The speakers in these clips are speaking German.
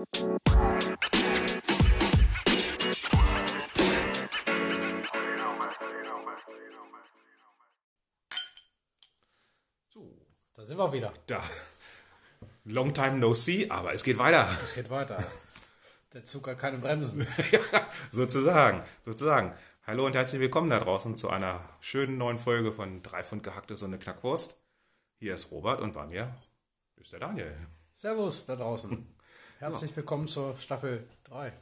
So, Da sind wir wieder. da. Long time no see, aber es geht weiter. Es geht weiter. Der Zug hat keine Bremsen. ja, sozusagen, sozusagen. Hallo und herzlich willkommen da draußen zu einer schönen neuen Folge von Drei Pfund gehacktes und eine Knackwurst. Hier ist Robert und bei mir ist der Daniel. Servus da draußen. Herzlich willkommen zur Staffel 3.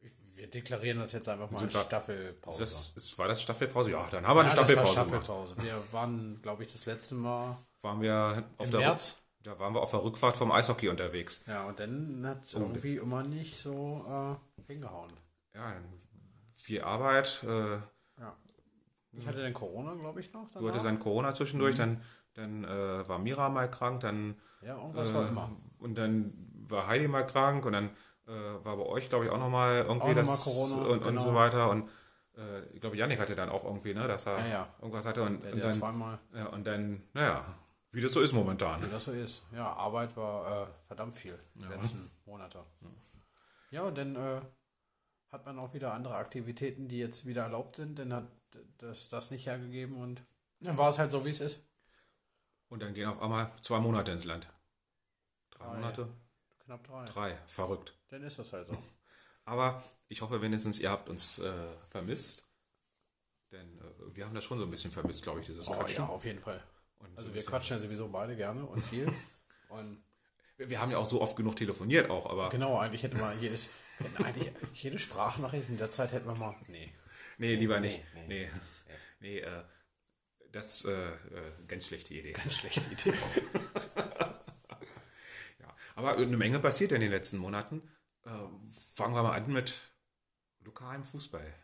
Ich- Wir deklarieren das jetzt einfach mal als Staffelpause. Das ist, war das Staffelpause? Ja, dann haben wir eine ja, war Staffelpause. gemacht. Staffelpause. Wir waren, glaube ich, das letzte Mal Waren wir auf der März. Da waren wir auf der Rückfahrt vom Eishockey unterwegs. Ja, und dann hat es irgendwie immer nicht so äh, hingehauen. Ja, viel Arbeit. Äh, Ja. Ich hatte dann Corona, glaube ich, noch. du hattest danach. dann Corona zwischendurch, dann, dann äh, war Mira mal krank, dann Ja, irgendwas war immer. Und dann war Heidi mal krank und dann äh, war bei euch, glaube ich, auch nochmal irgendwie Auch noch das mal Corona, und, und genau. so weiter. Und äh, ich glaube, Janik hatte dann auch irgendwie, ne, dass er Ja, ja. irgendwas hatte und, Der, und der dann, zweimal, ja, und dann, naja, wie das so ist momentan. wie das so ist. Ja, Arbeit war äh, verdammt viel die letzten Monate. Ja, und dann äh, hat man auch wieder andere Aktivitäten, die jetzt wieder erlaubt sind. Dann hat das das nicht hergegeben und dann war es halt so, wie es ist. Und dann gehen auf einmal zwei Monate ins Land. Drei Drei. Monate? Knapp drei. Drei. Verrückt. Dann ist das halt so. Aber ich hoffe wenigstens, ihr habt uns äh, vermisst. Denn äh, wir haben das schon so ein bisschen vermisst, glaube ich, dieses Oh, Quatschen. ja, auf jeden Fall. Und so Also ein wir quatschen ja sowieso beide gerne und viel. und wir, haben ja auch so oft genug telefoniert auch, aber genau, eigentlich hätte man jedes, hätten eigentlich jede Sprachnachricht in der Zeit hätten wir mal. Nee. Nee, lieber Nee, nicht. nee. Nee, nee, äh, das äh, äh, ganz schlechte Idee. Ganz schlechte Idee. Aber eine Menge passiert in den letzten Monaten. Äh, fangen wir mal an mit lokalem Fußball,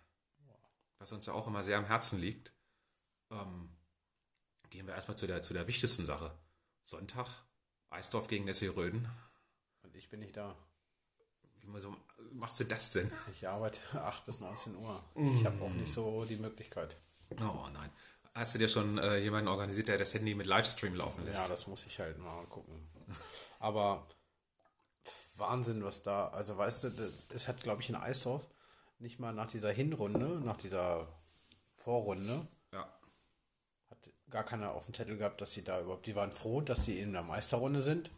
was uns ja auch immer sehr am Herzen liegt. Ähm, gehen wir erstmal zu der, zu der wichtigsten Sache. Sonntag, Eisdorf gegen Nessie-Röden. Und ich bin nicht da. Wie so, machst du das denn? Ich arbeite 8 bis 19 Uhr. Ich habe auch nicht so die Möglichkeit. Oh nein. Hast du dir schon äh, jemanden organisiert, der das Handy mit Livestream laufen lässt? Ja, das muss ich halt mal gucken. Aber Wahnsinn, was da, also weißt du, es hat, glaube ich, in Eisdorf nicht mal nach dieser Hinrunde, nach dieser Vorrunde, ja. hat gar keiner auf dem Zettel gehabt, dass sie da überhaupt, die waren froh, dass sie in der Meisterrunde sind.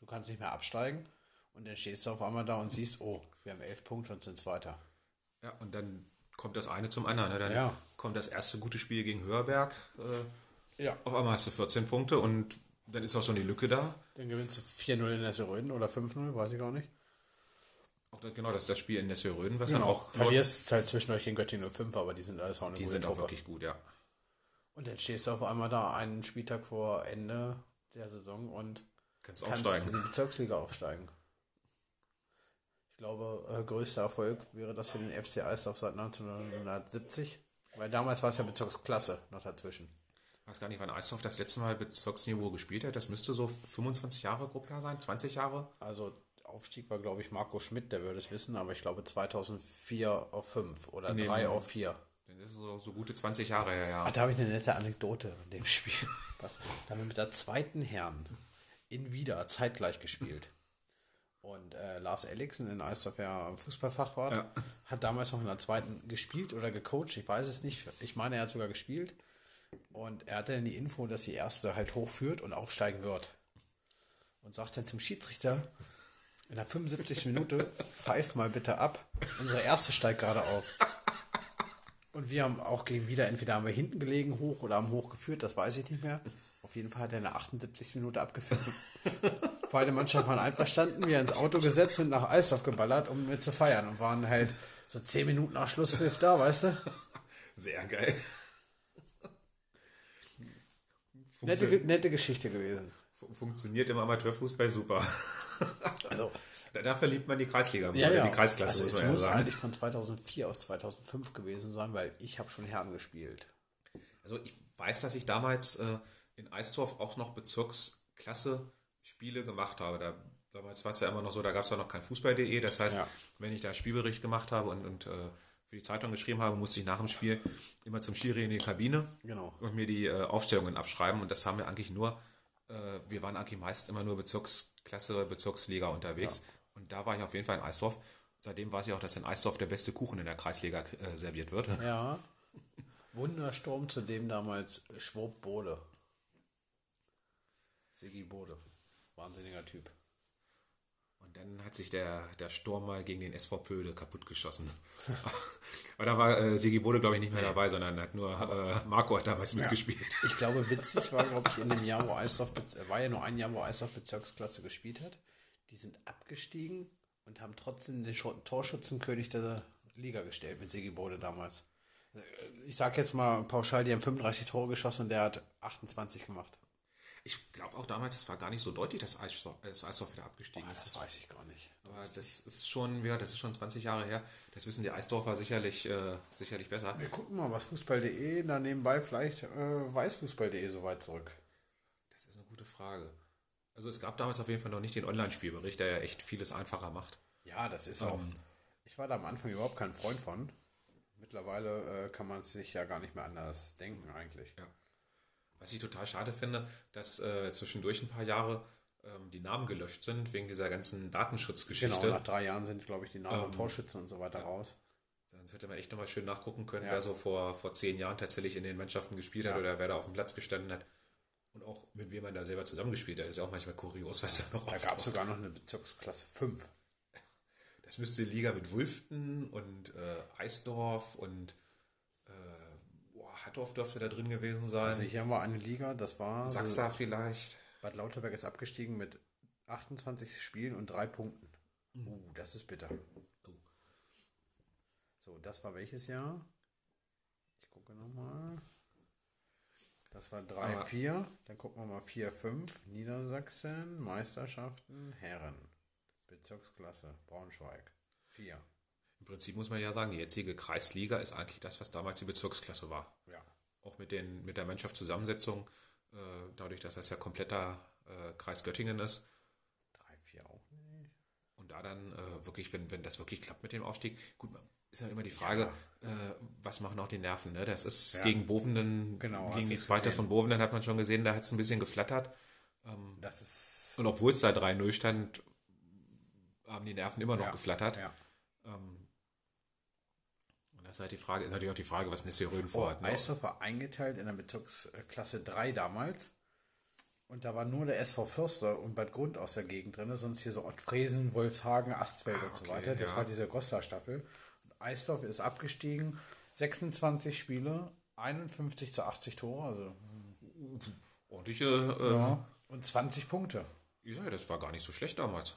Du kannst nicht mehr absteigen. Und dann stehst du auf einmal da und siehst, oh, wir haben elf Punkte und sind Zweiter. Ja, und dann kommt das eine zum anderen. Ne? Dann Ja. kommt das erste gute Spiel gegen Höherberg. Äh, Ja. auf einmal hast du 14 Punkte und dann ist auch schon die Lücke da. Dann gewinnst du 4-0 in Nesseröden oder 5-0, weiß ich gar nicht. Auch das, genau, das ist das Spiel in Nesselröden, was Genau. dann auch Verlierst halt zwischendurch gegen Göttingen 05, aber die sind alles auch eine die sind auch Truppe. wirklich gut, ja. Und dann stehst du auf einmal da einen Spieltag vor Ende der Saison und Kannst kannst aufsteigen. in die Bezirksliga aufsteigen. Ich glaube, äh, größter Erfolg wäre das für den FC Eisdorf seit 1970. Weil damals war es ja Bezirksklasse noch dazwischen. Ich weiß gar nicht, wann Eisdorf das letzte Mal Bezirksniveau gespielt hat. Das müsste so 25 Jahre grob her sein, 20 Jahre. Also Aufstieg war, glaube ich, Marco Schmidt, der würde es wissen, aber ich glaube 2004 auf 5 oder Nee, 3 nee. auf 4. Dann ist es so, so gute 20 Jahre her, ja. Ah, da habe ich eine nette Anekdote in dem Spiel. Was? Da haben wir mit der zweiten Herren in Wieder zeitgleich gespielt. Und äh, Lars Elliksen in Eisdorf ja Fußballfachwart, Ja. hat damals noch in der zweiten gespielt oder gecoacht, ich weiß es nicht. Ich meine, er hat sogar gespielt. Und er hatte dann die Info, dass die erste halt hochführt und aufsteigen wird. Und sagt dann zum Schiedsrichter, in der 75. Minute, pfeif mal bitte ab. Unsere erste steigt gerade auf. Und wir haben auch gegen wieder, entweder haben wir hinten gelegen hoch oder haben hoch geführt, das weiß ich nicht mehr. Auf jeden Fall hat er in der 78. Minute abgepfiffen. Beide Mannschaften waren einverstanden, wir ins Auto gesetzt und nach Eisdorf geballert, um mit zu feiern. Und waren halt so 10 Minuten nach Schlusspfiff da, weißt du? Sehr geil. Nette, nette Geschichte gewesen. Fun- Funktioniert im Amateurfußball super. Also, Da, verliebt man die Kreisliga, ja, ja. die Kreisklasse, also muss es muss sagen. eigentlich von 2004 aus 2005 gewesen sein, weil ich habe schon Herren gespielt. Also ich weiß, dass ich damals äh, in Eisdorf auch noch Bezirksklasse-Spiele gemacht habe. Da, damals war es ja immer noch so, da gab es ja noch kein Fußball.de. Das heißt, Ja. wenn ich da Spielbericht gemacht habe und, und äh, für die Zeitung geschrieben habe, musste ich nach dem Spiel immer zum Schiri in die Kabine Genau. und mir die äh, Aufstellungen abschreiben. Und das haben wir eigentlich nur, äh, wir waren eigentlich meist immer nur Bezirksklasse, Bezirksliga unterwegs. Und da war ich auf jeden Fall in Eisdorf. Seitdem weiß ich auch, dass in Eisdorf der beste Kuchen in der Kreisliga äh, serviert wird. Ja. Wundersturm zu dem damals Schwob Bode. Siggi Bode. Wahnsinniger Typ. Dann hat sich der, der Sturm mal gegen den SV Pöde kaputtgeschossen. Aber da war äh, Sigi Bode, glaube ich, nicht mehr dabei, sondern hat nur äh, Marco hat damals mitgespielt. Ich glaube, witzig war, glaube ich, in dem Jahr, wo Eisdorf, äh, war ja nur ein Jahr, wo Eisdorf Bezirksklasse gespielt hat. Die sind abgestiegen und haben trotzdem den Torschützenkönig der Liga gestellt mit Sigi Bode damals. Äh, Ich sag jetzt mal pauschal, die haben 35 Tore geschossen und der hat 28 gemacht. Ich glaube auch damals, das war gar nicht so deutlich, dass Eisdorf, Eisdorf wieder abgestiegen Ah, ist. das weiß ich gar nicht. Aber das ist schon, ja, das ist schon 20 Jahre her. Das wissen die Eisdorfer sicherlich, äh, sicherlich besser. Wir gucken mal, was Fußball.de, da nebenbei vielleicht äh, weiß Fußball.de so weit zurück. Das ist eine gute Frage. Also es gab damals auf jeden Fall noch nicht den Online-Spielbericht, der ja echt vieles einfacher macht. Ja, das ist auch. Ich war da am Anfang überhaupt kein Freund von. Mittlerweile äh, kann man sich ja gar nicht mehr anders denken eigentlich. Ja. Was ich total schade finde, dass äh, zwischendurch ein paar Jahre ähm, die Namen gelöscht sind wegen dieser ganzen Datenschutzgeschichte. Genau, nach drei Jahren sind, glaube ich, die Namen und Torschützen und so weiter raus. Sonst hätte man echt nochmal schön nachgucken können, Ja. wer so vor, vor zehn Jahren tatsächlich in den Mannschaften gespielt hat Ja. oder wer da auf dem Platz gestanden hat. Und auch mit wem man da selber zusammengespielt hat. Das ist ja auch manchmal kurios, was da noch Da gab es sogar noch eine Bezirksklasse 5. Das müsste Liga mit Wulften und äh, Eisdorf und Hattorf dürfte da drin gewesen sein. Also hier haben wir eine Liga, das war. Sachsa vielleicht. Bad Lauterberg ist abgestiegen mit 28 Spielen und drei Punkten. Uh, das ist bitter. So, das war welches Jahr? Ich gucke nochmal. Das war 3, Aber- 4. Dann gucken wir mal 4, 5. Niedersachsen, Meisterschaften, Herren. Bezirksklasse, Braunschweig. 4. Im Prinzip muss man ja sagen, die jetzige Kreisliga ist eigentlich das, was damals die Bezirksklasse war. Ja. Auch mit, den, mit der Mannschaftszusammensetzung, äh, dadurch, dass das ja kompletter äh, Kreis Göttingen ist. 3, 4 auch nicht. Und da dann äh, wirklich, wenn, wenn das wirklich klappt mit dem Aufstieg, gut, ist ja immer die Frage, äh, was machen auch die Nerven. Ne? Das ist Ja. gegen Bovenden, Genau, gegen die zweite gesehen. von Bovenden hat man schon gesehen, da hat es ein bisschen geflattert. Das ist. Und obwohl es da 3-0 stand, haben die Nerven immer noch Ja, geflattert. Ja. Ähm, ist halt die Frage, ist natürlich auch die Frage, was Nisse Röden Oh, vorhat. Ne? Eisdorf war eingeteilt in der Bezirksklasse 3 damals. Und da war nur der SV Fürster und Bad Grund aus der Gegend drin, sonst hier so Ottfriesen, Wolfshagen, Astfeld und so Ah, okay, weiter. Das ja. war diese Goslar-Staffel. Und Eisdorf ist abgestiegen, 26 Spiele, 51 zu 80 Tore, also Ordentliche, äh, ja. und 20 Punkte. ja, das war gar nicht so schlecht damals.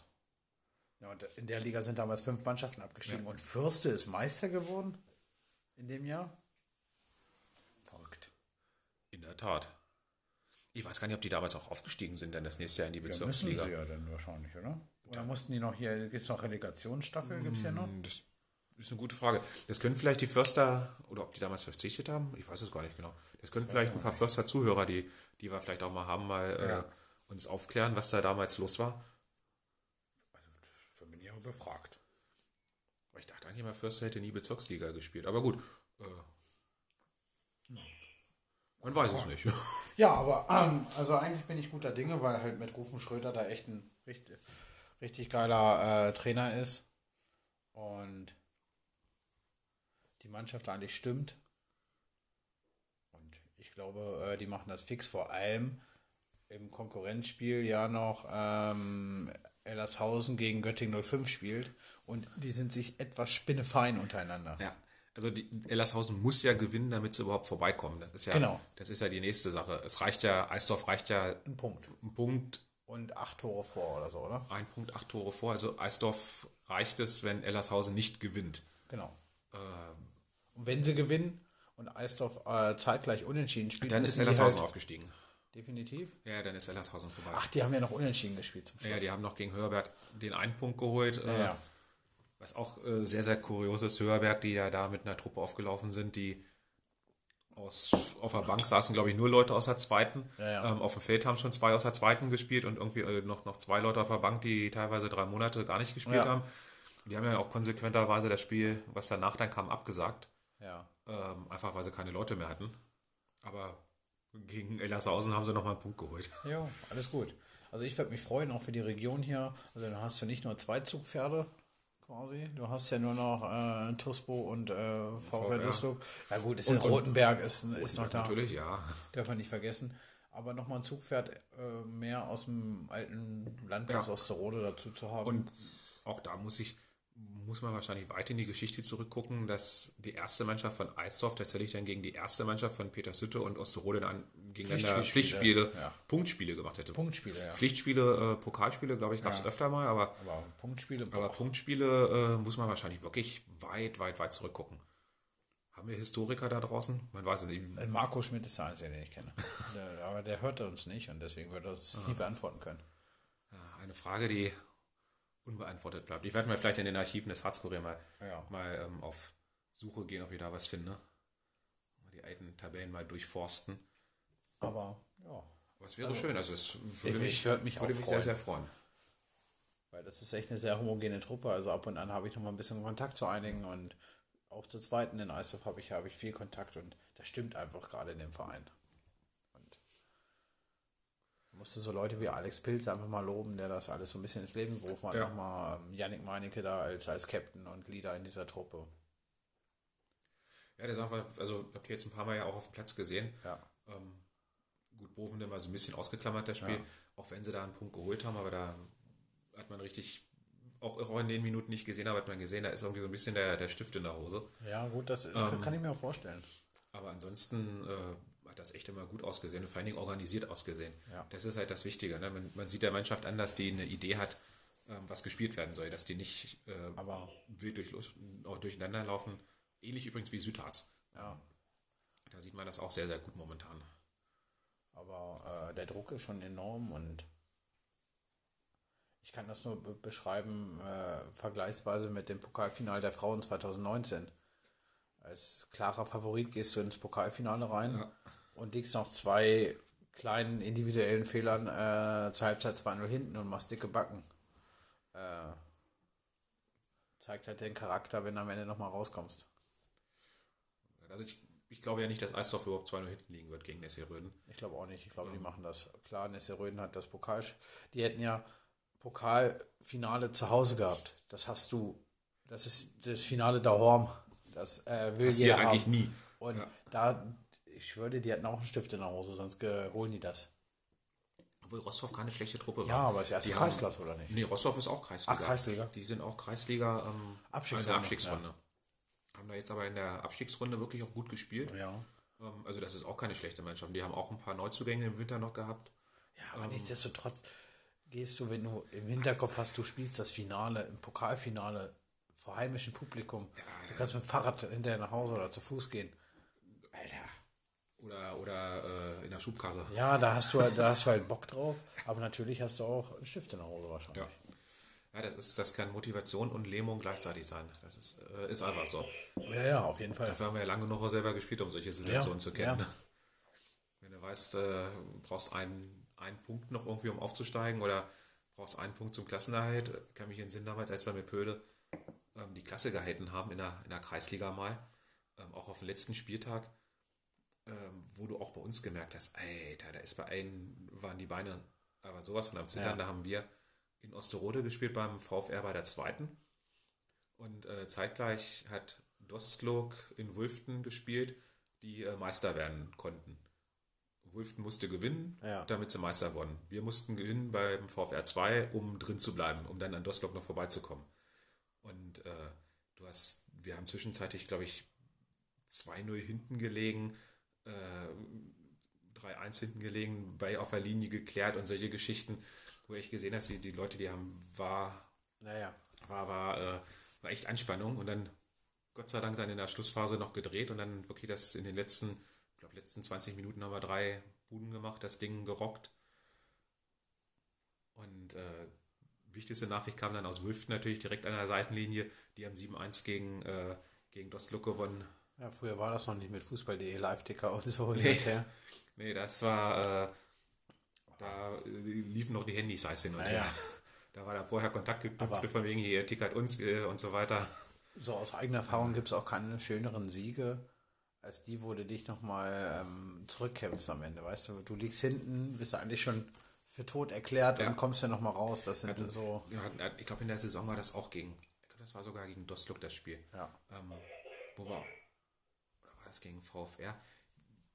Ja, und in der Liga sind damals fünf Mannschaften abgestiegen. Und Fürste ist Meister geworden in dem Jahr. Verrückt. In der Tat. Ich weiß gar nicht, ob die damals auch aufgestiegen sind, denn das nächste Jahr in die Ja, müssen sie Bezirksliga. ja dann wahrscheinlich, oder? Oder mussten die noch hier, gibt es noch Relegationsstaffel, gibt es ja noch? Das ist eine gute Frage. Das können vielleicht die Förster, oder ob die damals verzichtet haben, ich weiß es gar nicht genau. Das können vielleicht ein paar Förster-Zuhörer, die, die wir vielleicht auch mal haben, mal Ja. äh, uns aufklären, was da damals los war. Also, da bin ich auch befragt. Aber ich dachte eigentlich mal, Förster hätte nie Bezirksliga gespielt. Aber gut. Äh, man weiß es nicht. Ja, aber ähm, also eigentlich bin ich guter Dinge, weil halt mit Rufen Schröder da echt ein richtig, richtig geiler äh, Trainer ist. Und die Mannschaft eigentlich stimmt. Und ich glaube, äh, die machen das fix vor allem im Konkurrenzspiel ja noch ähm, Ellershausen gegen Göttingen 05 spielt. Und die sind sich etwas spinnefein untereinander. Ja, also die, Ellershausen muss ja gewinnen, damit sie überhaupt vorbeikommen. Das ist ja, Genau. das ist ja die nächste Sache. Es reicht ja, Eisdorf reicht ja Ein Punkt. ein Punkt, Und acht Tore vor oder so, oder? ein Punkt, acht Tore vor. Also Eisdorf reicht es, wenn Ellershausen nicht gewinnt. Genau. Ähm, Und wenn sie gewinnen und Eisdorf äh, zeitgleich unentschieden spielt, Dann ist Ellershausen halt, aufgestiegen. definitiv. Ja, dann ist Ellershausen vorbei. Ach, die haben ja noch unentschieden gespielt zum Schluss. ja, die haben noch gegen Hörberg den einen Punkt geholt. äh, ja. Was auch äh, sehr, sehr kurios ist, Hörberg, die ja da mit einer Truppe aufgelaufen sind, die aus, auf der Bank saßen, glaube ich, nur Leute aus der zweiten. Ja, ja. Ähm, auf dem Feld haben schon zwei aus der zweiten gespielt und irgendwie äh, noch, noch zwei Leute auf der Bank, die teilweise drei Monate gar nicht gespielt Ja. haben. Die haben ja auch konsequenterweise das Spiel, was danach dann kam, abgesagt. ja. Ähm, einfach weil sie keine Leute mehr hatten. Aber gegen Ellershausen haben sie nochmal einen Punkt geholt. Jo, alles gut. Also ich würde mich freuen, auch für die Region hier. Also dann hast du nicht nur zwei Zugpferde quasi. Du hast ja nur noch äh, Tuspo und äh, VfR Düsseldorf. Ja gut, ist in Rotenberg ist, ist noch da. Natürlich, ja. Darf man nicht vergessen. Aber nochmal ein Zugpferd äh, mehr aus dem alten Landkreis Ja. Osterode dazu zu haben. Und auch da muss ich, muss man wahrscheinlich weit in die Geschichte zurückgucken, dass die erste Mannschaft von Eisdorf tatsächlich dann gegen die erste Mannschaft von Petershütte und Osterode dann gegeneinander Pflichtspiele, Pflichtspiele, ja. Punktspiele gemacht hätte. Punktspiele, ja. Pflichtspiele, äh, Pokalspiele, glaube ich, gab es Ja. öfter mal, aber, aber Punktspiele, aber. Punktspiele äh, muss man wahrscheinlich wirklich weit, weit, weit zurückgucken. Haben wir Historiker da draußen? Man weiß es nicht. Äh, Marco Schmidt ist der Einzige, den ich kenne. der, aber der hörte uns nicht und deswegen wird er es Ah. nie beantworten können. Eine Frage, die unbeantwortet bleibt. Ich werde mal vielleicht in den Archiven des Harzkurier mal, Ja. mal ähm, auf Suche gehen, ob ich da was finde. Mal Die alten Tabellen mal durchforsten. Aber ja, Aber es wäre schön. Also es würde ich- mich, ich würde mich würde mich sehr, sehr freuen. weil das ist echt eine sehr homogene Truppe. Also ab und an habe ich noch mal ein bisschen Kontakt zu einigen und auch zur zweiten in Eisdorf habe ich, habe ich viel Kontakt und das stimmt einfach gerade in dem Verein. Musste so Leute wie Alex Pilz einfach mal loben, der das alles so ein bisschen ins Leben gerufen hat. Ja. Nochmal ähm, Yannick Meinecke da als, als Captain und Leader in dieser Truppe. Ja, das ist einfach, also habt ihr jetzt ein paar Mal ja auch auf dem Platz gesehen. Ja. Ähm, gut, Bovende mal so ein bisschen ausgeklammert, das Spiel, Ja. auch wenn sie da einen Punkt geholt haben, aber da hat man richtig, auch, auch in den Minuten nicht gesehen, aber hat man gesehen, da ist irgendwie so ein bisschen der, der Stift in der Hose. Ja, gut, das Ähm. kann ich mir auch vorstellen. Aber ansonsten äh, hat das echt immer gut ausgesehen und vor allen Dingen organisiert ausgesehen. Ja. Das ist halt das Wichtige. Ne? Man, man sieht der Mannschaft an, dass die eine Idee hat, ähm, was gespielt werden soll, dass die nicht äh, Aber- wild durch, auch durcheinander laufen. Ähnlich übrigens wie Südharz. Ja. Da sieht man das auch sehr, sehr gut momentan. Aber äh, der Druck ist schon enorm und ich kann das nur be beschreiben, äh, vergleichsweise mit dem Pokalfinale der Frauen 2019. Als klarer Favorit gehst du ins Pokalfinale rein Ja. Und liegst nach zwei kleinen individuellen Fehlern äh, zur Halbzeit 2-0 hinten und machst dicke Backen. Äh, zeigt halt den Charakter, wenn du am Ende nochmal rauskommst. Also ich, ich glaube ja nicht, dass Eisdorf überhaupt 2-0 hinten liegen wird gegen Nessie-Röden. Ich glaube auch nicht. Ich glaube, die machen das. Klar, Nesseröden hat das Pokal. Die hätten ja Pokalfinale zu Hause gehabt. Das hast du. Das ist das Finale der Horm. Das äh, will Passiert jeder eigentlich haben. nie. Und Ja. da, ich schwöre die hatten auch einen Stift in der Hose, sonst holen die das. Obwohl Rostov keine schlechte Truppe war. Ja, aber ist erste Die Kreisklasse, oder nicht? Nee, Rostov ist auch Kreisliga. Ach, Kreisliga. Die sind auch Kreisliga ähm, Abstiegsrunde, in der Abstiegsrunde. Haben da jetzt aber in der Abstiegsrunde wirklich auch gut gespielt. Ja. Ähm, also das ist auch keine schlechte Mannschaft. Die haben auch ein paar Neuzugänge im Winter noch gehabt. Ja, aber nichtsdestotrotz gehst du, wenn du im Hinterkopf hast, du spielst das Finale, im Pokalfinale vor heimischem Publikum. du kannst mit dem Fahrrad hinterher nach Hause oder zu Fuß gehen. Alter. Oder, oder äh, in der Schubkarre. Ja, da hast du halt, da hast du halt Bock drauf, aber natürlich hast du auch einen Stift in der Hose wahrscheinlich. Ja. Ja, das, ist, das kann Motivation und Lähmung gleichzeitig sein. Das ist, äh, ist einfach so. Ja, ja, auf jeden Fall. Dafür haben wir ja lange genug selber gespielt, um solche Situationen Ja, zu kennen. ja. ne? Wenn du weißt, äh, du brauchst einen, einen Punkt noch irgendwie, um aufzusteigen oder brauchst einen Punkt zum Klassenerhalt. Ich kann mich in den Sinn damals, als wir mit Pöde ähm, die Klasse gehalten haben in der, in der Kreisliga mal, ähm, auch auf dem letzten Spieltag, ähm, wo du auch bei uns gemerkt hast, Alter, da ist bei allen, waren die Beine aber sowas von am Zittern. Ja. Da haben wir in Osterode gespielt beim VfR bei der zweiten. Und äh, zeitgleich hat Dostlok in Wulften gespielt, die äh, Meister werden konnten. Wulften musste gewinnen, Ja. damit sie Meister wurden. Wir mussten gewinnen beim VfR 2, um drin zu bleiben, um dann an Dostlok noch vorbeizukommen. Und äh, du hast, wir haben zwischenzeitlich, glaube ich, 2-0 hinten gelegen, äh, 3-1 hinten gelegen, bei auf der Linie geklärt und solche Geschichten, wo ich gesehen habe, die, die Leute, die haben, war Naja. war, war, äh, war echt Anspannung und dann Gott sei Dank dann in der Schlussphase noch gedreht und dann wirklich das in den letzten, ich glaube, letzten 20 Minuten haben wir drei Buden gemacht, das Ding gerockt. Und äh, wichtigste Nachricht kam dann aus Wülften natürlich direkt an der Seitenlinie. Die haben 7-1 gegen, äh, gegen Dostluk gewonnen. Ja, früher war das noch nicht mit Fußball.de Live-Ticker und so hin Nee. und her. Nee, das war, äh, da äh, liefen noch die Handys heiß hin und Ja, her. ja. Da war da vorher Kontakt geknüpft, von wegen hier, tickert uns äh, und so weiter. So aus eigener Erfahrung gibt es auch keine schöneren Siege, als die, wo du dich nochmal ähm, zurückkämpfst am Ende. Weißt du, du liegst hinten, bist eigentlich schon für tot erklärt und kommst ja nochmal raus. Das sind hatten, so. Ja, ich glaube, in der Saison war das auch gegen, ich glaube, das war sogar gegen Dostluk das Spiel. Ja. Ähm, wo war, das gegen VfR?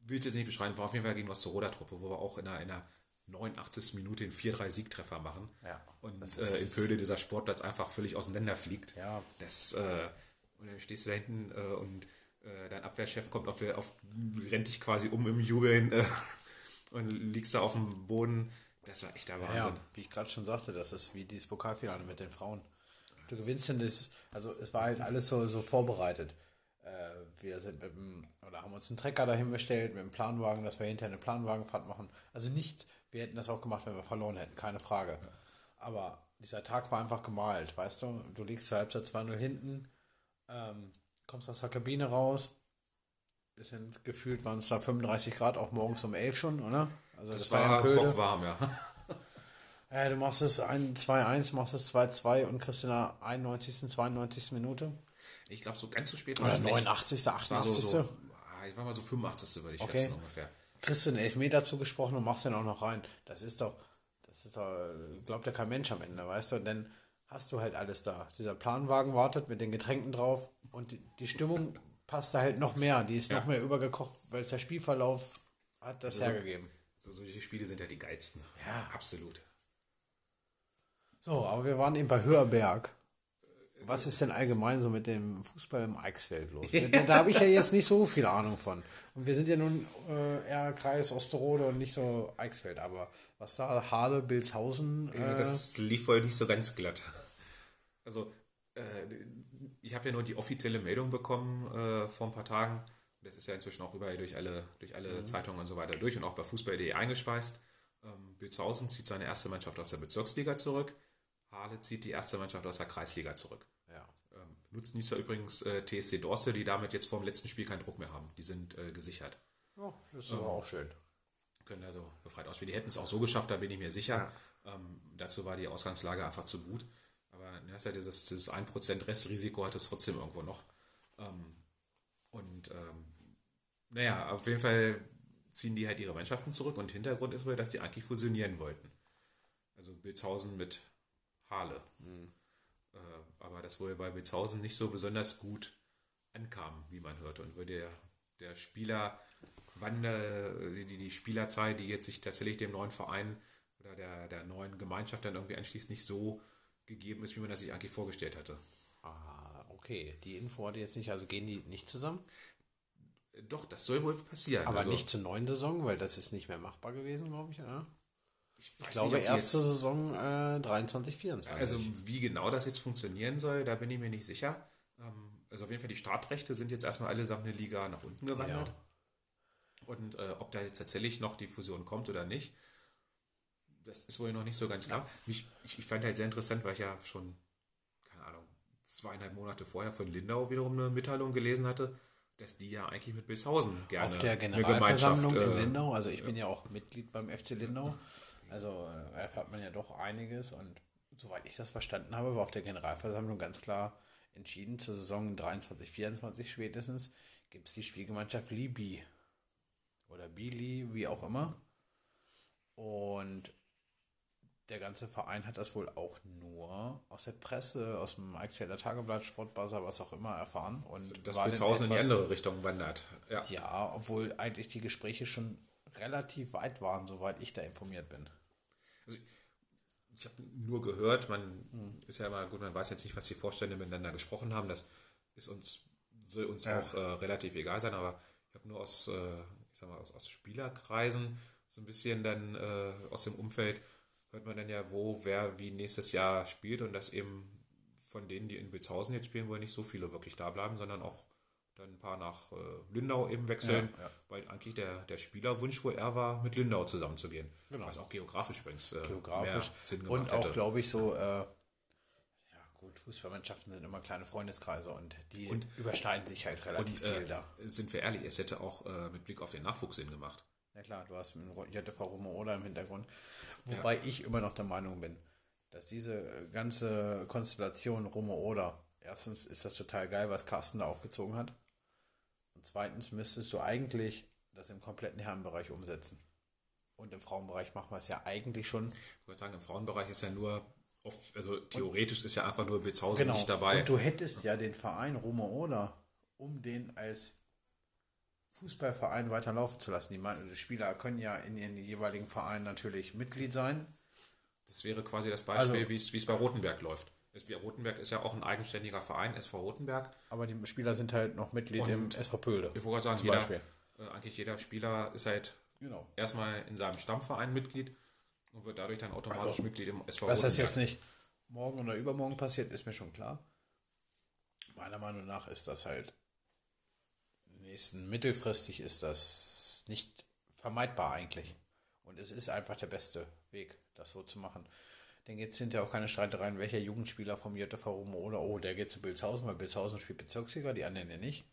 Will ich jetzt nicht beschreiben, war auf jeden Fall gegen Osterroda-Truppe, wo wir auch in einer, in einer 89. Minute den 4-3-Siegtreffer machen. Ja. Und äh, in Pöde dieser Sportplatz einfach völlig auseinander fliegt. Ja. Das, äh, und dann stehst du da hinten äh, und dein Abwehrchef kommt auf, auf rennt dich quasi um im Jubeln und liegst da auf dem Boden. Das war echt der Wahnsinn. Ja, wie ich gerade schon sagte, das ist wie dieses Pokalfinale mit den Frauen. Du gewinnst denn das, also es war halt alles so, so vorbereitet. Äh, wir sind mit dem, oder haben uns einen Trecker dahin bestellt mit dem Planwagen, dass wir hinterher eine Planwagenfahrt machen. Also nicht, wir hätten das auch gemacht, wenn wir verloren hätten, keine Frage. Ja. Aber dieser Tag war einfach gemalt, weißt du? Du liegst zur Halbzeit 2-0 hinten, ähm, kommst aus der Kabine raus, es sind gefühlt, waren es da 35 Grad, auch morgens um 11 schon, oder? Also das, das war, war ja warm, ja. Ja, du machst es 2-1, machst es 2-2 und kriegst in der 91., 92. Minute. Ich glaube, so ganz so spät war es 89., 88. So, so, ich war mal so 85. würde ich okay. schätzen ungefähr. Kriegst du einen Elfmeter zugesprochen und machst den auch noch rein. Das ist doch, das ist doch, glaubt ja kein Mensch am Ende, weißt du? Und dann hast du halt alles da. Dieser Planwagen wartet mit den Getränken drauf und die, die Stimmung passt da halt noch mehr. Die ist ja. noch mehr übergekocht, weil es der Spielverlauf hat das also, hergegeben. So, solche Spiele sind ja die geilsten. Ja. Absolut. So, aber wir waren eben bei Höherberg. Was ist denn allgemein so mit dem Fußball im Eichsfeld los? Da habe ich ja jetzt nicht so viel Ahnung von. Und wir sind ja nun äh, eher Kreis Osterode und nicht so Eichsfeld. Aber was da, Halle, Bilshausen. Äh, ja, das lief wohl nicht so ganz glatt. Also, äh, ich habe ja nur die offizielle Meldung bekommen äh, vor ein paar Tagen. Das ist ja inzwischen auch überall durch alle, durch alle mhm. Zeitungen und so weiter durch und auch bei Fußball.de eingespeist. Ähm, Bilshausen zieht seine erste Mannschaft aus der Bezirksliga zurück. Halle zieht die erste Mannschaft aus der Kreisliga zurück. Ja. Ähm, Nutznießer übrigens äh, TSC Dorste, die damit jetzt vor dem letzten Spiel keinen Druck mehr haben. Die sind äh, gesichert. Oh, das ist ähm, aber auch schön. Können also befreit ausspielen. Die hätten es auch so geschafft, da bin ich mir sicher. Ja. Ähm, dazu war die Ausgangslage einfach zu gut. Aber du hast ja dieses, dieses 1% Restrisiko hat es trotzdem irgendwo noch. Ähm, und ähm, naja, auf jeden Fall ziehen die halt ihre Mannschaften zurück und Hintergrund ist wohl, dass die eigentlich fusionieren wollten. Also Bilzhausen mit Halle. Mhm. Äh, aber das wohl bei Bilzhausen nicht so besonders gut ankam, wie man hörte. Und wo der, der Spieler, wann die, die Spielerzahl, die jetzt sich tatsächlich dem neuen Verein oder der, der neuen Gemeinschaft dann irgendwie anschließt, nicht so gegeben ist, wie man das sich eigentlich vorgestellt hatte. Ah, okay. Die Info hatte jetzt nicht, also gehen die nicht zusammen? Doch, das soll wohl passieren. Aber also, nicht zur neuen Saison, weil das ist nicht mehr machbar gewesen, glaube ich, oder? Ich, ich glaube, nicht, erste jetzt, Saison äh, 23, 24. Also, wie genau das jetzt funktionieren soll, da bin ich mir nicht sicher. Ähm, also, auf jeden Fall, die Startrechte sind jetzt erstmal allesamt eine Liga nach unten gewandert. Ja. Und äh, ob da jetzt tatsächlich noch die Fusion kommt oder nicht, das ist wohl noch nicht so ganz klar. Mich, ich, ich fand halt sehr interessant, weil ich ja schon, keine Ahnung, zweieinhalb Monate vorher von Lindau wiederum eine Mitteilung gelesen hatte, dass die ja eigentlich mit Bilshausen gerne Auf der Generalversammlung in äh, Lindau, also ich bin ja auch Mitglied beim FC Lindau, also äh, erfährt man ja doch einiges und soweit ich das verstanden habe, war auf der Generalversammlung ganz klar entschieden, zur Saison 23, 24 spätestens gibt es die Spielgemeinschaft Libi oder Bili, wie auch immer. Und der ganze Verein hat das wohl auch nur aus der Presse, aus dem Eichsfelder Tageblatt, Sportbuzzer, was auch immer erfahren. Und das Bilshausen in die andere Richtung wandert. Ja. ja, obwohl eigentlich die Gespräche schon relativ weit waren, soweit ich da informiert bin. Also ich habe nur gehört, man hm. ist ja immer gut, man weiß jetzt nicht, was die Vorstände miteinander gesprochen haben. Das ist uns, soll uns ja. auch äh, relativ egal sein, aber ich habe nur aus, äh, ich sag mal, aus, aus Spielerkreisen so ein bisschen dann äh, aus dem Umfeld hört man dann ja, wo wer wie nächstes Jahr spielt und dass eben von denen, die in Bilshausen jetzt spielen, wohl nicht so viele wirklich da bleiben, sondern auch dann ein paar nach äh, Lindau eben wechseln, ja, ja. weil eigentlich der, der Spielerwunsch wohl eher war, mit Lindau zusammenzugehen. Genau. Was auch geografisch übrigens äh, geografisch. Sinn gemacht Und auch, glaube ich, so, äh, ja gut, Fußballmannschaften sind immer kleine Freundeskreise und die und, überschneiden sich halt relativ und, viel äh, da. Sind wir ehrlich, es hätte auch äh, mit Blick auf den Nachwuchs Sinn gemacht. Ja klar, du hast JTV Romola im Hintergrund. Wobei ja. ich immer noch der Meinung bin, dass diese ganze Konstellation Romo-Oder, erstens ist das total geil, was Carsten da aufgezogen hat. Und zweitens müsstest du eigentlich das im kompletten Herrenbereich umsetzen. Und im Frauenbereich machen wir es ja eigentlich schon. Ich würde sagen, im Frauenbereich ist ja nur, oft, also theoretisch ist ja einfach nur Bilzhausen Genau. nicht dabei. Und du hättest ja den Verein Roma Oder, um den als Fußballverein weiterlaufen zu lassen. Die, die Spieler können ja in ihren jeweiligen Vereinen natürlich Mitglied sein. Das wäre quasi das Beispiel, Also- wie es wie es bei Rotenberg läuft. Wie- Rotenberg ist ja auch ein eigenständiger Verein, SV Rotenberg. Aber die Spieler sind halt noch Mitglied im Und SV Pölde. Ich wollte sagen, jeder, äh, eigentlich jeder Spieler ist halt Genau. erstmal in seinem Stammverein Mitglied und wird dadurch dann automatisch Mitglied im SV Was das Rotenberg. jetzt nicht morgen oder übermorgen passiert, ist mir schon klar. Meiner Meinung nach ist das halt nächsten mittelfristig ist das nicht vermeidbar eigentlich. Und es ist einfach der beste Weg, das so zu machen. Denn jetzt sind ja auch keine Streitereien, welcher Jugendspieler vom JV Rom oder oh, der geht zu Bilzhausen, weil Bilzhausen spielt Bezirksliga, die anderen ja nicht.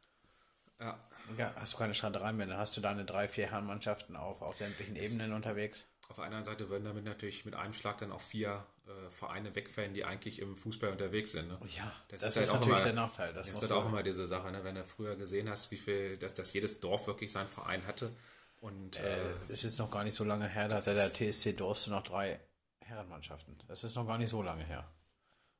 Ja, Ja, hast du keine Streitereien mehr, dann hast du deine drei, vier Herrenmannschaften auf, auf sämtlichen Ebenen unterwegs. auf der anderen Seite würden damit natürlich mit einem Schlag dann auch vier äh, Vereine wegfallen, die eigentlich im Fußball unterwegs sind. Ne? Ja, das, das ist halt ist auch natürlich immer, der Nachteil, das Das ist halt auch immer diese Sache, ne? wenn du früher gesehen hast, wie viel, dass, dass jedes Dorf wirklich seinen Verein hatte. Und äh, ist jetzt noch gar nicht so lange her, da hatte der TSC Dorste noch drei Herrenmannschaften. Das ist noch gar nicht so lange her.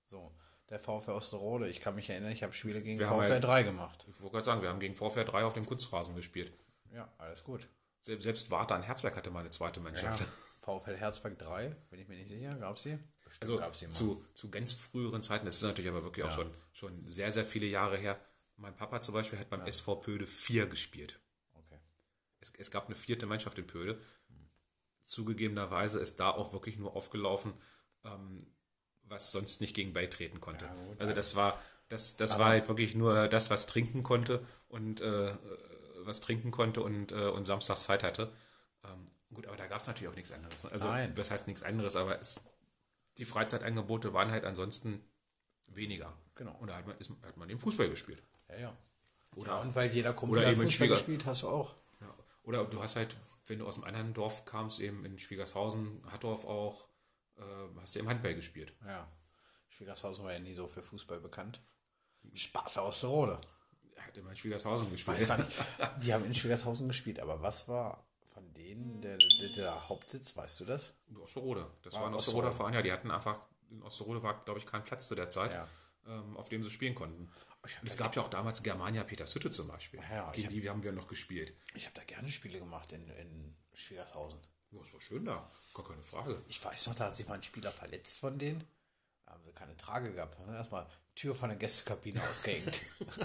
So, der VfL Osterode, ich kann mich erinnern, ich habe Spiele gegen Wir VfL halt- 3 gemacht. ich wollte gerade sagen, wir haben gegen VfR 3 auf dem Kunstrasen gespielt. Ja, alles gut. Selbst, selbst Warta an Herzberg hatte mal eine zweite Mannschaft. VfL Herzberg 3, bin ich mir nicht sicher, gab es die? Bestimmt Also gab's die mal. zu, zu ganz früheren Zeiten, das ist natürlich aber wirklich auch schon, schon sehr, sehr viele Jahre her. Mein Papa zum Beispiel hat beim SV Pöde 4 gespielt. Okay. Es, es gab eine vierte Mannschaft in Pöde. Zugegebenerweise ist da auch wirklich nur aufgelaufen, ähm, was sonst nicht gegen beitreten konnte. Ja, also das war, das, das war halt wirklich nur das, was trinken konnte und äh, was trinken konnte und, äh, und samstags Zeit hatte. Ähm, gut, aber da gab es natürlich auch nichts anderes. ne? Also Nein. das heißt nichts anderes, aber es, die Freizeitangebote waren halt ansonsten weniger. Genau. Und da hat man, ist, hat man eben Fußball gespielt. Ja, ja. Oder, Ja, und weil jeder Kumpel Fußball Schwieger- gespielt, hast du auch. Oder du hast halt, wenn du aus einem anderen Dorf kamst, eben in Schwiegershausen, Hattorf auch, äh, hast du eben Handball gespielt. Ja. Schwiegershausen war ja nie so für Fußball bekannt. Sparta Osterode. Er hat immer in Schwiegershausen gespielt. Weiß gar nicht. Die haben in Schwiegershausen gespielt, aber was war von denen der, der, der Hauptsitz, weißt du das? Osterode. Das Ah, war ein. Osterroder Verein, ja. Die hatten einfach, in Osterode war, glaube ich, kein Platz zu der Zeit, Ja. ähm, auf dem sie spielen konnten. Es gab ja auch damals Germania Petershütte zum Beispiel. Ja, Gegen hab- die haben wir noch gespielt. Ich habe da gerne Spiele gemacht in, in Schwiegershausen. Ja, es war schön da. Gar keine Frage. Ich weiß noch, da hat sich mal ein Spieler verletzt von denen. Da haben sie keine Trage gehabt. Ne? Erstmal Tür von der Gästekabine ausgehängt.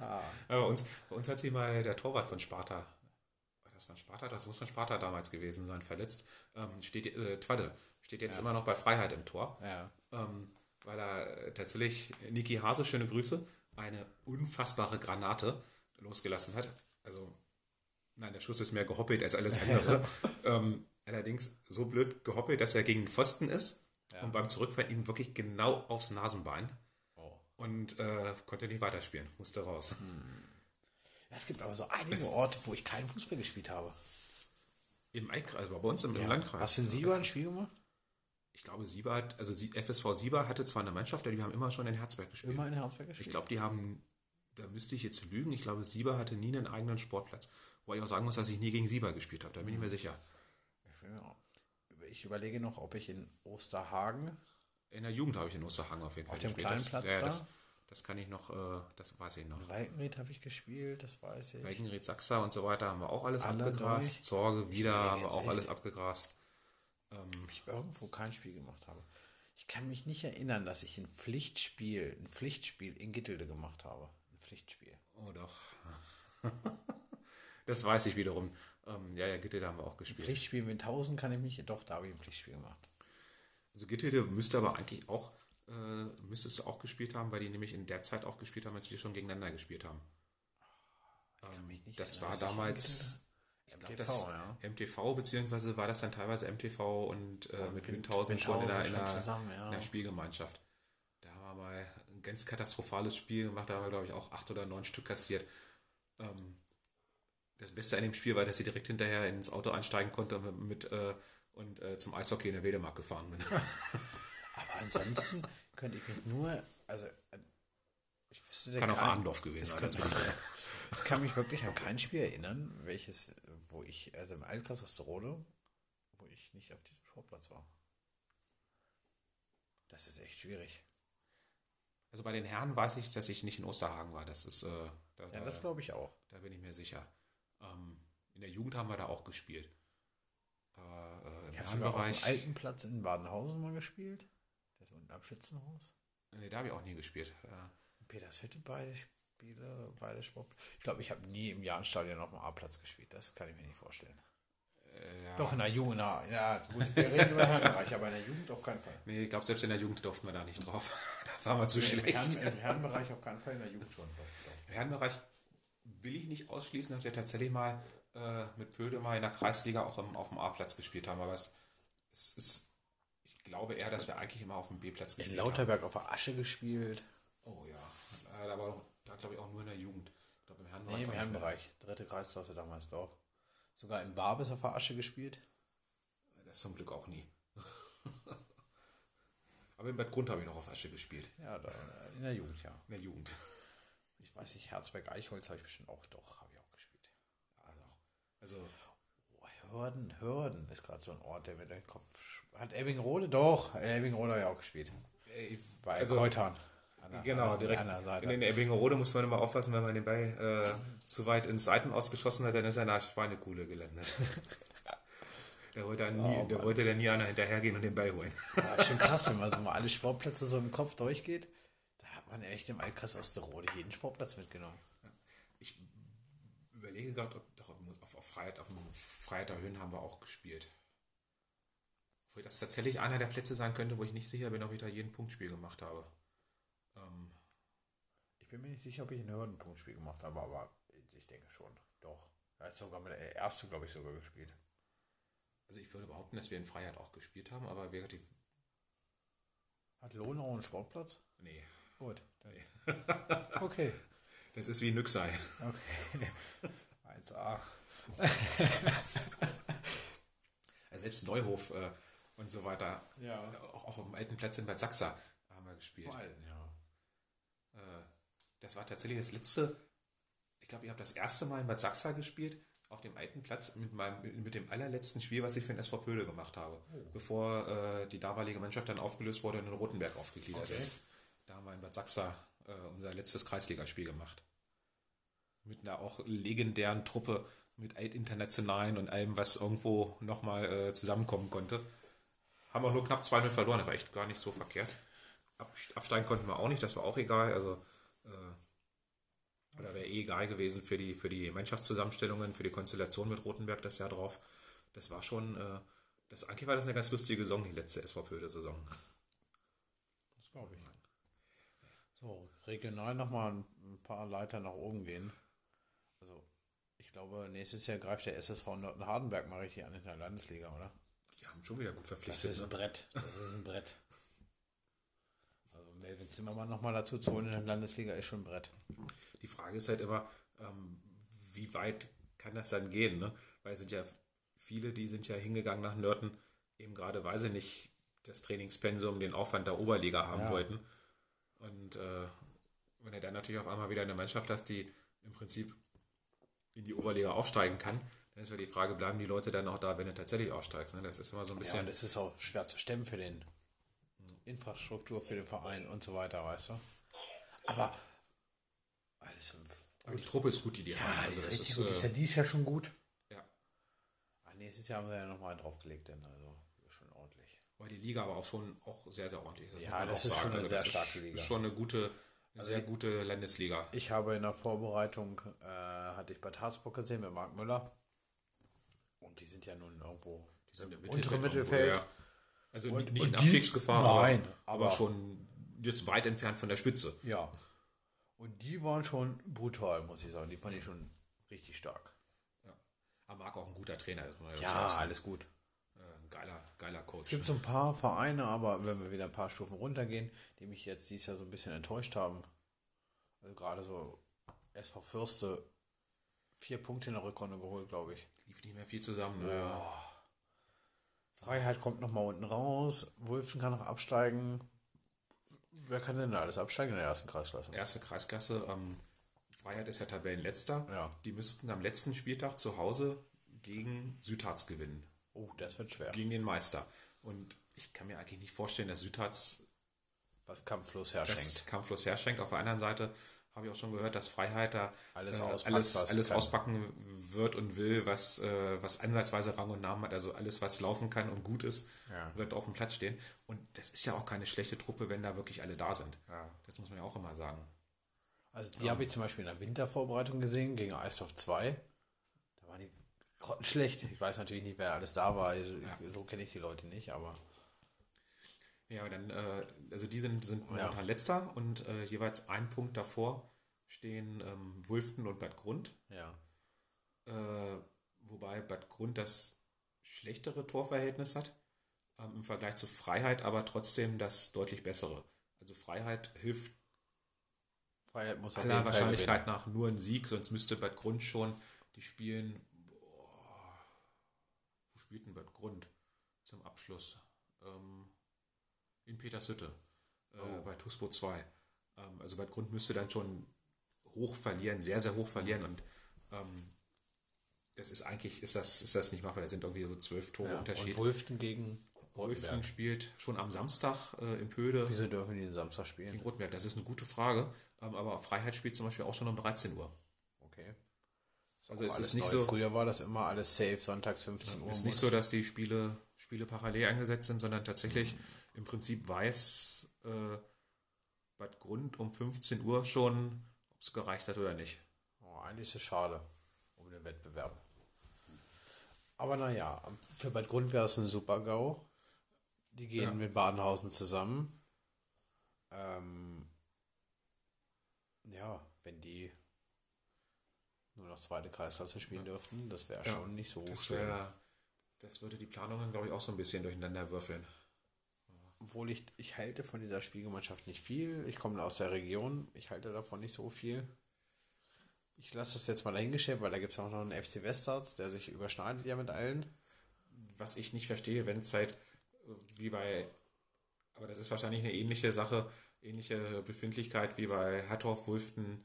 Ja, bei, uns, bei uns hat sich mal der Torwart von Sparta, war das von Sparta, das muss von Sparta damals gewesen sein, verletzt. Ähm, steht, äh, Twadde, steht jetzt immer noch bei Freiheit im Tor. Ja. Ähm, weil er äh, tatsächlich Niki Hase, schöne Grüße, eine unfassbare Granate losgelassen hat. Also, nein, der Schuss ist mehr gehoppelt als alles andere. ähm, allerdings so blöd gehoppelt, dass er gegen den Pfosten ist und beim Zurückfallen ihm wirklich genau aufs Nasenbein Oh. und äh, konnte nicht weiterspielen, musste raus. Ja, es gibt aber so einige Orte, wo ich keinen Fußball gespielt habe. Im Einkreis, also bei uns im, im Landkreis. Hast du in Sieber ein Spiel gemacht? Ich glaube, Sieber hat, also FSV Sieber hatte zwar eine Mannschaft, aber die haben immer schon in Herzberg gespielt. Immer in Herzberg gespielt? Ich glaube, die haben, da müsste ich jetzt lügen, ich glaube, Sieber hatte nie einen eigenen Sportplatz. Wo ich auch sagen muss, dass ich nie gegen Sieber gespielt habe, da bin ich mir sicher. Ja. Ich überlege noch, ob ich in Osterhagen In der Jugend habe ich in Osterhang auf jeden Fall Auf dem gespielt. kleinen das, Platz ja, da? das, das kann ich noch, äh, das weiß ich noch. Walkenried habe ich gespielt, das weiß ich. Weigenried, Sachsa und so weiter haben wir auch alles Alle abgegrast. durch? Sorge wieder haben wir auch alles abgegrast. Ich irgendwo kein Spiel gemacht habe. Ich kann mich nicht erinnern, dass ich ein Pflichtspiel, ein Pflichtspiel in Gittelde gemacht habe. Ein Pflichtspiel. Oh doch. das weiß ich wiederum. Ähm, ja, ja, Gitte, da haben wir auch Ein gespielt. Pflichtspiel in Windhausen kann ich mich, doch, da habe ich ein Pflichtspiel gemacht. Also Gittede müsste aber eigentlich auch, äh, müsstest du auch gespielt haben, weil die nämlich in der Zeit auch gespielt haben, als wir schon gegeneinander gespielt haben. Ähm, mich nicht das war damals MTV, das, ja. MTV, beziehungsweise war das dann teilweise MTV und äh, mit Wind- Windhausen schon in der, Spielgemeinschaft. Da haben wir mal ein ganz katastrophales Spiel gemacht, da haben wir, glaube ich, auch acht oder neun Stück kassiert. Ähm, das Beste an dem Spiel war, dass ich direkt hinterher ins Auto einsteigen konnte und, mit, äh, und äh, zum Eishockey in der Wedemark gefahren bin. Aber ansonsten könnte ich mich nur, also äh, Ich wüsste, Kann auch Arndorf gewesen sein. Ich kann mich wirklich an kein Spiel erinnern, welches, wo ich, also im Altkreis Osterode, wo ich nicht auf diesem Sportplatz war. Das ist echt schwierig. Also bei den Herren weiß ich, dass ich nicht in Osterhagen war. Das ist, äh, da, Ja, da, das glaube ich auch. da bin ich mir sicher. Ähm, in der Jugend haben wir da auch gespielt. Aber äh, im Ich habe sogar auf dem Herrenbereich. alten Platz in Badenhausen mal gespielt. Das unten am Schützenhaus. Nee, da habe ich auch nie gespielt. Ja. In Petershütte beide Spiele, beide Sport. Ich glaube, ich habe nie im Jahnstadion auf dem A-Platz gespielt. Das kann ich mir nicht vorstellen. Äh, Doch in der Jugend, na, ja, gut, wir reden über Herrenbereich, aber in der Jugend auf keinen Fall. Nee, ich glaube, selbst in der Jugend durften wir da nicht drauf. da waren wir zu Im, schlecht. Herren, Im Herrenbereich auf keinen Fall, in der Jugend schon. Im Herrenbereich will ich nicht ausschließen, dass wir tatsächlich mal äh, mit Pöde mal in der Kreisliga auch im, auf dem A-Platz gespielt haben. Aber es, es ist, ich glaube eher, dass wir eigentlich immer auf dem B-Platz In gespielt haben. Lauterberg auf der Asche gespielt. Oh ja, da war da glaube ich auch nur in der Jugend. Ich glaube im Herrenbereich. Nee, im. Herrenbereich. Dritte Kreisklasse damals doch. Sogar in Barbes auf der Asche gespielt. Das zum Glück auch nie. Aber in Bad Grund habe ich noch auf Asche gespielt. Ja, da, in der Jugend, ja. In der Jugend. Ich weiß nicht, Herzberg-Eichholz habe ich bestimmt auch, doch, habe ich auch gespielt. Also, also Oh, Hörden, Hörden ist gerade so ein Ort, der mir den Kopf. Hat Ebbingrode? Doch, Ebbingrode habe ich auch gespielt. ey, Bei Also- Kräutern. An Genau, direkt An der in Seite. den Ebbingerode muss man immer aufpassen, wenn man den Ball äh, zu weit ins Seiten ausgeschossen hat, dann ist er in der Schweinekuhle gelandet. da wollte, er nie, da wollte der nie einer hinterhergehen und den Ball holen. Ja, schon krass, wenn man so mal alle Sportplätze so im Kopf durchgeht. Da hat man echt im Altkreis Osterode jeden Sportplatz mitgenommen. Ich überlege gerade, ob doch auf, auf Freiheit, auf dem Freiheit der Höhen haben wir auch gespielt. Obwohl das tatsächlich einer der Plätze sein könnte, wo ich nicht sicher bin, ob ich da jeden Punktspiel gemacht habe. Ich bin mir nicht sicher, ob ich ein Hürdenpunktspiel gemacht habe, aber ich denke schon. Doch. Er ist sogar mit der erste, glaube ich, sogar gespielt. also ich würde behaupten, dass wir in Freiheit auch gespielt haben, aber wäre die. Hat Lohnau einen Sportplatz? Nee. Gut. Okay. Das ist wie Nüxei. Okay. 1A. Also selbst Neuhof äh, und so weiter. Ja. Auch, auch auf dem alten Platz in Bad Sachsa haben wir gespielt. Vor allem, ja. Äh, das war tatsächlich das letzte. Ich glaube, ich habe das erste Mal in Bad Sachsa gespielt, auf dem alten Platz, mit, meinem, mit dem allerletzten Spiel, was ich für den SV Pöde gemacht habe. Bevor äh, die damalige Mannschaft dann aufgelöst wurde und in Rotenberg aufgegliedert Okay. ist. Da haben wir in Bad Sachsa äh, unser letztes Kreisligaspiel gemacht. Mit einer auch legendären Truppe, mit Altinternationalen und allem, was irgendwo nochmal äh, zusammenkommen konnte. Haben auch nur knapp 2-0 verloren, das war echt gar nicht so verkehrt. Ab, absteigen konnten wir auch nicht, das war auch egal. Also, oder wäre eh egal gewesen für die, für die Mannschaftszusammenstellungen, für die Konstellation mit Rotenberg das Jahr drauf. Das war schon, äh, das, eigentlich war das eine ganz lustige Saison, die letzte SVP-Saison. Das glaube ich. So, regional nochmal ein paar Leiter nach oben gehen. Also, ich glaube, nächstes Jahr greift der SSV Norden-Hardenberg mal richtig an in der Landesliga, oder? Die haben schon wieder gut Das verpflichtet. ist ein Ne? Brett. Das ist ein Brett. Also, Melvin Zimmermann nochmal dazu zu holen in der Landesliga ist schon ein Brett. Die Frage ist halt immer, ähm, wie weit kann das dann gehen? Ne? Weil es sind ja viele, die sind ja hingegangen nach Nörten, eben gerade weil sie nicht das Trainingspensum, den Aufwand der Oberliga haben Ja. wollten. Und äh, wenn du dann natürlich auf einmal wieder eine Mannschaft hast, die im Prinzip in die Oberliga aufsteigen kann, dann ist ja die Frage, bleiben die Leute dann auch da, wenn du tatsächlich aufsteigst? Ne? Das ist immer so ein Ja, bisschen. und es ist auch schwer zu stemmen für den Infrastruktur, für den Verein und so weiter, weißt du? Aber alles aber die Truppe ist gut, die die ja, haben. die Also ist das ist, gut. Die ist äh, ja Jahr schon gut. ja. Ah, nächstes Jahr haben wir ja nochmal draufgelegt, denn also schon ordentlich. Weil die Liga aber auch schon auch sehr, sehr ordentlich ist. Ja, muss man das ist schon eine Also sehr das starke ist Liga. Schon eine gute, eine sehr gute Landesliga. Ich habe in der Vorbereitung, äh, hatte ich Bad Harzburg gesehen mit Marc Müller. Und die sind ja nun irgendwo Die sind im untere irgendwo, Mittelfeld. ja. Also Und- nicht in und die- Abstiegsgefahr, Nein, aber, aber aber- schon jetzt weit entfernt von der Spitze. Ja. Und die waren schon brutal, muss ich sagen. Die fand ich schon richtig stark. Ja. Aber Marc auch ein guter Trainer. Ja, sagen. alles gut. Äh, ein geiler, geiler Coach. Es gibt so ein paar Vereine, aber wenn wir wieder ein paar Stufen runtergehen, die mich jetzt dieses Jahr so ein bisschen enttäuscht haben. Also gerade so SV Fürste vier Punkte in der Rückrunde geholt, glaube ich. Lief nicht mehr viel zusammen. Ne? Ja. Freiheit kommt noch mal unten raus. Wulfen kann noch absteigen. Wer kann denn da alles absteigen in der ersten Kreisklasse? Erste Kreisklasse. Ähm, Freiheit ist ja Tabellenletzter. Ja. Die müssten am letzten Spieltag zu Hause gegen Südharz gewinnen. Oh, das wird schwer. Gegen den Meister. Und ich kann mir eigentlich nicht vorstellen, dass Südharz Was kampflos das herschenkt. kampflos herschenkt. Auf der anderen Seite habe ich auch schon gehört, dass Freiheit da Alles äh, auspackt, alles, alles auspacken wird und will, was, äh, was ansatzweise Rang und Namen hat. Also alles, was laufen kann und gut ist, Ja. wird auf dem Platz stehen. Und das ist ja auch keine schlechte Truppe, wenn da wirklich alle da sind. Ja. Das muss man ja auch immer sagen. Also die habe ich zum Beispiel in der Wintervorbereitung gesehen gegen Eisdorf 2. Da waren die grottenschlecht. Ich weiß natürlich nicht, wer alles da war. Also, So kenne ich die Leute nicht, aber Ja, dann, äh, also die sind, sind Ja. momentan letzter und äh, jeweils ein Punkt davor stehen ähm, Wulften und Bad Grund. ja. Äh, wobei Bad Grund das schlechtere Torverhältnis hat ähm, im Vergleich zu Freiheit, aber trotzdem das deutlich bessere. Also Freiheit hilft Freiheit muss aller Wahrscheinlichkeit nach nur ein Sieg, sonst müsste Bad Grund schon, die spielen, boah, wo spielt denn Bad Grund zum Abschluss? Ähm, in Petershütte, äh, Oh. bei TUSPO 2. Ähm, also Bad Grund müsste dann schon hoch verlieren, sehr, sehr hoch verlieren und ähm, das ist eigentlich, ist das, ist das nicht machbar, da sind irgendwie so zwölf Tore Ja. Und Unterschied. Wulften gegen Wolften spielt schon am Samstag äh, in Pöde Wieso dürfen die den Samstag spielen? gegen Rotenberg. Das ist eine gute Frage. Ähm, aber Freiheit spielt zum Beispiel auch schon um 13 Uhr. Okay. Also es ist nicht neu. so, Früher war das immer alles safe, sonntags 15 Uhr. ist nicht so, dass die Spiele, Spiele parallel eingesetzt sind, sondern tatsächlich im Prinzip weiß äh, Bad Grund um 15 Uhr schon, ob es gereicht hat oder nicht. Oh, eigentlich ist es schade um den Wettbewerb. Aber naja, für Bad Grund wäre es ein super GAU. Die gehen Ja. mit Badenhausen zusammen. Ähm, ja, wenn die nur noch zweite Kreisklasse spielen dürften, das wäre Ja, schon nicht so Das, schön. wär, das würde die Planungen, glaube ich, auch so ein bisschen durcheinander würfeln. Obwohl ich, ich halte von dieser Spielgemeinschaft nicht viel. Ich komme aus der Region, ich halte davon nicht so viel. Ich lasse das jetzt mal dahingestellt, weil da gibt es auch noch einen FC Westarts, der sich überschneidet ja mit allen. was ich nicht verstehe, wenn es halt äh, wie bei, aber das ist wahrscheinlich eine ähnliche Sache, ähnliche Befindlichkeit wie bei Hattorf, Wulften,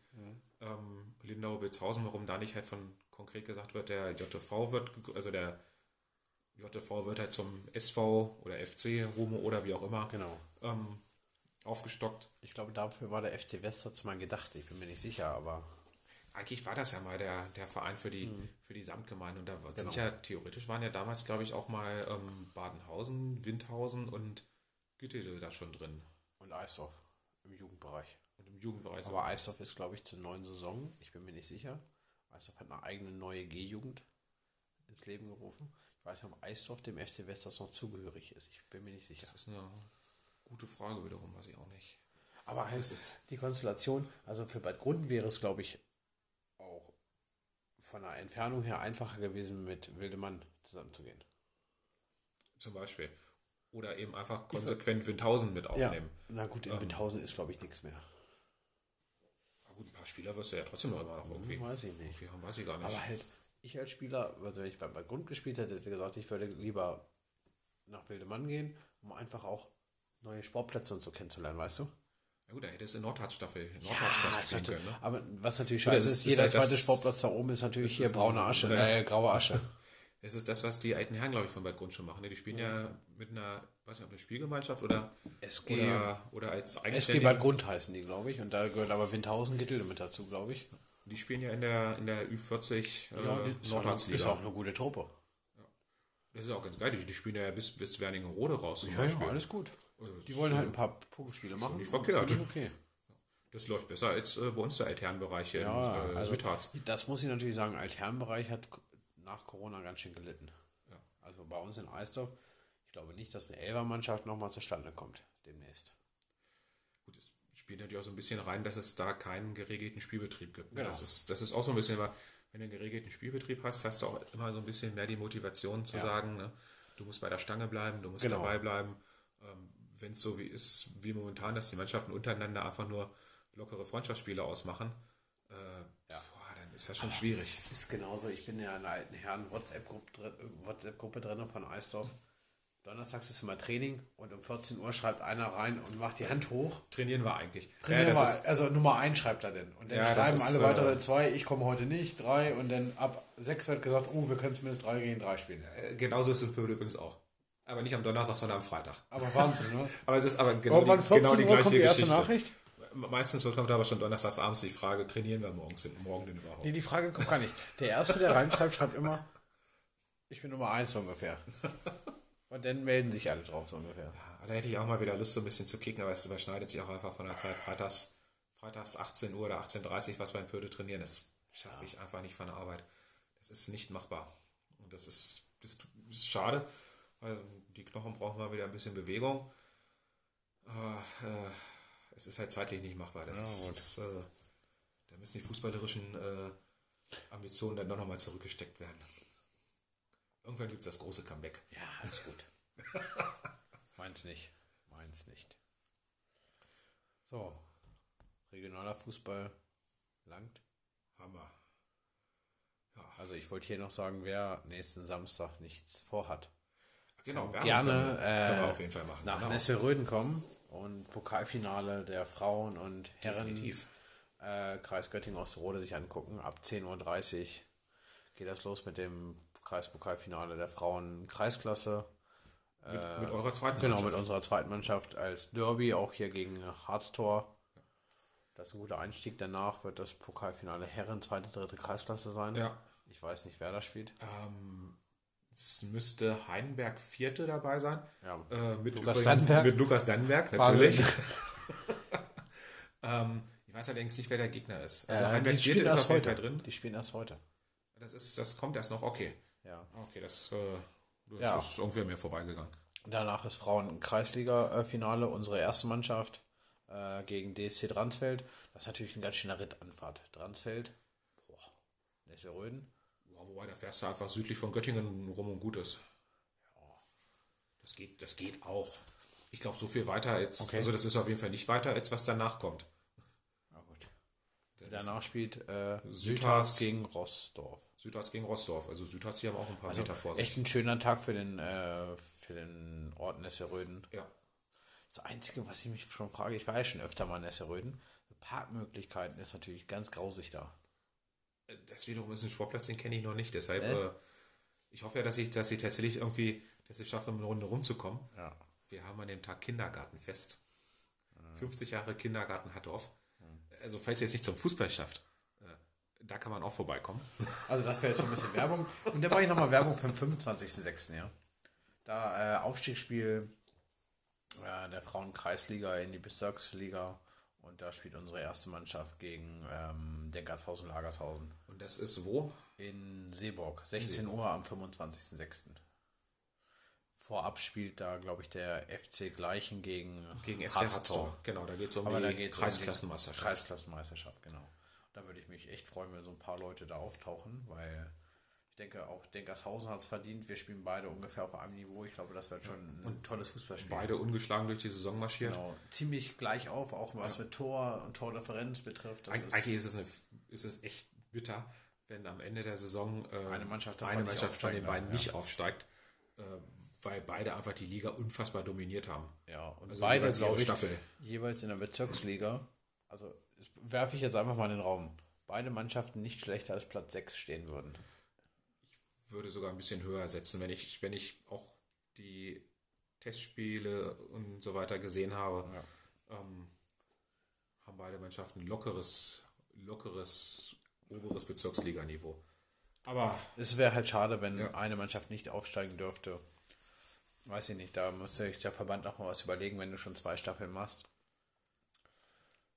ähm, Lindau, Bilzhausen, warum da nicht halt von konkret gesagt wird, der JTV wird, also der JTV wird halt zum SV oder FC, Rumo oder wie auch immer Genau. ähm, aufgestockt. Ich glaube, dafür war der FC Westarts mal gedacht. Ich bin mir nicht sicher, aber Eigentlich war das ja mal der, der Verein für die, für die Samtgemeinde. Und da war- sind Genau. ja theoretisch waren ja damals, glaube ich, auch mal ähm, Badenhausen, Windhausen und Gütede da schon drin. und Eisdorf im Jugendbereich. Und im Jugendbereich. Aber Eisdorf ist, glaube ich, zur neuen Saison. Ich bin mir nicht sicher. Eisdorf hat eine eigene neue G-Jugend ins Leben gerufen. Ich weiß nicht, ob Eisdorf dem FC Westers noch zugehörig ist. Ich bin mir nicht sicher. das ist eine gute Frage wiederum, weiß ich auch nicht. Aber halt ist- die Konstellation, also für Bad Grund wäre es, glaube ich, auch von der Entfernung her einfacher gewesen, mit Wildemann zusammenzugehen. Zum Beispiel. Oder eben einfach konsequent Windhausen mit aufnehmen. Na gut, in Windhausen ist, glaube ich, nichts mehr. Aber gut, ein paar Spieler wirst du ja trotzdem noch immer noch irgendwie. Weiß ich nicht. Haben, weiß ich gar nicht. Aber halt, ich als Spieler, also wenn ich bei Bad Grund gespielt hätte, hätte ich gesagt, ich würde lieber nach Wildemann gehen, um einfach auch neue Sportplätze und so kennenzulernen, weißt du? Na gut, da hättest du in Nordharz-Staffel ist Nordharz spielen natürlich- können, ne? Aber was natürlich scheiße ist, ist jeder halt das- zweite Sportplatz da oben ist natürlich hier ist braune Asche, ja. äh, graue Asche. Das ist das, was die alten Herren, glaube ich, von Bad Grund schon machen. ne? Die spielen ja mit einer, weiß nicht, ob eine Spielgemeinschaft oder, SG, oder, oder als SG. Bad Grund heißen die, glaube ich. Und da gehört aber Windhausen Gittel mit dazu, glaube ich. Die spielen ja in der, in der Ü40 äh, ist, auch, ist auch eine gute Truppe. Das ist auch ganz geil. Die, die spielen ja bis, bis Wernigerode raus zum Ja, ja, Beispiel. alles gut. Also, Die wollen halt ein paar Punktspiele machen. nicht verkehrt. Okay. Das läuft besser als äh, bei uns der Altherrenbereich hier Ja, in äh, also Südharz. das muss ich natürlich sagen, Altherrenbereich hat nach Corona ganz schön gelitten. Ja. Also bei uns in Eisdorf, ich glaube nicht, dass eine Elfermannschaft nochmal zustande kommt demnächst. Spielt natürlich auch so ein bisschen rein, dass es da keinen geregelten Spielbetrieb gibt. Genau. Das, ist, das ist auch so ein bisschen, wenn du einen geregelten Spielbetrieb hast, hast du auch immer so ein bisschen mehr die Motivation zu Ja. sagen, ne? du musst bei der Stange bleiben, du musst Genau. dabei bleiben. Ähm, wenn es so wie ist, wie momentan, dass die Mannschaften untereinander einfach nur lockere Freundschaftsspiele ausmachen, äh, Ja. boah, dann ist das schon schwierig. Ist genauso, ich bin ja in der alten Herren WhatsApp-Gruppe drin, WhatsApp drin von Eisdorf. Donnerstags ist immer Training und um 14 Uhr schreibt einer rein und macht die Hand hoch. Trainieren wir eigentlich. Trainieren ja, wir, ist, also Nummer 1 schreibt er denn. Und dann Ja, schreiben alle äh, weitere zwei, ich komme heute nicht, drei und dann ab sechs wird gesagt, oh, wir können zumindest drei gegen drei spielen. äh, genauso ist es in Pöbel übrigens auch. Aber nicht am Donnerstag, sondern am Freitag. Aber Wahnsinn, ne? Aber es ist aber genau, die, 14 genau die Uhr gleiche kommt die erste Geschichte. Nachricht? Meistens kommt aber schon donnerstags abends die Frage, trainieren wir morgens, morgen denn überhaupt? Nee, die Frage kommt gar nicht. Der Erste, der reinschreibt, schreibt immer, ich bin Nummer 1 so ungefähr. Und dann melden sich alle drauf so ungefähr. Ja, Da hätte ich auch mal wieder Lust, so ein bisschen zu kicken, aber es überschneidet sich auch einfach von der Zeit. Freitags, freitags 18 Uhr oder 18.30 Uhr, was wir in Pöde trainieren, das schaffe ich einfach nicht von der Arbeit. Das ist nicht machbar. Und das ist, das ist schade, weil die Knochen brauchen mal wieder ein bisschen Bewegung. Aber äh, es ist halt zeitlich nicht machbar. Das Ja, ist, das, äh, da müssen die fußballerischen äh, Ambitionen dann doch nochmal zurückgesteckt werden. Irgendwann gibt es das große Comeback. Ja, alles gut. Meins nicht. Meins nicht. So. Regionaler Fußball langt. Hammer. Also ich wollte hier noch sagen, wer nächsten Samstag nichts vorhat. Genau, Werbung Gerne können, wir- können wir äh, auf jeden Fall machen. nach genau. Nesselröden kommen und Pokalfinale der Frauen und Herren Definitiv. äh, Kreis Göttingen-Osterode sich angucken. Ab 10.30 Uhr geht das los mit dem Kreispokalfinale der Frauen Kreisklasse. Mit, mit eurer zweiten Genau, mit Mannschaft. unserer zweiten Mannschaft als Derby, auch hier gegen Harztor. Das ist ein guter Einstieg. Danach wird das Pokalfinale Herren, zweite, dritte Kreisklasse sein. Ja. Ich weiß nicht, wer da spielt. Es müsste Heidenberg Vierte dabei sein. Ja. Äh, mit Lukas übrigens- Dannenberg. Mit Lukas Dannenberg, natürlich. ähm, ich weiß allerdings nicht, wer der Gegner ist. Also Äh, Heidenberg Vierte ist erst auf jeden heute. Fall drin. Die spielen erst heute. Das, ist, das kommt erst noch. Okay. Ja. Okay, das, äh, das Ja. ist irgendwie an mir vorbeigegangen. Danach ist Frauen-Kreisliga-Finale, unsere erste Mannschaft äh, gegen DSC Dransfeld. Das ist natürlich ein ganz schöner Rittanfahrt. Dransfeld, boah, Nesselröden. Ja, wobei, da fährst du einfach südlich von Göttingen rum und gut ist. Das geht, das geht auch. Ich glaube, so viel weiter als, Okay. also das ist auf jeden Fall nicht weiter, als was danach kommt. Na gut. Danach spielt äh. Südharz gegen Rossdorf. Südharz gegen Rostorf. Also Südharz, die haben auch ein paar Also Meter vor sich. echt ein schöner Tag für den, äh, für den Ort Nesselröden. Ja. Das Einzige, was ich mich schon frage, ich war ja schon öfter mal in Nesselröden, Parkmöglichkeiten ist natürlich ganz grausig da. Das wiederum ist ein Sportplatz, den kenne ich noch nicht. Deshalb, Äh? äh, ich hoffe ja, dass ich, dass ich tatsächlich irgendwie, dass ich schaffe, eine Runde rumzukommen. Ja. Wir haben an dem Tag Kindergartenfest. 50 Jahre Kindergarten Hattorf. Also, falls ihr jetzt nicht zum Fußball schafft, äh, da kann man auch vorbeikommen. Also das wäre jetzt so ein bisschen Werbung. Und dann mache ich nochmal Werbung für den 25.06. Ja. Da äh, Aufstiegsspiel äh, der Frauenkreisliga in die Bezirksliga. Und da spielt unsere erste Mannschaft gegen ähm, Denkershausen Lagershausen. Und das ist wo? In Seeborg, 16 Uhr am 25.06. Vorab spielt da, glaube ich, der FC Gleichen gegen, Gegen SC Hatztor. Genau, da geht es um Aber die Kreisklassenmeisterschaft. Kreisklassenmeisterschaft, genau. Da würde ich mich echt freuen, wenn so ein paar Leute da auftauchen, weil ich denke, auch Denkershausen hat es verdient. Wir spielen beide ungefähr auf einem Niveau. Ich glaube, das wird schon ein tolles Fußballspiel. Beide ungeschlagen durch die Saison marschiert. Genau. Ziemlich gleich auf, auch was mit Tor und Tordifferenz betrifft. Das Eig ist, Eigentlich ist es, eine, ist es echt bitter, wenn am Ende der Saison äh, Eine Mannschaft eine Mannschaft von den beiden darf, nicht aufsteigt, äh, weil beide einfach die Liga unfassbar dominiert haben. ja, und Also beide, glaube ich, Staffel. jeweils in der Bezirksliga. Also das werfe ich jetzt einfach mal in den Raum. Beide Mannschaften nicht schlechter als Platz 6 stehen würden. Würde sogar ein bisschen höher setzen, wenn ich, wenn ich auch die Testspiele und so weiter gesehen habe. Ähm, haben beide Mannschaften lockeres, lockeres oberes Bezirksliganiveau. Aber Es wäre halt schade, wenn Ja. eine Mannschaft nicht aufsteigen dürfte. Weiß ich nicht, da müsste sich der Verband noch mal was überlegen, wenn du schon zwei Staffeln machst.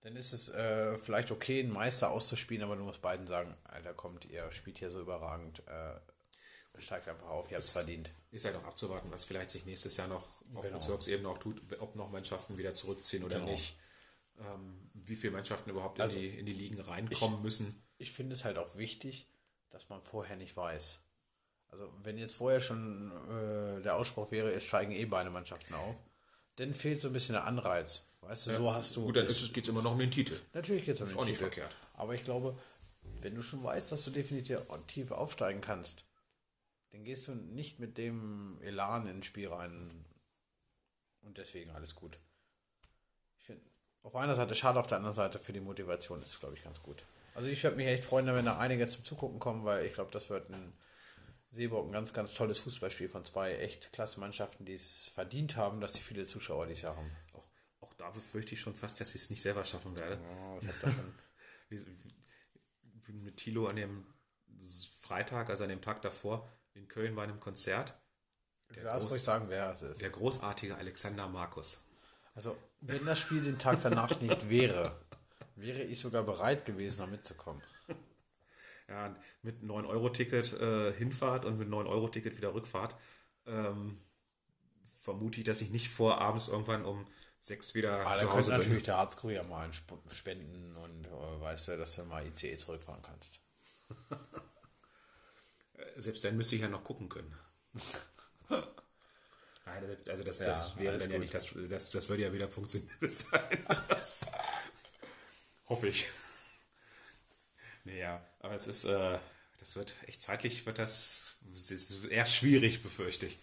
Dann ist es äh, vielleicht okay, einen Meister auszuspielen, aber du musst beiden sagen, Alter, kommt, ihr spielt hier so überragend, äh, steigt einfach auf, ihr habt es verdient. ist halt auch abzuwarten, was vielleicht sich nächstes Jahr noch auf Genau. Bezirksebene auch tut, ob noch Mannschaften wieder zurückziehen oder Genau. nicht. Ähm, wie viele Mannschaften überhaupt Also, in, die, in die Ligen reinkommen müssen. Ich finde es halt auch wichtig, dass man vorher nicht weiß. Also wenn jetzt vorher schon äh, der Ausspruch wäre, es steigen eh beide Mannschaften auf, dann fehlt so ein bisschen der Anreiz. Weißt du, so hast du. Gut, dann geht es immer noch um den Titel. Natürlich geht es um den auch nicht Titel. verkehrt. Aber ich glaube, wenn du schon weißt, dass du definitiv tief aufsteigen kannst, dann gehst du nicht mit dem Elan ins Spiel rein. Und deswegen alles gut. Ich finde, auf einer Seite schade, auf der anderen Seite für die Motivation ist es, glaube ich, ganz gut. Also ich würde mich echt freuen, wenn da einige zum Zugucken kommen, weil ich glaube, das wird ein Seeburg ein ganz, ganz tolles Fußballspiel von zwei echt klasse Mannschaften, die es verdient haben, dass sie viele Zuschauer dieses Jahr haben. Da befürchte ich schon fast, dass ich es nicht selber schaffen werde. Oh, ich hab da schon Wie- mit Thilo an dem Freitag, also an dem Tag davor, in Köln bei einem Konzert. Du darfst ruhig sagen, wer es ist. Der großartige Alexander Markus. Also, wenn das Spiel den Tag danach nicht wäre, wäre ich sogar bereit gewesen, da mitzukommen. Ja, mit 9-Euro-Ticket äh, Hinfahrt und mit 9-Euro-Ticket wieder Rückfahrt. Ähm, vermute ich, dass ich nicht vor abends irgendwann um 6 wieder Aber zu dann Hause könnte natürlich der ja mal spenden und äh, weißt du, dass du mal ICE zurückfahren kannst. Selbst dann müsste ich ja noch gucken können. Nein, also das, Ja, das wäre dann ja nicht, das, das, das würde ja wieder funktionieren bis dahin. Hoffe ich. Naja, aber es ist, äh, das wird echt zeitlich, wird das, ist eher schwierig, befürchte ich.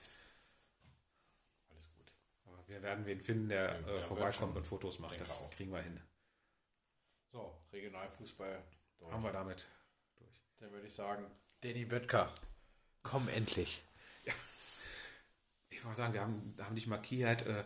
Aber wir werden wen finden, der äh, wird vorbeikommt und Fotos macht. Das auch. kriegen wir hin. So, Regionalfußball. durch. Haben wir damit durch. Dann würde ich sagen, Danny Böttger, komm endlich. Ich wollte sagen, wir haben, haben dich markiert. Äh,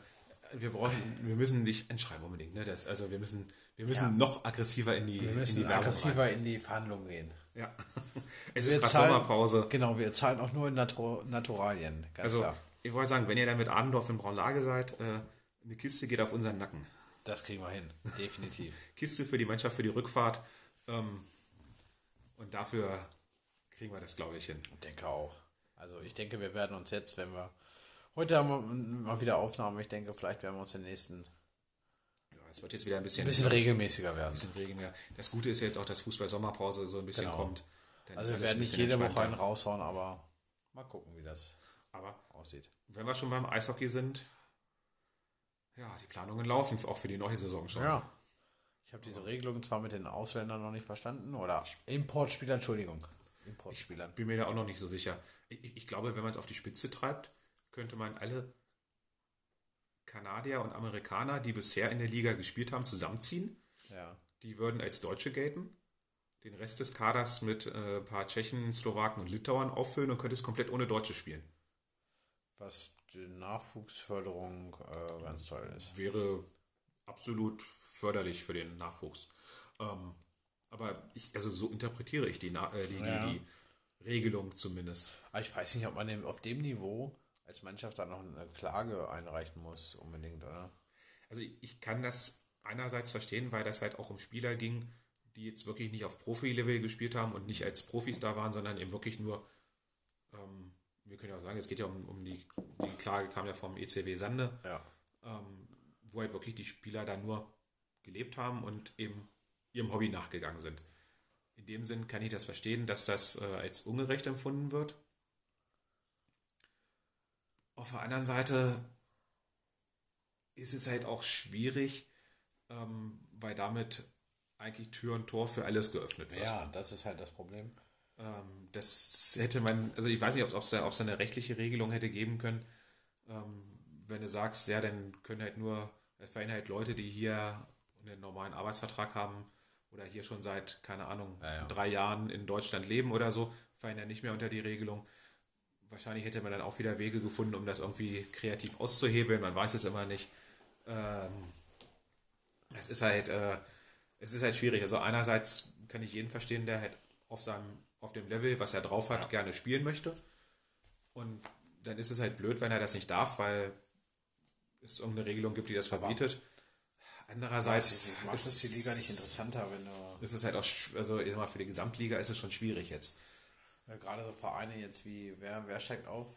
wir brauchen, wir müssen dich anschreiben unbedingt. Ne? Das, also wir müssen, wir müssen Ja. noch aggressiver in die, Wir in müssen die Werbung rein. aggressiver in die Verhandlungen gehen. Ja. Es Wir ist gerade zahlen- Sommerpause. Genau, wir zahlen auch nur in Natur Naturalien, ganz Also, klar. Ich wollte sagen, wenn ihr dann mit Adendorf in Braunlage seid, äh, eine Kiste geht auf unseren Nacken. Das kriegen wir hin, definitiv. Kiste für die Mannschaft für die Rückfahrt. Ähm, und dafür kriegen wir das, glaube ich, hin. Ich denke auch. Also ich denke, wir werden uns jetzt, wenn wir heute haben wir mal wieder Aufnahmen, ich denke, vielleicht werden wir uns in den nächsten Ja, es wird jetzt wieder ein bisschen, ein bisschen regelmäßiger werden. ein bisschen regelmäßiger. Das Gute ist jetzt auch, dass Fußball-Sommerpause so ein bisschen Genau. kommt. Dann Also wir werden nicht jede Woche einen raushauen, aber mal gucken, wie das Aber aussieht. wenn wir schon beim Eishockey sind, ja, die Planungen laufen auch für die neue Saison schon. Ja. Ich habe diese Regelung zwar mit den Ausländern noch nicht verstanden, oder Importspielern, Entschuldigung. Importspielern. Bin mir da auch noch nicht so sicher. Ich, ich- ich glaube, wenn man es auf die Spitze treibt, könnte man alle Kanadier und Amerikaner, die bisher in der Liga gespielt haben, zusammenziehen. Ja. Die würden als Deutsche gelten. Den Rest des Kaders mit äh, ein paar Tschechen, Slowaken und Litauern auffüllen und könnte es komplett ohne Deutsche spielen. Was die Nachwuchsförderung äh, ganz toll ist. Wäre absolut förderlich für den Nachwuchs. Ähm, aber ich, also so interpretiere ich die, äh, die, Ja. die, die Regelung zumindest. Aber ich weiß nicht, ob man auf dem Niveau als Mannschaft dann noch eine Klage einreichen muss, unbedingt, oder? Also ich- kann das einerseits verstehen, weil das halt auch um Spieler ging, die jetzt wirklich nicht auf Profi-Level gespielt haben und nicht als Profis da waren, sondern eben wirklich nur, wir können ja auch sagen, es geht ja um, um die, die Klage kam ja vom ECW Sande, Ja. ähm, wo halt wirklich die Spieler da nur gelebt haben und eben ihrem Hobby nachgegangen sind. In dem Sinn kann ich das verstehen, dass das äh, als ungerecht empfunden wird. Auf der anderen Seite ist es halt auch schwierig, ähm, weil damit eigentlich Tür und Tor für alles geöffnet wird. Ja, das ist halt das Problem. Ähm, das hätte man, also ich weiß nicht, ob es da, ob's da eine rechtliche Regelung hätte geben können. Ähm, wenn du sagst, ja, dann können halt nur, fallen halt Leute, die hier einen normalen Arbeitsvertrag haben oder hier schon seit, keine Ahnung, Ja, ja. drei Jahren in Deutschland leben oder so, fallen ja nicht mehr unter die Regelung. Wahrscheinlich hätte man dann auch wieder Wege gefunden, um das irgendwie kreativ auszuhebeln. Man weiß es immer nicht. Ähm, es ist halt, äh, es ist halt schwierig. Also einerseits kann ich jeden verstehen, der halt auf seinem, auf dem Level, was er drauf hat, gerne spielen möchte. Und dann ist es halt blöd, wenn er das nicht darf, weil es irgendeine Regelung gibt, die das verbietet. Andererseits Macht das die Liga nicht interessanter, wenn du ist es halt auch, also ich sag mal, für die Gesamtliga ist es schon schwierig jetzt. ja, gerade so Vereine jetzt wie, wer, wer steigt auf?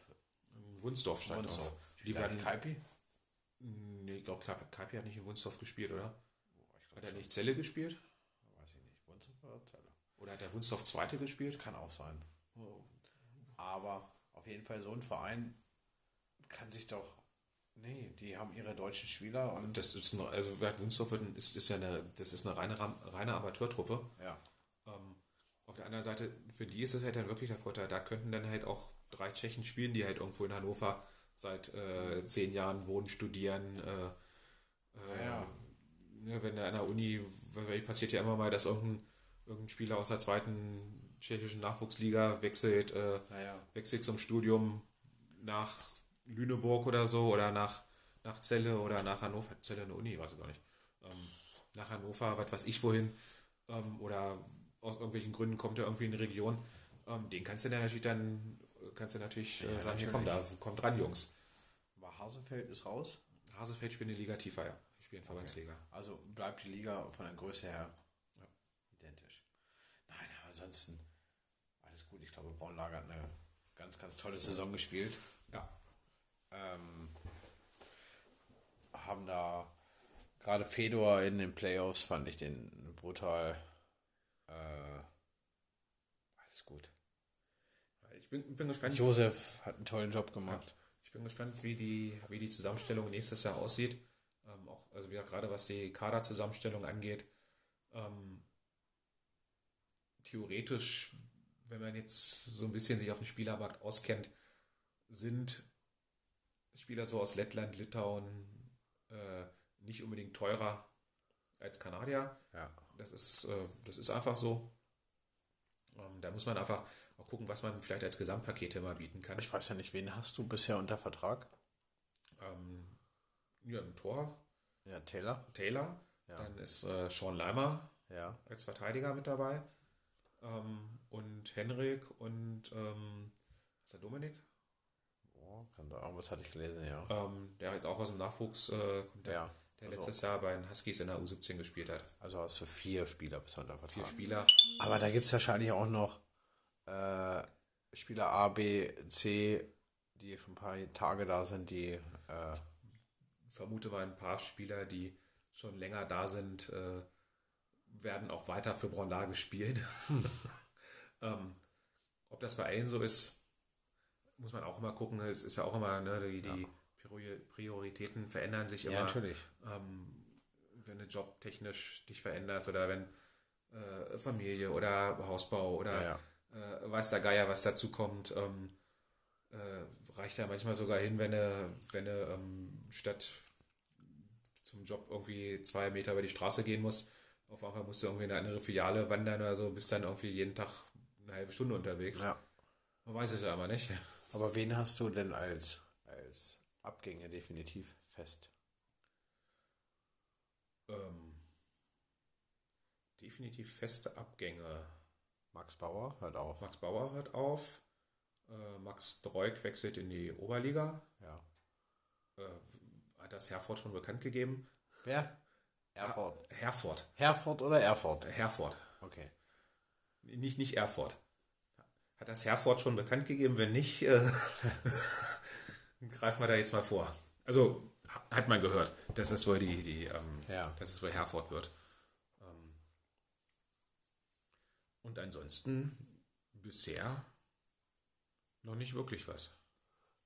Wunsdorf steigt Wunsdorf. auf. Die werden, Kaipi? nee, ich glaube, Kaipi hat nicht in Wunsdorf gespielt, oder? Hat er nicht Zelle gespielt? Weiß ich nicht. Wunsdorf oder Zelle? Oder hat der Wunsdorf Zweite gespielt? Kann auch sein. Aber auf jeden Fall so ein Verein kann sich doch. Nee, die haben ihre deutschen Spieler und Das ist ein, also wer hat Wunsdorf wird, ein- ist, ist ja eine, das ist eine reine, reine Amateurtruppe. ja. Ähm, auf der anderen Seite, für die ist es halt dann wirklich der Vorteil. Da könnten dann halt auch drei Tschechen spielen, die halt irgendwo in Hannover seit äh, zehn Jahren wohnen, studieren. Äh, äh, Ja. ne, wenn da an der Uni, weil passiert ja immer mal, dass irgendein, irgendein Spieler aus der zweiten tschechischen Nachwuchsliga wechselt, äh, Naja. wechselt zum Studium nach Lüneburg oder so oder nach, nach Celle oder nach Hannover. Celle eine Uni, weiß ich gar nicht. Ähm, nach Hannover, was weiß ich wohin. Ähm, oder aus irgendwelchen Gründen kommt er irgendwie in die Region. Ähm, den kannst du dann natürlich dann, kannst du natürlich äh, sagen, hier komm da, kommt ran, Jungs. Aber Hasenfeld ist raus. Hasefeld spielt eine Liga tiefer, ja. Ich spiele in Verbandsliga. Also bleibt die Liga von der Größe her ansonsten alles gut. Ich glaube, Braunlager hat eine ganz, ganz tolle Saison gespielt. Ja. Ähm, haben da gerade Fedor in den Playoffs fand ich den brutal. Äh, alles gut. Ich bin, bin gespannt. Josef hat einen tollen Job gemacht. Ich bin gespannt, wie die, wie die Zusammenstellung nächstes Jahr aussieht. Ähm, auch, also wieder gerade was die Kaderzusammenstellung angeht. Ähm, theoretisch, wenn man jetzt so ein bisschen sich auf dem Spielermarkt auskennt, sind Spieler so aus Lettland, Litauen äh, nicht unbedingt teurer als Kanadier. Ja. Das ist, äh, das ist einfach so. Ähm, da muss man einfach auch gucken, was man vielleicht als Gesamtpaket immer bieten kann. Ich weiß ja nicht, wen hast du bisher unter Vertrag? Ähm, ja, im Tor Ja, Taylor. Taylor. Ja. Dann ist äh, Sean Leimer Ja. als Verteidiger mit dabei. Ähm, und Henrik und ähm, ist der Dominik? Oh, kann da irgendwas hatte ich gelesen, ja. Ähm, der jetzt auch aus dem Nachwuchs äh, kommt, der, Ja, der also- letztes Jahr bei den Huskies in der U17 gespielt hat. Also hast du vier Spieler unter Vertrag. Vier Spieler. Aber da gibt es wahrscheinlich auch noch äh, Spieler A, B, C, die schon ein paar Tage da sind, die äh, vermute mal ein paar Spieler, die schon länger da sind, äh, werden auch weiter für Brondage spielen. ähm, ob das bei allen so ist, muss man auch immer gucken. Es ist ja auch immer, ne, die, die Priori- Prioritäten verändern sich immer. ja, natürlich. ähm, wenn du jobtechnisch dich veränderst oder wenn äh, Familie oder Hausbau oder Ja, Äh, weiß der Geier, was dazu kommt. Ähm, äh, reicht ja manchmal sogar hin, wenn du, wenn du ähm, statt zum Job irgendwie zwei Meter über die Straße gehen musst, auf einmal musst du irgendwie in eine andere Filiale wandern oder so, bist dann irgendwie jeden Tag eine halbe Stunde unterwegs. Ja. Man weiß es ja aber nicht. Aber wen hast du denn als, als Abgänge definitiv fest? Ähm, definitiv feste Abgänge. Max Bauer hört auf. Max Bauer hört auf. Äh, Max Dreuk wechselt in die Oberliga. Ja. Äh, hat das Herford schon bekannt gegeben? Wer? Erfurt. Herford. Herford oder Erfurt? Herford. Okay. Nicht, nicht Erfurt. Hat das Herford schon bekannt gegeben? Wenn nicht, äh, greifen wir da jetzt mal vor. Also ha- hat man gehört, dass es wohl die, die ähm, Ja. dass es wohl Herford wird. Ähm, und ansonsten bisher noch nicht wirklich was.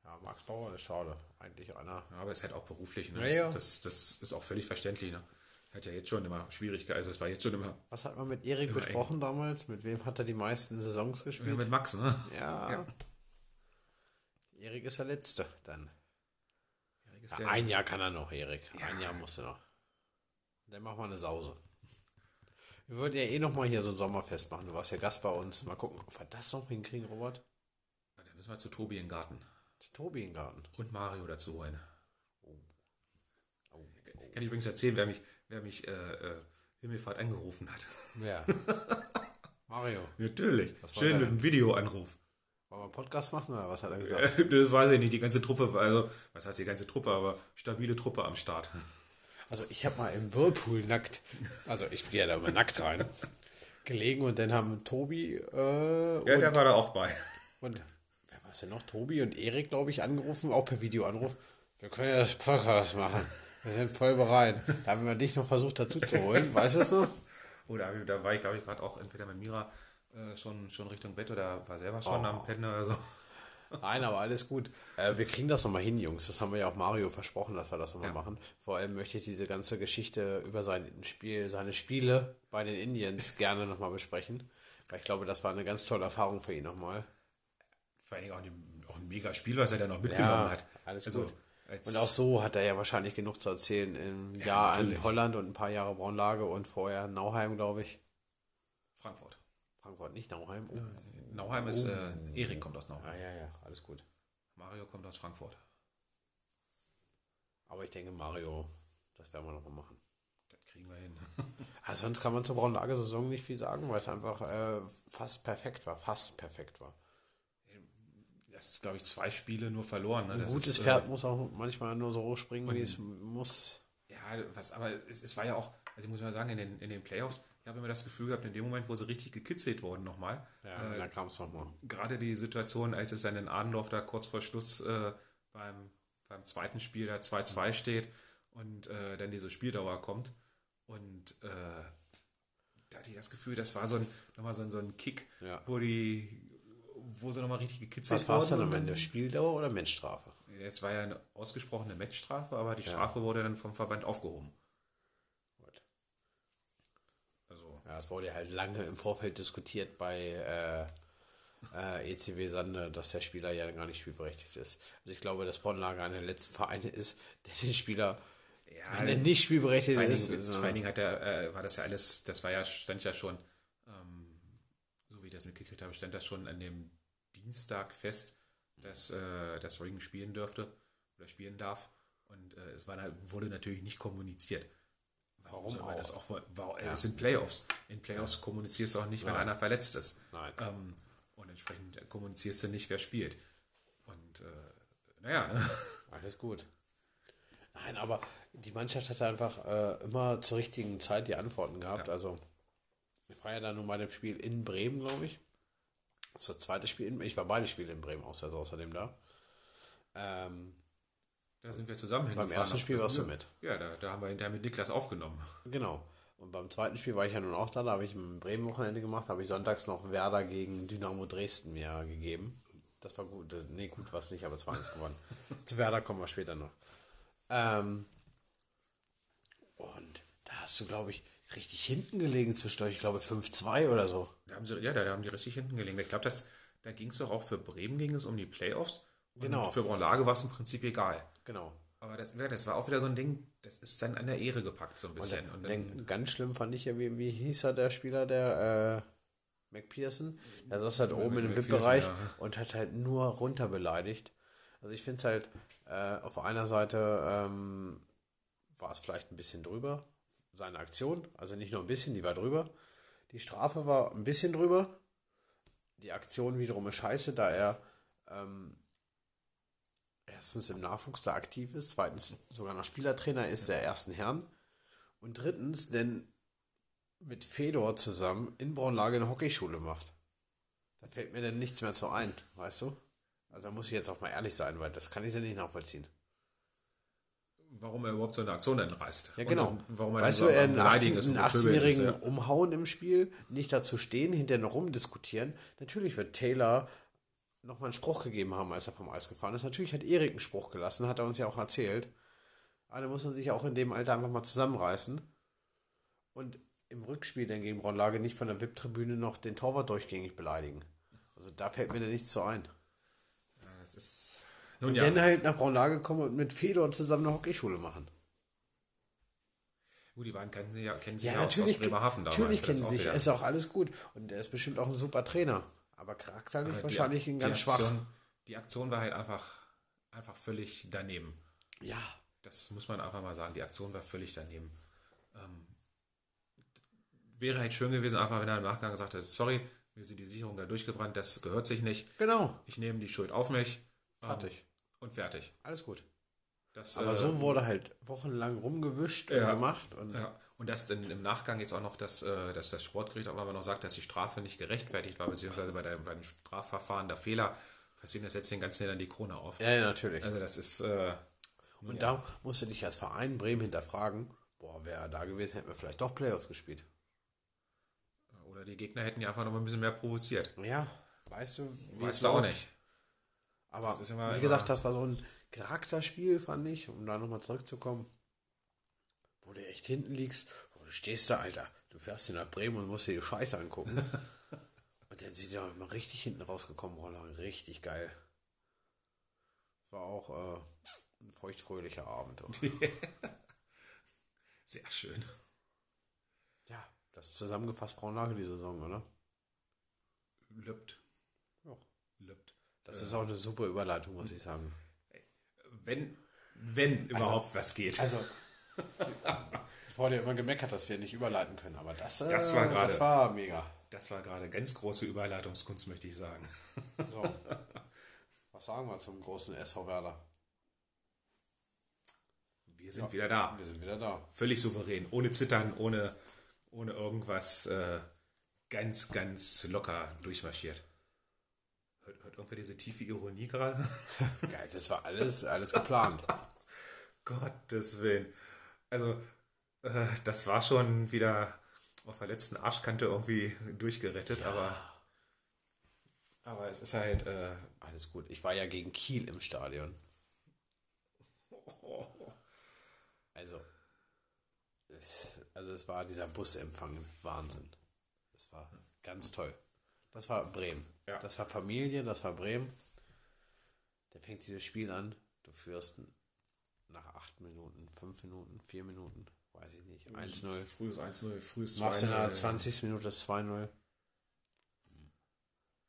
Ja, Max Bauer ist schade. Eigentlich einer. Ja, aber es ist halt auch beruflich. Ne? Ja, ja. Das, das, das ist auch völlig verständlich. Ne? Hat ja jetzt schon immer Schwierigkeiten. Also es war jetzt schon immer Was hat man mit Erik besprochen damals? Mit wem hat er die meisten Saisons gespielt? mit Max, ne? Ja. Ja. Erik ist der Letzte dann. Ist Ja, der- ein Jahr kann er noch, Erik. Ja. Ein Jahr musst du noch. Dann machen wir eine Sause. Wir wollten ja eh noch mal hier so ein Sommerfest machen. Du warst ja Gast bei uns. Mal gucken, ob wir das noch hinkriegen, Robert. Da müssen wir zu Tobi in den Garten. Zu Tobi in den Garten. Und Mario dazu holen. Oh, Kann ich übrigens erzählen, wer mich, wer mich äh, äh, Himmelfahrt angerufen hat. Ja. Mario, Natürlich. Schön mit einem Videoanruf. wollen wir einen Podcast machen oder was hat er gesagt? Das weiß ich nicht. Die ganze Truppe, also, was heißt die ganze Truppe, aber stabile Truppe am Start. Also ich habe mal im Whirlpool nackt, also ich gehe ja da immer nackt rein, gelegen und dann haben Tobi äh, Ja, der war da auch bei. und wer war es denn noch? Tobi und Erik, glaube ich, angerufen, auch per Videoanruf. Wir können ja das Podcast machen. Wir sind voll bereit. Da haben wir dich noch versucht dazu zu holen. Weißt du das noch? Oder da war ich, glaube ich, gerade auch entweder mit Mira äh, schon, schon Richtung Bett oder war selber schon Oh. am Pennen oder so. Nein, aber alles gut. Äh, wir kriegen das nochmal hin, Jungs. Das haben wir ja auch Mario versprochen, dass wir das nochmal Ja. machen. Vor allem möchte ich diese ganze Geschichte über sein Spiel, seine Spiele bei den Indians gerne nochmal besprechen. Weil ich glaube, das war eine ganz tolle Erfahrung für ihn nochmal. Vor allen Dingen auch ein, auch ein mega Spiel, was er dann noch mitgenommen hat. Alles Also, gut. Und auch so hat er ja wahrscheinlich genug zu erzählen. Im Jahr in natürlich. Holland und ein paar Jahre Braunlage und vorher Nauheim, glaube ich. Frankfurt. Frankfurt, nicht Nauheim. Oh. Nauheim ist, äh, Erik kommt aus Nauheim. Ah, ja, ja, alles gut. Mario kommt aus Frankfurt. Aber ich denke, Mario, das werden wir nochmal machen. Das kriegen wir hin. Ah, sonst kann man zur Braunlage-Saison nicht viel sagen, weil es einfach äh, fast perfekt war. Fast perfekt war. Das ist, glaube ich, zwei Spiele nur verloren. Ne? Ein gutes ist, äh, Pferd muss auch manchmal nur so hoch springen, wie es muss. Ja, was, aber es, es war ja auch, also ich muss mal sagen, in den, in den Playoffs, ich habe immer das Gefühl gehabt, in dem Moment, wo sie richtig gekitzelt wurden nochmal, Ja, da kam es nochmal. gerade die Situation, als es dann in Adendorf da kurz vor Schluss äh, beim, beim zweiten Spiel da 2-2 steht und äh, dann diese Spieldauer kommt und äh, da hatte ich das Gefühl, das war so ein, nochmal so ein, so ein Kick, Ja. wo die wo sie nochmal richtig gekitzelt Was war es dann am Ende? Spieldauer oder Matchstrafe? Es war ja eine ausgesprochene Matchstrafe, aber die Strafe wurde dann vom Verband aufgehoben. Gut. Also, Ja, es wurde halt lange im Vorfeld diskutiert bei äh, äh, ECW Sande, dass der Spieler ja gar nicht spielberechtigt ist. Also ich glaube, dass Bonlager einer der letzten Vereine ist, der den Spieler, ja, wenn er nicht spielberechtigt vor ist, äh, vor allen Dingen hat er, äh, war das ja alles, das war ja, stand ja schon, ähm, so wie ich das mitgekriegt habe, stand das schon an dem Dienstag fest, dass äh, das Ring spielen dürfte oder spielen darf. Und äh, es war, wurde natürlich nicht kommuniziert. Warum man auch? Das auch warum, Es sind Playoffs. In Playoffs kommunizierst du auch nicht, wenn einer verletzt ist. Nein. Ähm, und entsprechend kommunizierst du nicht, wer spielt. Und äh, naja, ne? Alles gut. Nein, aber die Mannschaft hat einfach äh, immer zur richtigen Zeit die Antworten gehabt. Also, ich war ja dann nur bei dem Spiel in Bremen, glaube ich. Das ist das zweite Spiel in Ich war beide Spiele in Bremen außer, außerdem da. Ähm, da sind wir zusammen beim ersten Spiel warst du mit. Ja, da, da haben wir hinterher mit Niklas aufgenommen. Genau. Und beim zweiten Spiel war ich ja nun auch da. Da habe ich ein Bremen-Wochenende gemacht. Habe ich sonntags noch Werder gegen Dynamo Dresden mir gegeben. Das war gut. Nee, gut war es nicht, aber 2-1 gewonnen. Zu Werder kommen wir später noch. Ähm, und da hast du, glaube ich, richtig hinten gelegen zwischendurch. Ich glaube 5-2 oder so. Da haben sie, ja, da haben die richtig hinten gelegen. Ich glaube, da ging es doch auch für Bremen ging es um die Playoffs. Und Genau. Für Braunlage war es im Prinzip egal. Genau. Aber das, das war auch wieder so ein Ding, das ist dann an der Ehre gepackt, so ein bisschen. Und dann, Dann, ganz schlimm fand ich ja, wie, wie hieß er, der Spieler, der äh, McPherson? Der saß halt oben McPherson, VIP-Bereich ja. und hat halt nur runter beleidigt. Also ich finde es halt, äh, auf einer Seite ähm, war es vielleicht ein bisschen drüber, seine Aktion, also nicht nur ein bisschen, die war drüber. Die Strafe war ein bisschen drüber. Die Aktion wiederum ist scheiße, da er ähm, erstens im Nachwuchs da aktiv ist, zweitens sogar noch Spielertrainer ist der ersten Herren und drittens denn mit Fedor zusammen in Braunlage eine Hockeyschule macht. Da fällt mir denn nichts mehr zu ein, weißt du? Also da muss ich jetzt auch mal ehrlich sein, weil das kann ich ja nicht nachvollziehen. Warum er überhaupt so eine Aktion dann reißt. Ja, genau. Und, warum er weißt du, so einen Beleidigen 18 ist und einen Pöbeln 18-Jährigen ist, ja. umhauen im Spiel, nicht dazu stehen, hinterher noch rumdiskutieren. Natürlich wird Taylor nochmal einen Spruch gegeben haben, als er vom Eis gefahren ist. Natürlich hat Erik einen Spruch gelassen, hat er uns ja auch erzählt. Aber da muss man sich auch in dem Alter einfach mal zusammenreißen. Und im Rückspiel dann gegen Braunlage nicht von der VIP-Tribüne noch den Torwart durchgängig beleidigen. Also da fällt mir dann nichts so ein. Ja, das ist, nun Und ja, dann halt nach Braunlage kommen und mit Fedor zusammen eine Hockeyschule machen. gut, die beiden kennen sie ja, kennen sie Ja, ja, aus, aus natürlich, Bremerhaven damals. natürlich kennen sie sich, wieder- ist auch alles gut. Und er ist bestimmt auch ein super Trainer. Aber charakterlich Aber die- wahrscheinlich ein ganz schwach. Die Aktion war halt einfach, einfach völlig daneben. Ja, Das muss man einfach mal sagen. Die Aktion war völlig daneben. Ähm, wäre halt schön gewesen, einfach wenn er im Nachgang gesagt hätte, sorry, mir sind die Sicherungen da durchgebrannt, das gehört sich nicht. genau. Ich nehme die Schuld auf mich. ähm, Fertig. Und fertig. Alles gut. Das, Aber äh, so wurde halt wochenlang rumgewischt und Ja. gemacht. Und Ja, und dass dann im Nachgang jetzt auch noch, das, äh, dass das Sportgericht auch noch sagt, dass die Strafe nicht gerechtfertigt war, beziehungsweise bei, der, bei dem Strafverfahren der Fehler passiert, das setzt den ganz schnell dann die Krone auf. ja, ja, natürlich. Also das ist, äh, Und da musst du dich als Verein Bremen hinterfragen, boah, wäre er da gewesen, hätten wir vielleicht doch Playoffs gespielt. oder die Gegner hätten ja einfach noch mal ein bisschen mehr provoziert. Ja, weißt du, wie Weißt es du auch läuft. nicht. Aber immer- wie gesagt, das war so ein Charakterspiel, fand ich, um da nochmal zurückzukommen. Wo du echt hinten liegst, wo du stehst da, Alter, du fährst hier nach Bremen und musst dir die Scheiße angucken. Und dann sind ja immer richtig hinten rausgekommen, Roller. Richtig geil. War auch äh, ein feuchtfröhlicher Abend. Auch. Sehr schön. ja, das ist zusammengefasst Braunlage die Saison, oder? Löppt. Ja. Das ist auch eine super Überleitung, muss ich sagen. Wenn, wenn überhaupt was geht. Also, es wurde ja immer gemeckert, dass wir nicht überleiten können, aber das, äh, Das war gerade- das war mega. Das war gerade ganz große Überleitungskunst, möchte ich sagen. So. Was sagen wir zum großen SV Werder? Wir sind wieder da. Wir sind wieder da. Völlig souverän, ohne Zittern, ohne, ohne irgendwas. Äh, ganz, ganz locker durchmarschiert. Irgendwer diese tiefe Ironie gerade? Geil, das war alles, alles geplant. Gottes Willen. Also, äh, das war schon wieder auf der letzten Arschkante irgendwie durchgerettet, aber, aber es ist halt, äh, Alles gut. Ich war ja gegen Kiel im Stadion. Also, es, also es war dieser Busempfang Wahnsinn. Das war ganz toll. Das war Bremen. Ja. Das war Familie, das war Bremen. Dann fängt dieses Spiel an. Du führst nach acht Minuten, fünf Minuten, vier Minuten, weiß ich nicht, 1-0. frühes 1-0, frühes Machst in der 2-0. 20. Minute das 2-0.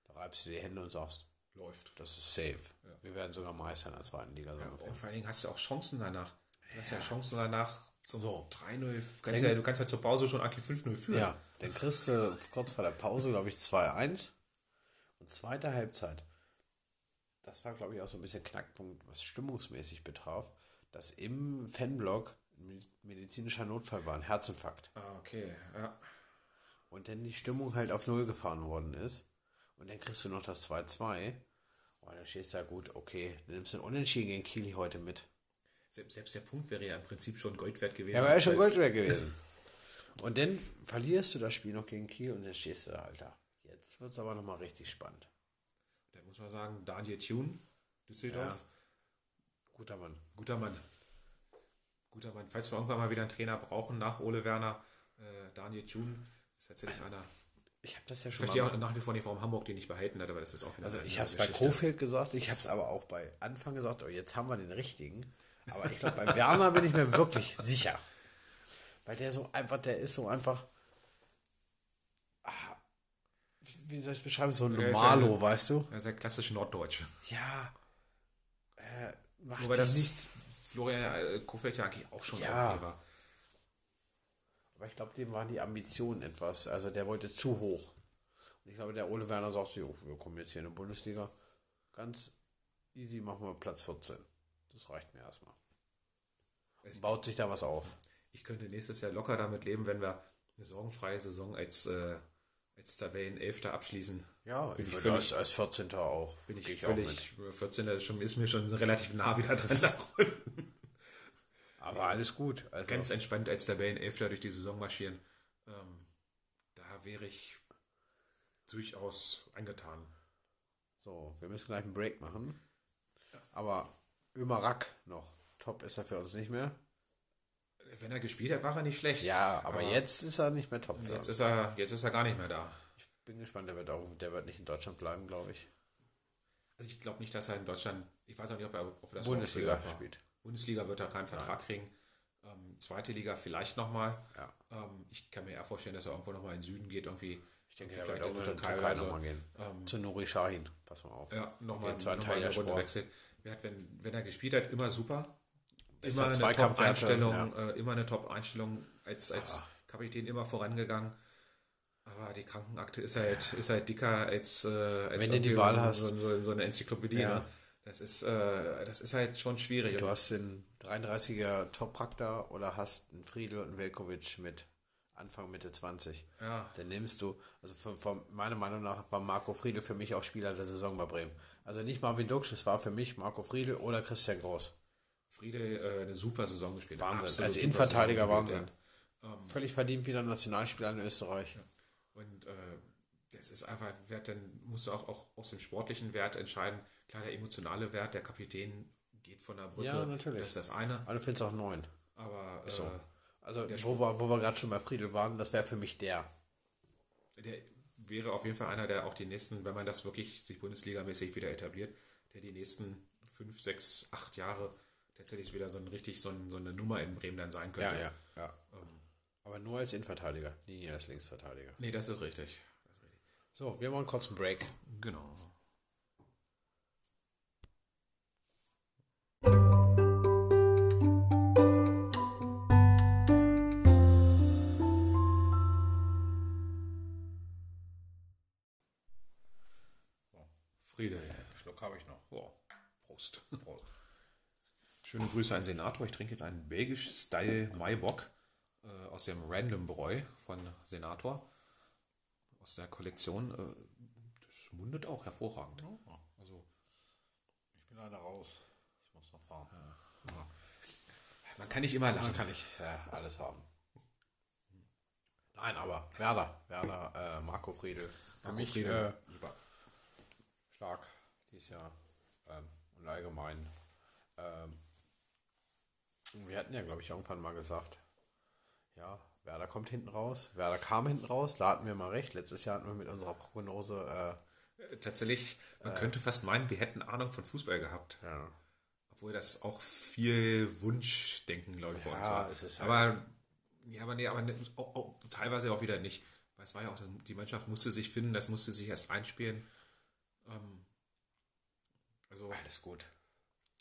Da reibst du die Hände und sagst, läuft. das ist safe. Wir werden sogar Meister in der zweiten Liga. So. Und vor allen Dingen hast du auch Chancen danach. Du hast ja Chancen danach So. 3-0. Kannst ja, du kannst ja zur Pause schon Aki 5-0 führen. Ja, dann kriegst du kurz vor der Pause, glaube ich, 2-1. Und zweite Halbzeit. Das war, glaube ich, auch so ein bisschen Knackpunkt, was stimmungsmäßig betraf, dass im Fanblock ein medizinischer Notfall war, ein Herzinfarkt. Ah, okay. Ja. Und dann die Stimmung halt auf Null gefahren worden ist. Und dann kriegst du noch das 2-2. Und dann stehst du da gut, okay, dann nimmst du ein Unentschieden gegen Kiel heute mit. Selbst, selbst der Punkt wäre ja im Prinzip schon Gold wert gewesen. Ja, wäre ja schon Gold wert gewesen. Und dann verlierst du das Spiel noch gegen Kiel und dann stehst du da, Alter. Jetzt wird es aber nochmal richtig spannend. Da muss man sagen, Daniel Thune, Düsseldorf, Ja. Guter Mann. guter Mann. Guter Mann. Falls wir irgendwann mal wieder einen Trainer brauchen nach Ole Werner, äh, Daniel Thune ist tatsächlich einer. Ich habe das ja Ich schon verstehe mal. auch nach wie vor nicht, warum Hamburg den nicht behalten hat, aber das ist auch wieder Also ich habe es bei Geschichte. Krofeld gesagt, ich habe es aber auch bei Anfang gesagt, oh, jetzt haben wir den richtigen. Aber ich glaube, bei Werner bin ich mir wirklich sicher. Weil der so einfach, der ist so einfach. Ah, wie, wie soll ich es beschreiben? So ein Normalo, eine- weißt du? Er ist ja klassisch Norddeutsch. Ja. Äh, macht Wobei sich das nicht. Florian äh, Kofeld ja eigentlich auch schon Ja. okay war. Aber ich glaube, dem waren die Ambitionen etwas. Also der wollte zu hoch. Und ich glaube, der Ole Werner sagt so, "Jo, wir kommen jetzt hier in die Bundesliga. Ganz easy machen wir Platz 14. Das reicht mir erstmal. Und baut sich da was auf. Ich könnte nächstes Jahr locker damit leben, wenn wir eine sorgenfreie Saison als, äh, als Tabellenelfter abschließen. Ja, bin ich würde völlig, als, als 14. auch. bin ich ich auch mit. völlig 14. Ist, schon, ist mir schon relativ nah wieder dran. unten. Aber alles gut. Also, Ganz entspannt als Tabellenelfter durch die Saison marschieren. Ähm, da wäre ich durchaus angetan. so, wir müssen gleich einen Break machen. Aber Ömerak noch. Top ist er für uns nicht mehr. Wenn er gespielt hat, war er nicht schlecht. Ja, aber jetzt ist er nicht mehr top für Jetzt uns. ist er, jetzt ist er gar nicht mehr da. Ich bin gespannt, der wird auch, der wird nicht in Deutschland bleiben, glaube ich. Also ich glaube nicht, dass er in Deutschland, ich weiß auch nicht, ob er, ob er das Bundesliga aber spielt. Bundesliga wird er keinen Vertrag kriegen. Ähm, zweite Liga vielleicht nochmal. Ja. Ähm, ich kann mir eher vorstellen, dass er irgendwo nochmal in den Süden geht, irgendwie. Ich denke, vielleicht auch in die Türkei nochmal gehen. Ähm, Zu Nuri Shahin. Pass mal auf. Ja, nochmal noch eine der Runde wechseln. Er hat, wenn, wenn er gespielt hat, immer super. Ist Immer er eine Zweikampfwerte, Top-Einstellung, ja. äh, immer eine Top-Einstellung als, als Ah. Kapitän immer vorangegangen. Aber die Krankenakte ist halt, ist halt dicker als, äh, als Wenn du die Wahl so, hast. So, so, so eine Enzyklopädie. Ja. Ne? Das, ist, äh, das ist halt schon schwierig. Du hast den 33er Top-Prakter oder hast einen Friedel und einen Velkovic mit Anfang, Mitte 20. Ja. Dann nimmst du, also von, von meiner Meinung nach war Marco Friedel für mich auch Spieler der Saison bei Bremen. Also nicht Marvin Duksch, es war für mich Marco Friedel oder Christian Groß. Friede äh, eine super Saison gespielt. Wahnsinn. Absolut Als Innenverteidiger Saison gespielt, Wahnsinn. Völlig verdient wieder Nationalspieler in Österreich. ja. Und äh, das ist einfach Wert, dann musst du auch, auch aus dem sportlichen Wert entscheiden. Klar, der emotionale Wert, der Kapitän geht von der Brücke. Ja, natürlich. Das ist das eine. Aber du findest auch neun. Aber äh, so. Also, wo wir, wo wir gerade schon bei Friedel waren, das wäre für mich der. der wäre auf jeden Fall einer, der auch die nächsten, wenn man das wirklich sich Bundesligamäßig wieder etabliert, der die nächsten fünf, sechs, acht Jahre tatsächlich wieder so ein richtig so, ein, so eine Nummer in Bremen dann sein könnte. Ja, ja, ja. Aber nur als Innenverteidiger, nie als Linksverteidiger. Nee, das ist richtig. Das ist richtig. So, wir machen kurz einen Break. Genau. Schluck habe ich noch. Oh, Prost. Schöne Grüße an Senator. Ich trinke jetzt einen belgisch-Style Maibock äh, aus dem Random Bräu von Senator. Aus der Kollektion. Äh, das mundet auch hervorragend. Also, Ich bin leider raus. Ich muss noch fahren. man kann nicht immer lachen. kann ich ja, alles haben. Nein, aber Werder, Werder, äh, Marco Friedel. Marco Friedel, Äh, super. stark dieses Jahr. Ähm, und allgemein. Ähm, wir hatten ja, glaube ich, irgendwann mal gesagt, ja, Werder kommt hinten raus. Werder kam hinten raus, da hatten wir mal recht. Letztes Jahr hatten wir mit unserer Prognose, Äh, Tatsächlich, man könnte fast meinen, wir hätten Ahnung von Fußball gehabt. äh, ja, Obwohl das auch viel Wunschdenken, glaube ich, bei uns Ja, war. es ist halt- aber, ja, aber nee, aber ne- auch, auch, teilweise auch wieder nicht. Weil es war ja auch, die Mannschaft musste sich finden, das musste sich erst einspielen. Ähm, also, alles gut.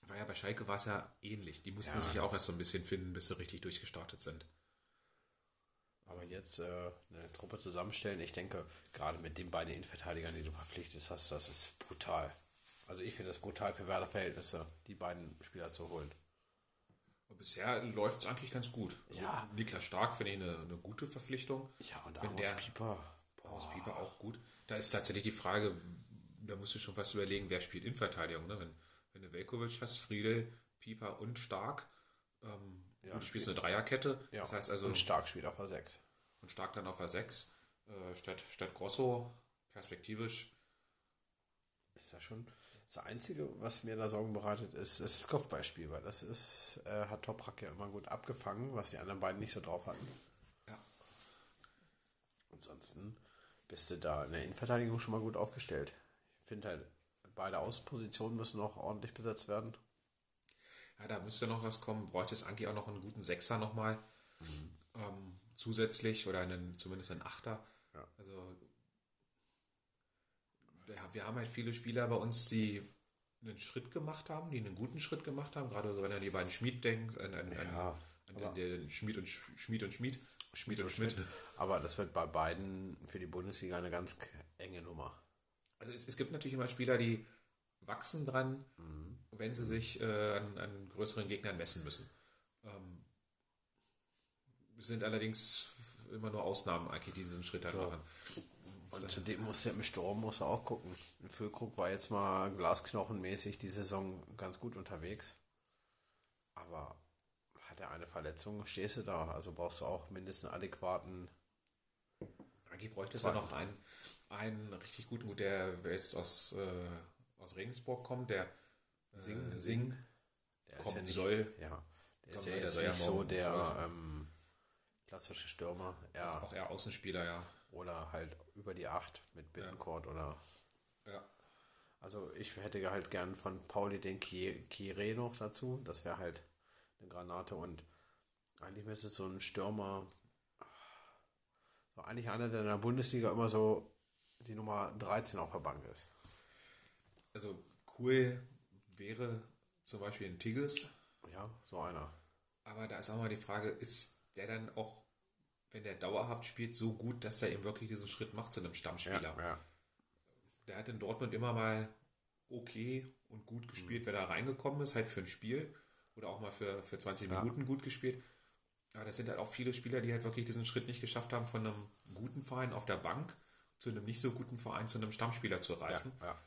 war ja bei Schalke war es ja ähnlich. Die mussten Ja. sich auch erst so ein bisschen finden, bis sie richtig durchgestartet sind. Aber jetzt äh, eine Truppe zusammenstellen, ich denke, gerade mit den beiden Innenverteidigern, die du verpflichtet hast, das ist brutal. Also ich finde das brutal für Werder-Verhältnisse, die beiden Spieler zu holen. Und bisher läuft es eigentlich ganz gut. Also Ja. Niklas Stark finde ich eine, eine gute Verpflichtung. Ja, und Amos Pieper. Aus Pieper auch gut. Da ist tatsächlich die Frage, da musst du schon fast überlegen, wer spielt Innenverteidigung. Ne? Wenn, wenn du Velkovic hast, Friedel, Pieper und Stark, ähm, gut, du spielst eine Dreierkette. Ja, Das heißt also, und Stark spielt auf der 6. und Stark dann auf der 6, äh, statt, statt Grosso, perspektivisch. Ist ja schon. Das Einzige, was mir da Sorgen bereitet, ist, ist das Kopfballspiel, weil das ist, äh, hat Toprak ja immer gut abgefangen, was die anderen beiden nicht so drauf hatten. Ja. Ansonsten bist du da in der Innenverteidigung schon mal gut aufgestellt. Ich finde halt, beide Außenpositionen müssen noch ordentlich besetzt werden. Ja, da müsste noch was kommen. Bräuchte es eigentlich auch noch einen guten Sechser nochmal. Ähm, zusätzlich oder einen, zumindest einen Achter. Ja. Also wir haben halt viele Spieler bei uns, die einen Schritt gemacht haben, die einen guten Schritt gemacht haben. Gerade so, wenn du an die beiden Schmied denkst, an, an, Ja, an, an den Schmied und Sch- Schmied und Schmied. Schmied und Schmidt. Aber das wird bei beiden für die Bundesliga eine ganz enge Nummer. Also es, es gibt natürlich immer Spieler, die wachsen dran, wenn sie sich äh, an, an größeren Gegnern messen müssen. Ähm, sind allerdings immer nur Ausnahmen, eigentlich, die diesen Schritt halt machen. Und zudem musst du ja im Sturm musst du auch gucken. Füllkrug war jetzt mal glasknochenmäßig die Saison ganz gut unterwegs. Aber hat er eine Verletzung, stehst du da. Also brauchst du auch mindestens einen adäquaten. Eigentlich bräuchte es ja noch einen, einen richtig guten, gut, der jetzt aus, äh, aus Regensburg kommt, der äh, Sing, Sing Der kommen soll. Ja, der ist ja ja, jetzt ja nicht so der ähm, klassische Stürmer. Ja, Auch eher Außenspieler, ja. oder halt über die 8 mit Bittencourt oder. ja. Also ich hätte halt gern von Pauli den Ki- Kire noch dazu. Das wäre halt eine Granate und eigentlich müsste so ein Stürmer. So eigentlich einer, der in der Bundesliga immer so die Nummer 13 auf der Bank ist. Also cool wäre zum Beispiel ein Tigges, Ja, so einer. aber da ist auch mal die Frage, ist der dann auch, wenn der dauerhaft spielt, so gut, dass er eben wirklich diesen Schritt macht zu einem Stammspieler? ja. Der hat in Dortmund immer mal okay und gut gespielt, wenn er reingekommen ist, halt für ein Spiel oder auch mal für, für 20 Minuten gut gespielt. Aber das sind halt auch viele Spieler, die halt wirklich diesen Schritt nicht geschafft haben, von einem guten Verein auf der Bank zu einem nicht so guten Verein, zu einem Stammspieler zu reifen. ja.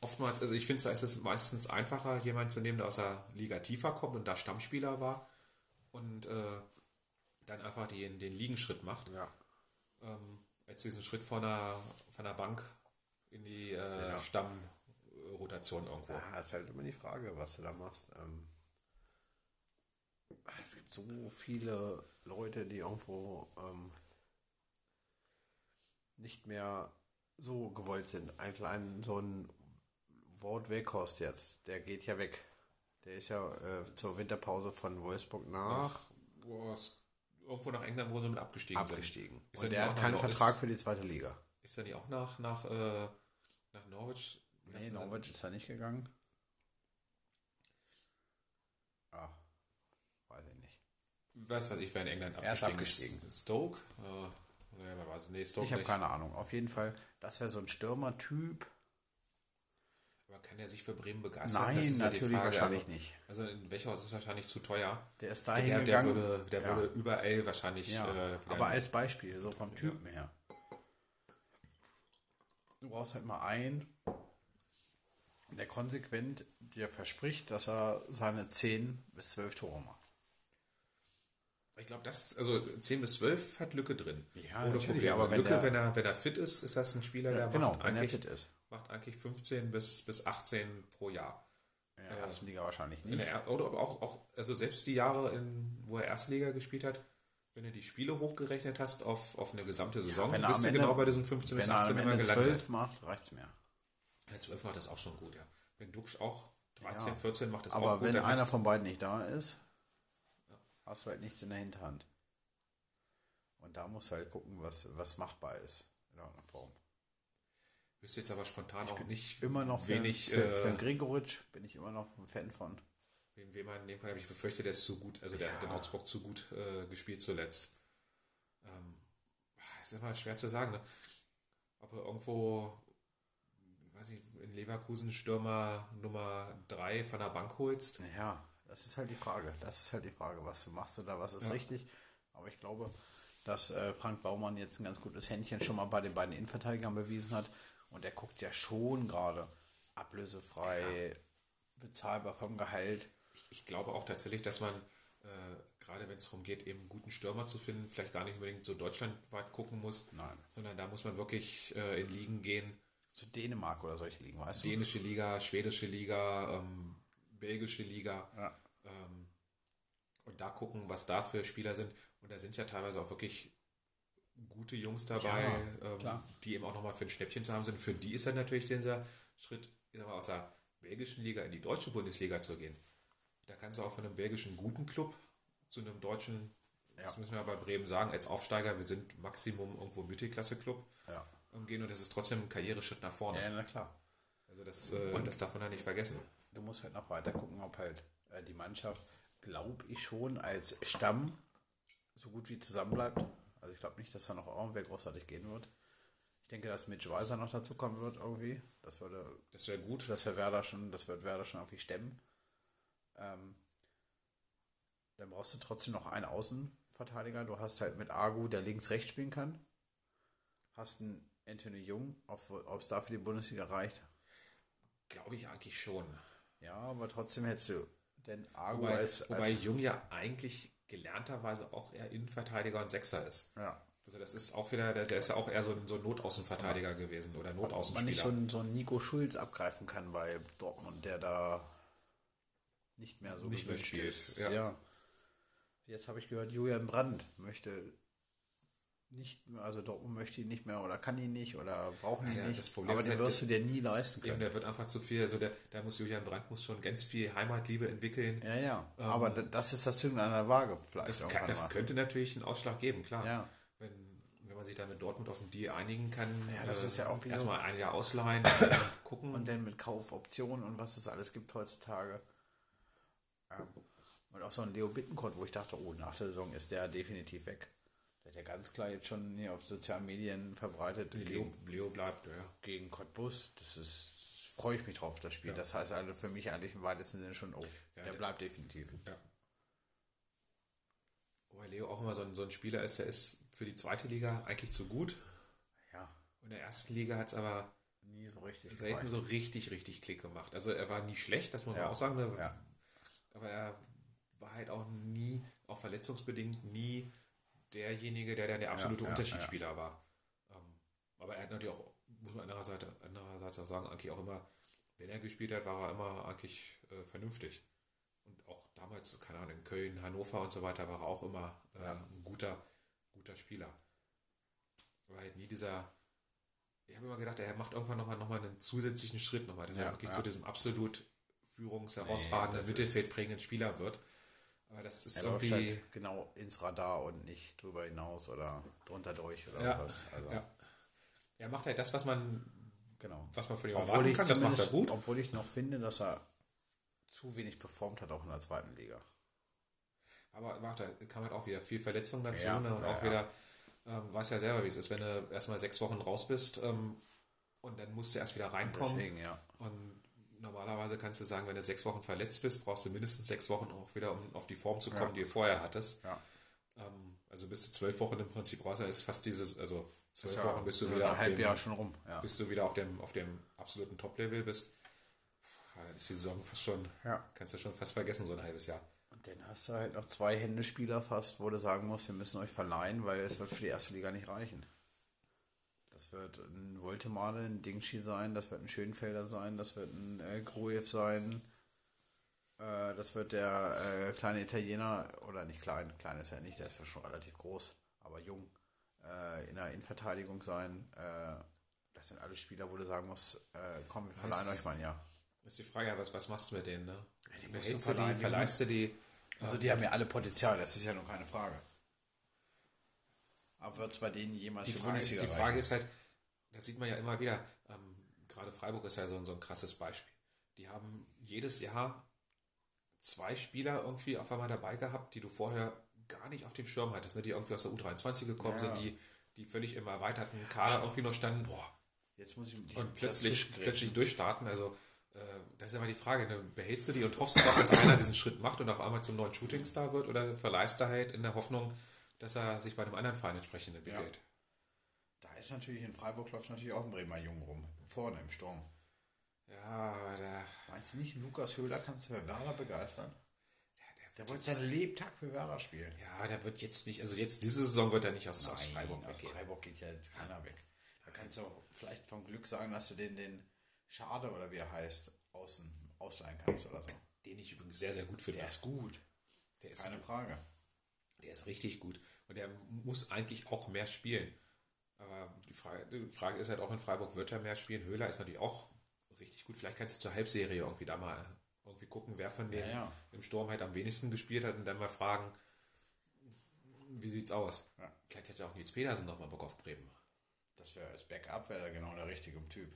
Oftmals, also ich finde, da ist es meistens einfacher, jemanden zu nehmen, der aus der Liga tiefer kommt und da Stammspieler war und äh, dann einfach den, den Liegenschritt macht, ja. ähm, als diesen Schritt von der, von der Bank in die äh, Ja. Stammrotation irgendwo. Ja, ist halt immer die Frage, was du da machst. Ähm, es gibt so viele Leute, die irgendwo ähm, nicht mehr so gewollt sind. Ein kleinen, so ein Wort Weghorst jetzt, der geht ja weg. Der ist ja äh, zur Winterpause von Wolfsburg nach Boah, ist irgendwo nach England, wo sie mit abgestiegen, abgestiegen. Ist Und er der hat keinen Vertrag ist- für die zweite Liga. sind. Ist er nicht auch nach, nach, äh, nach Norwich? Nee, Norwich ist da nicht gegangen. Ah, weiß ich nicht. Was weiß ich, wer in England Er ist abgestiegen abgestiegen. ist. Stoke? Äh, nee, wer weiß. Nee, Stoke Ich habe keine Ahnung. Auf jeden Fall, das wäre so ein Stürmertyp. Aber kann er sich für Bremen begeistern? Nein, ist ja natürlich Frage. wahrscheinlich also, nicht. Also in Wechhaus ist es wahrscheinlich zu teuer. Der ist Der, dahin der, gegangen. würde, der Ja. würde überall wahrscheinlich. Ja, äh, aber als Beispiel, so vom Typen her. Du brauchst halt mal einen, der konsequent dir verspricht, dass er seine 10 bis 12 Tore macht. Ich glaube, das, also 10 bis 12 hat Lücke drin. Ja, Ohne Probleme. aber wenn Lücke, der- wenn er, wenn er fit ist, ist das ein Spieler, der genau, macht, wenn er eigentlich, fit ist. macht eigentlich 15 bis, bis 18 pro Jahr. In der ersten Liga wahrscheinlich In nicht. der, Er- oder aber auch, auch, also selbst die Jahre, in, wo er Erstliga gespielt hat, wenn du die Spiele hochgerechnet hast auf, auf eine gesamte Saison, wenn er bist du Ende- genau bei diesen 15 bis Wenn er 18 am immer gelandet. 12 macht, reicht's mir. Ja, 12 macht das auch schon gut, ja. Wenn Duxch auch 13, Ja. 14 macht das auch Aber gut. wenn dann einer von beiden nicht da ist, hast du halt nichts in der Hinterhand. Und da musst du halt gucken, was, was machbar ist. In irgendeiner Form. wüsste jetzt aber spontan auch nicht Immer noch für, wenig, für, für äh, Gregoritsch bin ich immer noch ein Fan von. wen, wen man nehmen kann. Aber ich befürchte, der ist zu gut, also der hat in Augsburg zu gut äh, gespielt zuletzt. Ähm, ist immer schwer zu sagen, ne? ob er irgendwo, weiß ich, in Leverkusen Stürmer Nummer 3 von der Bank holst. Ja, das ist halt die Frage. Das ist halt die Frage, was du machst oder was ist richtig. Aber ich glaube, dass äh, Frank Baumann jetzt ein ganz gutes Händchen schon mal bei den beiden Innenverteidigern bewiesen hat. Und er guckt ja schon gerade ablösefrei, bezahlbar vom Gehalt. Ich glaube auch tatsächlich, dass man, äh, gerade wenn es darum geht, eben einen guten Stürmer zu finden, vielleicht gar nicht unbedingt so deutschlandweit gucken muss, Nein. sondern da muss man wirklich äh, in Ligen gehen, Zu Dänemark oder solche liegen, weißt du? dänische Liga, schwedische Liga, ähm, belgische Liga. Ja. Und da gucken, was da für Spieler sind. Und da sind ja teilweise auch wirklich gute Jungs dabei, Ja, ähm, die eben auch nochmal für ein Schnäppchen zu haben sind. Für die ist dann natürlich dieser Schritt, ich sag mal, aus der belgischen Liga in die deutsche Bundesliga zu gehen. Da kannst du auch von einem belgischen guten Club zu einem deutschen, das müssen wir bei Bremen sagen, als Aufsteiger, wir sind Maximum irgendwo Mittelklasse-Club Ja. ähm, gehen und das ist trotzdem ein Karriereschritt nach vorne. Ja, na klar. Also das, äh, das darf man da nicht vergessen. Du musst halt noch weiter gucken, ob halt äh, die Mannschaft, glaube ich schon, als Stamm so gut wie zusammenbleibt. Also ich glaube nicht, dass da noch irgendwer großartig gehen wird. Ich denke, dass Mitch Weiser noch dazu kommen wird irgendwie. Das würde, Das wäre gut. das wäre Werder schon, das wird Werder schon irgendwie stemmen. Ähm, dann brauchst du trotzdem noch einen Außenverteidiger. Du hast halt mit Agu, der links-rechts spielen kann. Hast einen Anthony Jung, ob es da für die Bundesliga reicht. Glaube ich eigentlich schon. Ja, aber trotzdem hättest du denn Agu Wobei, als, wobei als Jung ja eigentlich gelernterweise auch eher Innenverteidiger und Sechser ist. ja. Also das ist auch wieder, der, der ist ja auch eher so ein, so ein Notaußenverteidiger gewesen oder man nicht Notaußenspieler. so einen, so einen Nico Schulz abgreifen kann bei Dortmund, der da nicht mehr so Nicht gewünscht spielt, ist. ja. Ja. Jetzt habe ich gehört, Julian Brandt möchte nicht, also Dortmund möchte ihn nicht mehr oder kann ihn nicht oder brauchen ihn Ja, nicht. das Problem aber ist den halt, wirst du dir nie leisten Eben, können. der wird einfach zu viel, also der, da muss Julian Brandt muss schon ganz viel Heimatliebe entwickeln. Ja, ja. aber d- das ist das Zünden an der Waage vielleicht Das, kann, das könnte natürlich einen Ausschlag geben, klar. Ja. Wenn, wenn man sich dann mit Dortmund auf einen Deal einigen kann, äh, Ja, das ist ja auch wieder- erstmal ein Jahr ausleihen, gucken. Und dann mit Kaufoptionen und was es alles gibt heutzutage. Ähm, und auch so ein Leo Bittencourt, wo ich dachte, oh, nach der Saison ist der definitiv weg. Der hat ja ganz klar jetzt schon hier auf sozialen Medien verbreitet Leo, gegen, Leo bleibt, ja. gegen Cottbus. Das ist, freue ich mich drauf, das Spiel. Das heißt also für mich eigentlich im weitesten Sinne schon, oh, der, der- bleibt definitiv. Ja. Wobei Leo auch immer so ein, so ein Spieler ist, der ist für die zweite Liga eigentlich zu gut. Ja, Und in der ersten Liga hat es aber nie so richtig. selten gereicht. so richtig, richtig Klick gemacht. Also er war nie schlecht, das muss man Ja. auch sagen. Ne? Ja. Aber er war halt auch nie, auch verletzungsbedingt, nie derjenige, der dann der absolute ja, Unterschiedsspieler war. Ähm, aber er hat natürlich auch, muss man andererseits, andererseits auch sagen, eigentlich auch immer, wenn er gespielt hat, war er immer eigentlich äh, vernünftig. Und auch damals, keine Ahnung, in Köln, Hannover und so weiter, war er auch immer äh, ein guter, guter Spieler. Aber halt nie dieser, ich habe immer gedacht, er macht irgendwann nochmal noch mal einen zusätzlichen Schritt nochmal, dass Ja, er wirklich ja. zu diesem absolut führungsherausragenden, das mittelfeldprägenden Spieler wird. Aber das ist Er läuft irgendwie. halt genau ins Radar und nicht drüber hinaus oder drunter durch oder ja, was. Also, ja. Er macht halt das, was man, genau. was man von ihm erwarten kann, das macht er gut. obwohl ich noch finde, dass er zu wenig performt hat, auch in der zweiten Liga. Aber macht er, kam halt auch wieder viel Verletzungen dazu Ja, ne? und auch wieder, ähm, weiß ja selber, wie es ist, wenn du erstmal sechs Wochen raus bist ähm, und dann musst du erst wieder reinkommen. Deswegen, ja. Und normalerweise kannst du sagen, wenn du sechs Wochen verletzt bist, brauchst du mindestens sechs Wochen auch wieder, um auf die Form zu kommen, Ja. die du vorher hattest. ja. Ähm, also bis zu zwölf Wochen im Prinzip raus, dann ist fast dieses, also zwölf Ja, Wochen bist du wieder auf dem, Jahr schon rum. Ja. bis du wieder auf dem, auf dem absoluten Top-Level bist. Dann ist die Saison fast schon, kannst du schon fast vergessen, so ein halbes Jahr. Und dann hast du halt noch zwei Händespieler fast, wo du sagen musst, wir müssen euch verleihen, weil es wird für die erste Liga nicht reichen. Das wird ein Voltemade, ein Dingshi sein, das wird ein Schönfelder sein, das wird ein äh, Gruev sein, äh, das wird der äh, kleine Italiener, oder nicht klein, klein ist er nicht, der ist ja schon relativ groß, aber jung, äh, in der Innenverteidigung sein. Äh, das sind alle Spieler, wo du sagen musst, äh, komm, wir verleihen Was- euch mal ein Jahr. Ist die Frage, ja, was, was machst du mit denen, ne? die musst du verleihen, verleihst du die? Also die haben ja alle Potenzial, das ist ja nur keine Frage. Aber wird es bei denen jemals Die Frage, die Frage ist halt, das sieht man ja immer wieder, ähm, gerade Freiburg ist ja so, so ein krasses Beispiel. Die haben jedes Jahr zwei Spieler irgendwie auf einmal dabei gehabt, die du vorher gar nicht auf dem Schirm hattest, ne? die irgendwie aus der U23 gekommen Ja. sind, die, die völlig im erweiterten Kader irgendwie noch standen Boah, jetzt muss ich die und plötzlich, plötzlich durchstarten. Also äh, das ist immer die Frage, ne? behältst du die und hoffst darauf, dass einer diesen Schritt macht und auf einmal zum neuen Shootingstar wird oder verleihst du halt in der Hoffnung, dass er sich bei einem anderen Verein entsprechend entwickelt. Da ist natürlich in Freiburg läuft natürlich auch ein Bremer Jungen rum. Vorne im Sturm. Ja, aber der, Meinst du nicht, Lukas Höhler kannst du für Werder begeistern? der, Der wird wollte seinen Lebtag für Werder spielen. ja, der wird jetzt nicht, also jetzt diese Saison wird er nicht aus, aus Nein, Freiburg aus weggehen. Freiburg geht ja jetzt keiner weg. Da kannst du auch vielleicht vom Glück sagen, dass du den, den Schade oder wie er heißt, außen ausleihen kannst oder so. Den ich übrigens sehr, sehr gut finde. Der ist gut. Der ist, Keine Frage. Der ist richtig gut. Und der muss eigentlich auch mehr spielen. Aber die Frage, die Frage ist halt auch in Freiburg, wird er mehr spielen? Höhler ist natürlich auch richtig gut. Vielleicht kannst du zur Halbserie irgendwie da mal irgendwie gucken, wer von denen Ja, ja. im Sturm halt am wenigsten gespielt hat und dann mal fragen, wie sieht's aus? Ja. Vielleicht hätte auch Nils Pedersen noch mal Bock auf Bremen. Das wäre als Backup wäre da genau der richtige Typ.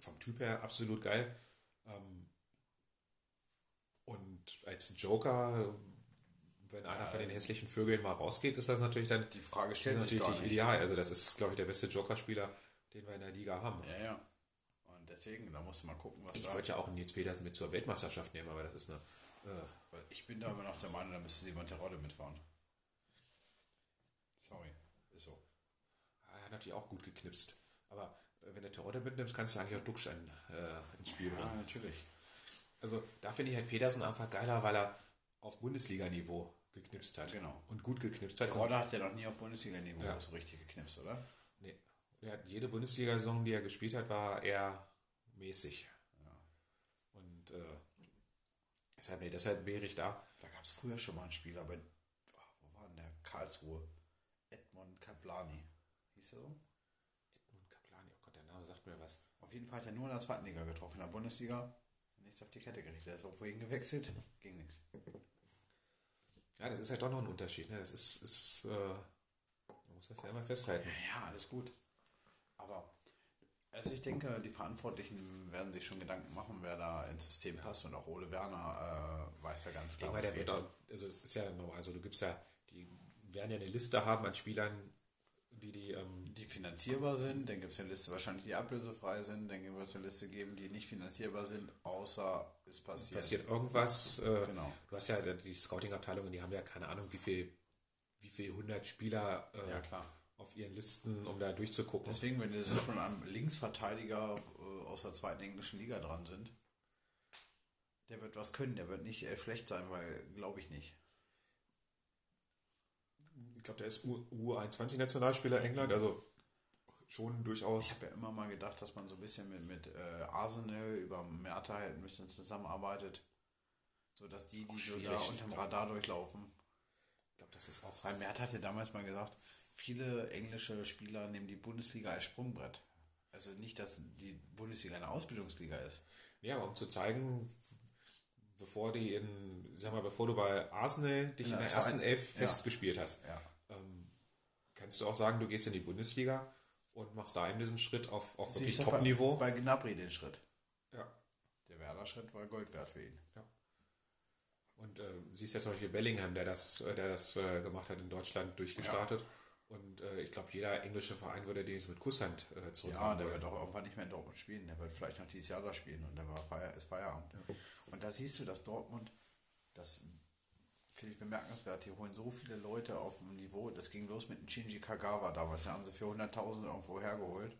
Vom Typ her absolut geil. Ähm, und als Joker, wenn einer von den hässlichen Vögeln mal rausgeht, ist das natürlich dann Die Frage das stellt sich natürlich nicht. ideal. Also das ist, glaube ich, der beste Joker-Spieler, den wir in der Liga haben. Ja, ja. Und deswegen, da musst du mal gucken, was Ich da. wollte ja auch einen Nils Petersen mit zur Weltmeisterschaft nehmen, aber das ist eine. Äh, Ich bin da immer noch der Meinung, da müsste Simon Terodde mitfahren. Sorry, ist so. er hat natürlich auch gut geknipst. Aber äh, wenn du Terodde mitnimmst, kannst du eigentlich auch Duxch ein, äh, ins Spiel bringen. Ja, natürlich. Also da finde ich halt Petersen einfach geiler, weil er auf Bundesliga-Niveau geknipst hat. Genau. Und gut geknipst hat. Terodde hat ja noch nie auf Bundesliga-Niveau Ja. so richtig geknipst, oder? Nee. Er hat jede Bundesliga-Saison, die er gespielt hat, war eher mäßig. Und äh, deshalb, nee, deshalb wäre ich da. Da gab es früher schon mal einen Spieler, bei, ah, wo war denn der? Karlsruhe. Edmond Kaplani. Hieß er so? Edmund Kaplani, oh Gott, der Name sagt mir was. Auf jeden Fall hat er nur in der zweiten Liga getroffen. In der Bundesliga nichts auf die Kette gerichtet. Er ist auch wohin gewechselt. Ging nichts. Ja, das ist halt doch noch ein Unterschied. Ne? Das ist, ist äh, man muss das ja immer festhalten. Ja, alles gut. Aber also ich denke, die Verantwortlichen werden sich schon Gedanken machen, wer da ins System passt. Und auch Ole Werner äh, weiß ja ganz klar, was der wird geht. auch, also es ist ja normal, also du gibst ja, die werden ja eine Liste haben an Spielern, die die, ähm, die finanzierbar sind, dann gibt es eine Liste wahrscheinlich, die ablösefrei sind, dann wird es eine Liste geben, die nicht finanzierbar sind, außer es passiert. passiert irgendwas. Äh, Genau. Du hast ja die Scouting-Abteilungen, die haben ja keine Ahnung, wie viel, wie viel 100 Spieler äh, Ja, klar. auf ihren Listen, um da durchzugucken. Deswegen, wenn jetzt schon am Linksverteidiger äh, aus der zweiten englischen Liga dran sind, der wird was können, der wird nicht äh, schlecht sein, weil glaube ich nicht. Ich glaube, der ist U- U21-Nationalspieler England, also schon Ich durchaus. habe ja immer mal gedacht, dass man so ein bisschen mit, mit äh, Arsenal über Merta halt ein bisschen zusammenarbeitet, sodass die, die so da schwierig. unterm Radar durchlaufen. Ich glaube, das ist auch. Weil Mert hat ja damals mal gesagt, viele englische Spieler nehmen die Bundesliga als Sprungbrett. Also nicht, dass die Bundesliga eine Ausbildungsliga ist. Ja, aber um zu zeigen, bevor die in, sag mal, bevor du bei Arsenal dich in, In der der ersten Elf ja. festgespielt hast, Ja. Kannst du auch sagen, du gehst in die Bundesliga und machst da eben diesen Schritt auf, auf wirklich du bei, Top-Niveau. bei Gnabry den Schritt. Ja. Der Werder-Schritt war Gold wert für ihn. Und äh, siehst jetzt zum Beispiel Bellingham, der das, äh, der das äh, gemacht hat in Deutschland, durchgestartet. Und äh, ich glaube, jeder englische Verein würde den jetzt mit Kusshand äh, Ja, zurückhaben der wollen. wird auch irgendwann nicht mehr in Dortmund spielen. Der wird vielleicht noch dieses Jahr da spielen und dann war Feier, ist Feierabend. Und da siehst du, dass Dortmund, das finde ich bemerkenswert, die holen so viele Leute auf dem Niveau. Das ging los mit dem Shinji Kagawa damals. Da haben sie für 100.000 irgendwo hergeholt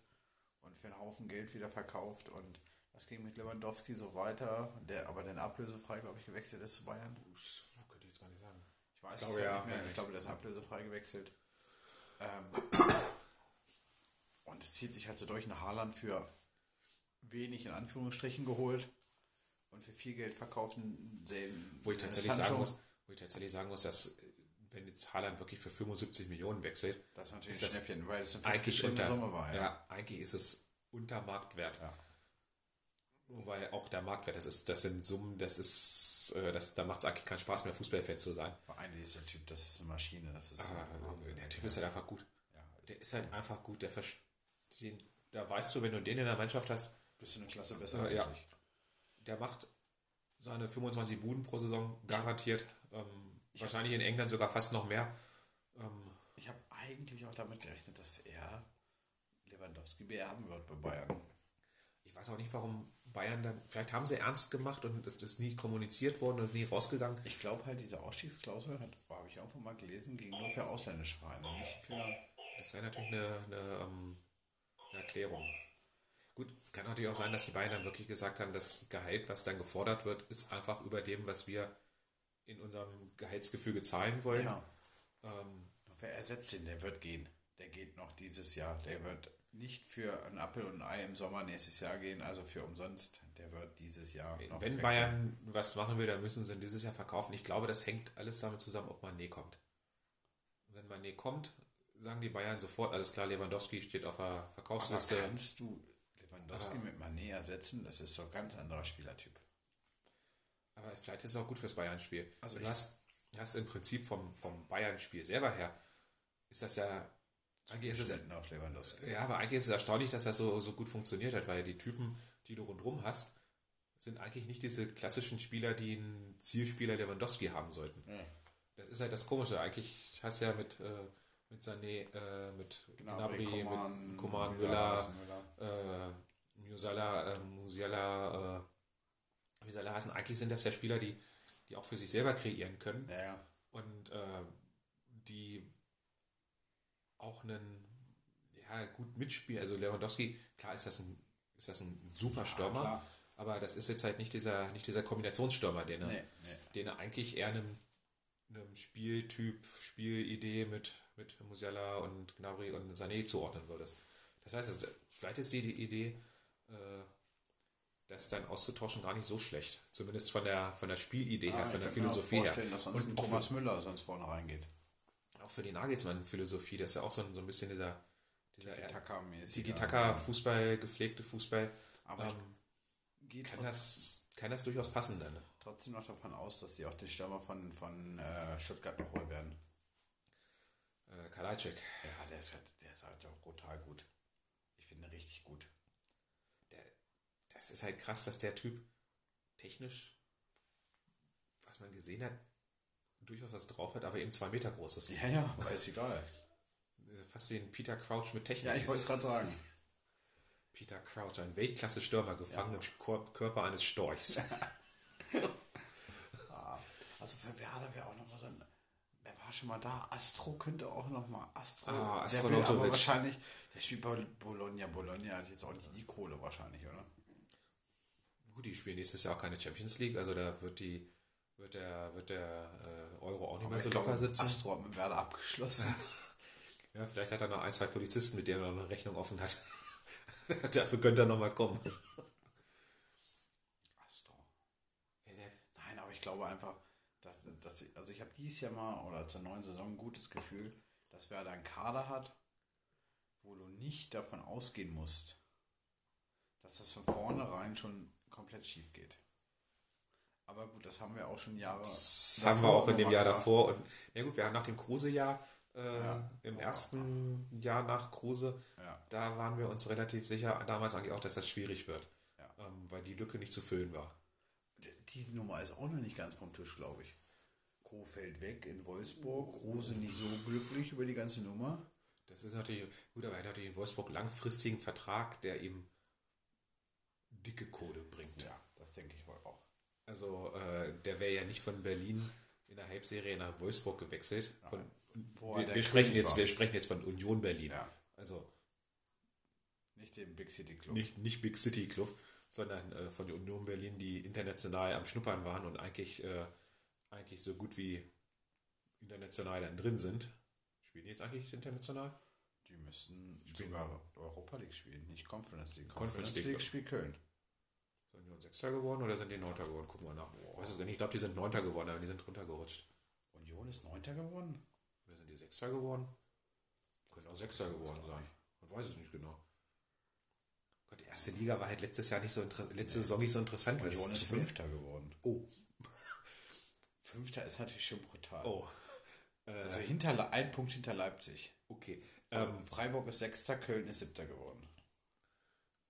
und für einen Haufen Geld wieder verkauft. Und das ging mit Lewandowski so weiter, der aber dann ablösefrei, glaube ich, gewechselt ist zu Bayern. Könnte ich jetzt gar nicht sagen. Ich weiß Ich es glaube, ja ja. nicht mehr. Ich glaube, der ist ablösefrei gewechselt. Ähm, und es zieht sich halt so durch eine Haaland für wenig in Anführungsstrichen geholt und für viel Geld. Selben, Wo ich tatsächlich sagen muss, wo ich tatsächlich sagen muss, dass wenn jetzt Haaland wirklich für 75 Millionen wechselt, Das ist natürlich ist Schnäppchen, weil es eine eigentlich unter, Summe war. ja. Ja. eigentlich ist es unter Marktwert. Ja. Wobei auch der Marktwert, das ist, das sind Summen, das ist, äh, das, da macht es eigentlich keinen Spaß mehr, Fußballfan zu sein. Aber eigentlich ist der Typ, das ist eine Maschine. Das ist Aber Wahnsinn. der Typ ist halt einfach gut. Ja, Der ist halt einfach gut. Der versteht, da weißt du, wenn du den in der Mannschaft hast, bist du eine Klasse besser Äh, ja. der macht seine 25 Buden pro Saison garantiert. Ähm, wahrscheinlich in England sogar fast noch mehr. Ähm, Ich habe eigentlich auch damit gerechnet, dass er Lewandowski beerben wird bei Bayern. ich weiß auch nicht, warum Bayern dann, vielleicht haben sie ernst gemacht und es ist nie kommuniziert worden und ist nie rausgegangen. Ich glaube halt, diese Ausstiegsklausel, habe ich irgendwo mal gelesen, ging nur für ausländische Vereine, nicht für. Das wäre natürlich eine, eine, ähm, eine Erklärung. Gut, es kann natürlich auch sein, dass die Bayern dann wirklich gesagt haben, das Gehalt, was dann gefordert wird, ist einfach über dem, was wir in unserem Gehaltsgefüge zahlen wollen. Ja. Ähm, Wer ersetzt den? Der wird gehen. Der geht noch dieses Jahr. Der wird nicht für ein Apfel und ein Ei im Sommer nächstes Jahr gehen, also für umsonst. Der wird dieses Jahr noch wenn wechseln. Bayern was machen will, dann müssen sie ihn dieses Jahr verkaufen. Ich glaube, das hängt alles damit zusammen, ob Mané kommt. Wenn Mané kommt, sagen die Bayern sofort, alles klar, Lewandowski steht auf der Aber Verkaufsliste. kannst du Lewandowski Aber- mit Mané ersetzen? Das ist so ein ganz anderer Spielertyp. Aber vielleicht ist es auch gut fürs Bayern-Spiel. Also du hast, hast im Prinzip vom, vom Bayern-Spiel selber her, ist das ja, eigentlich ist es, Geschnitten auf Lewandowski. ja, aber eigentlich ist es erstaunlich, dass das so, so gut funktioniert hat, weil die Typen, die du rundherum hast, sind eigentlich nicht diese klassischen Spieler, die einen Zielspieler Lewandowski haben sollten. Ja. Das ist halt das Komische. Eigentlich hast du ja mit, äh, mit Sané, äh, mit Gnabry, mit Coman, Müller, Müller. äh, Musala, äh, Musiala, äh, wie sie alle heißen. Eigentlich sind das ja Spieler, die, die auch für sich selber kreieren können Ja, ja. und äh, die auch einen ja, gut mitspielen. Also Lewandowski, klar ist das ein, ist das ein super Stürmer, klar. aber das ist jetzt halt nicht dieser, nicht dieser Kombinationsstürmer, den er, Nee, nee. den er eigentlich eher einem, einem Spieltyp, Spielidee mit, mit Musiala und Gnabry und Sané zuordnen würdest. Das heißt, es, vielleicht ist die, die Idee, das dann auszutauschen, gar nicht so schlecht. Zumindest von der, von der Spielidee her, Ah, von ich der Philosophie her. vorstellen, dass sonst Und Thomas Müller sonst vorne reingeht. auch für die Nagelsmann-Philosophie, das ist ja auch so ein, so ein bisschen dieser, dieser. Tiki-Taka-Fußball, gepflegte Fußball. Aber Ähm, ich gehe kann, das, kann das durchaus passen dann. trotzdem noch davon aus, dass sie auch den Stürmer von, von äh, Stuttgart noch holen werden. Äh, Kalajdzic, Ja, der ist halt, der ist halt auch brutal gut. Ich finde richtig gut. Das ist halt krass, dass der Typ technisch, was man gesehen hat, durchaus was drauf hat, aber eben zwei Meter groß ist. Ja, ja, aber ist egal. Fast wie ein Peter Crouch mit Technik. Ja, ich wollte es gerade sagen. Peter Crouch, ein Weltklasse-Stürmer, gefangen im Kor- Körper eines Storchs. Also für Werder wäre auch noch mal so ein. Wer war schon mal da? Astro könnte auch noch mal. Astro. Ah, der will aber wahrscheinlich. Der spielt bei Bologna. Bologna hat jetzt auch nicht die Kohle wahrscheinlich, oder? Gut, die spielen nächstes Jahr auch keine Champions League, also da wird die wird der, wird der äh, Euro auch nicht mehr so locker sitzen. Astro hat mit Werder abgeschlossen. Ja, vielleicht hat er noch ein, zwei Polizisten, mit denen er noch eine Rechnung offen hat. Dafür könnte er noch mal kommen. Astro. Nein, aber ich glaube einfach, dass, dass ich, also ich habe dieses Jahr mal oder zur neuen Saison ein gutes Gefühl, dass wer da einen Kader hat, wo du nicht davon ausgehen musst, dass das von vornherein schon komplett schief geht. Aber gut, das haben wir auch schon Jahre. Das haben wir auch in dem Jahr davor. Und ja gut, wir haben nach dem Kruse-Jahr, äh, Ja. im ersten Jahr nach Kruse, Ja. da waren wir uns relativ sicher, damals eigentlich auch, dass das schwierig wird. Ja. Ähm, weil die Lücke nicht zu füllen war. Die Nummer ist auch noch nicht ganz vom Tisch, glaube ich. Kro fällt weg in Wolfsburg. Rose nicht so glücklich über die ganze Nummer. Das ist natürlich gut, aber er hat natürlich in Wolfsburg langfristigen Vertrag, der ihm dicke Kohle bringt. Ja, das denke ich wohl auch. Also äh, der wäre ja nicht von Berlin in der Halbserie nach Wolfsburg gewechselt. Von, wir, wir, sprechen jetzt, war. wir sprechen jetzt von Union Berlin. Ja. Also Nicht den Big City Club. nicht, nicht Big City Club, sondern äh, von der Union Berlin, die international am Schnuppern waren und eigentlich, äh, eigentlich so gut wie international dann drin sind. Spielen die jetzt eigentlich international? Die müssen Spielen sogar Europa League spielen, nicht Conference League. Conference League, ja. spielt Köln. Sind die Sechster geworden oder sind die Neunter geworden? Gucken wir nach. Weiß es gar nicht. Ich glaube, die sind Neunter geworden, aber die sind runtergerutscht. Union ist Neunter geworden? Oder sind die Sechster geworden? Können auch Sechster geworden sein. Man weiß es nicht genau. Gott, die erste Liga war halt letztes Jahr nicht so inter- letzte Saison nicht so interessant. Union ist Fünfter geworden. Oh. Fünfter ist natürlich schon brutal. Oh. Also hinter, ein Punkt hinter Leipzig. Okay. Ähm, Freiburg ist Sechster, Köln ist Siebter geworden.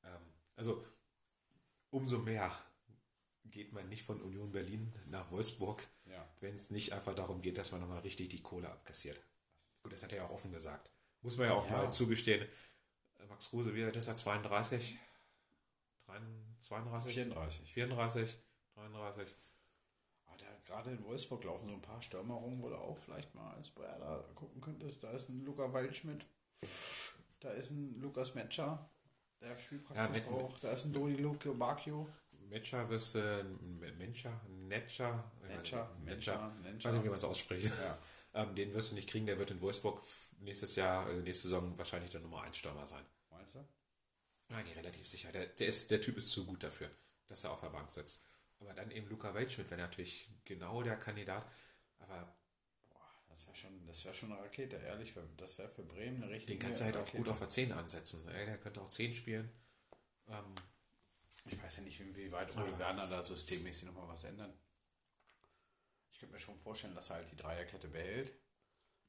Ähm, also umso mehr geht man nicht von Union Berlin nach Wolfsburg, Ja. wenn es nicht einfach darum geht, dass man nochmal richtig die Kohle abkassiert. Gut, das hat er ja auch offen gesagt. Muss man ja auch Ja. mal zugestehen. Max Kruse, wie alt ist er? 32? 32? 34. 34? 33? Aber da gerade in Wolfsburg laufen so ein paar Stürmer rum, wo du auch vielleicht mal als Werder gucken könntest. Da ist ein Luca Waldschmidt, da ist ein Lukas Metscher, der Spielpraxis Ja, braucht. Da ist ein Dodi Luke Bacchio. Metscher wirst äh, Menscher, Netscher, Netscher, Netscher, Netscher, ich weiß nicht, wie man es ausspricht. Ja. Ähm, den wirst du nicht kriegen, der wird in Wolfsburg nächstes Jahr, äh, nächste Saison wahrscheinlich der Nummer 1 Stürmer sein. Meinst du? Ja, ich bin relativ sicher. Der, der, ist, der Typ ist zu gut dafür, dass er auf der Bank sitzt. Aber dann eben Luca Waldschmidt wäre natürlich genau der Kandidat. Aber das wäre schon, das wär schon eine Rakete, ehrlich. Das wäre für Bremen eine richtige den kannst du halt auch Rakete. gut auf der 10 ansetzen. Ey, der könnte auch 10 spielen. Ähm, Ich weiß ja nicht, inwieweit Ole Werner da systemmäßig nochmal was ändern. Ich könnte mir schon vorstellen, dass er halt die Dreierkette behält.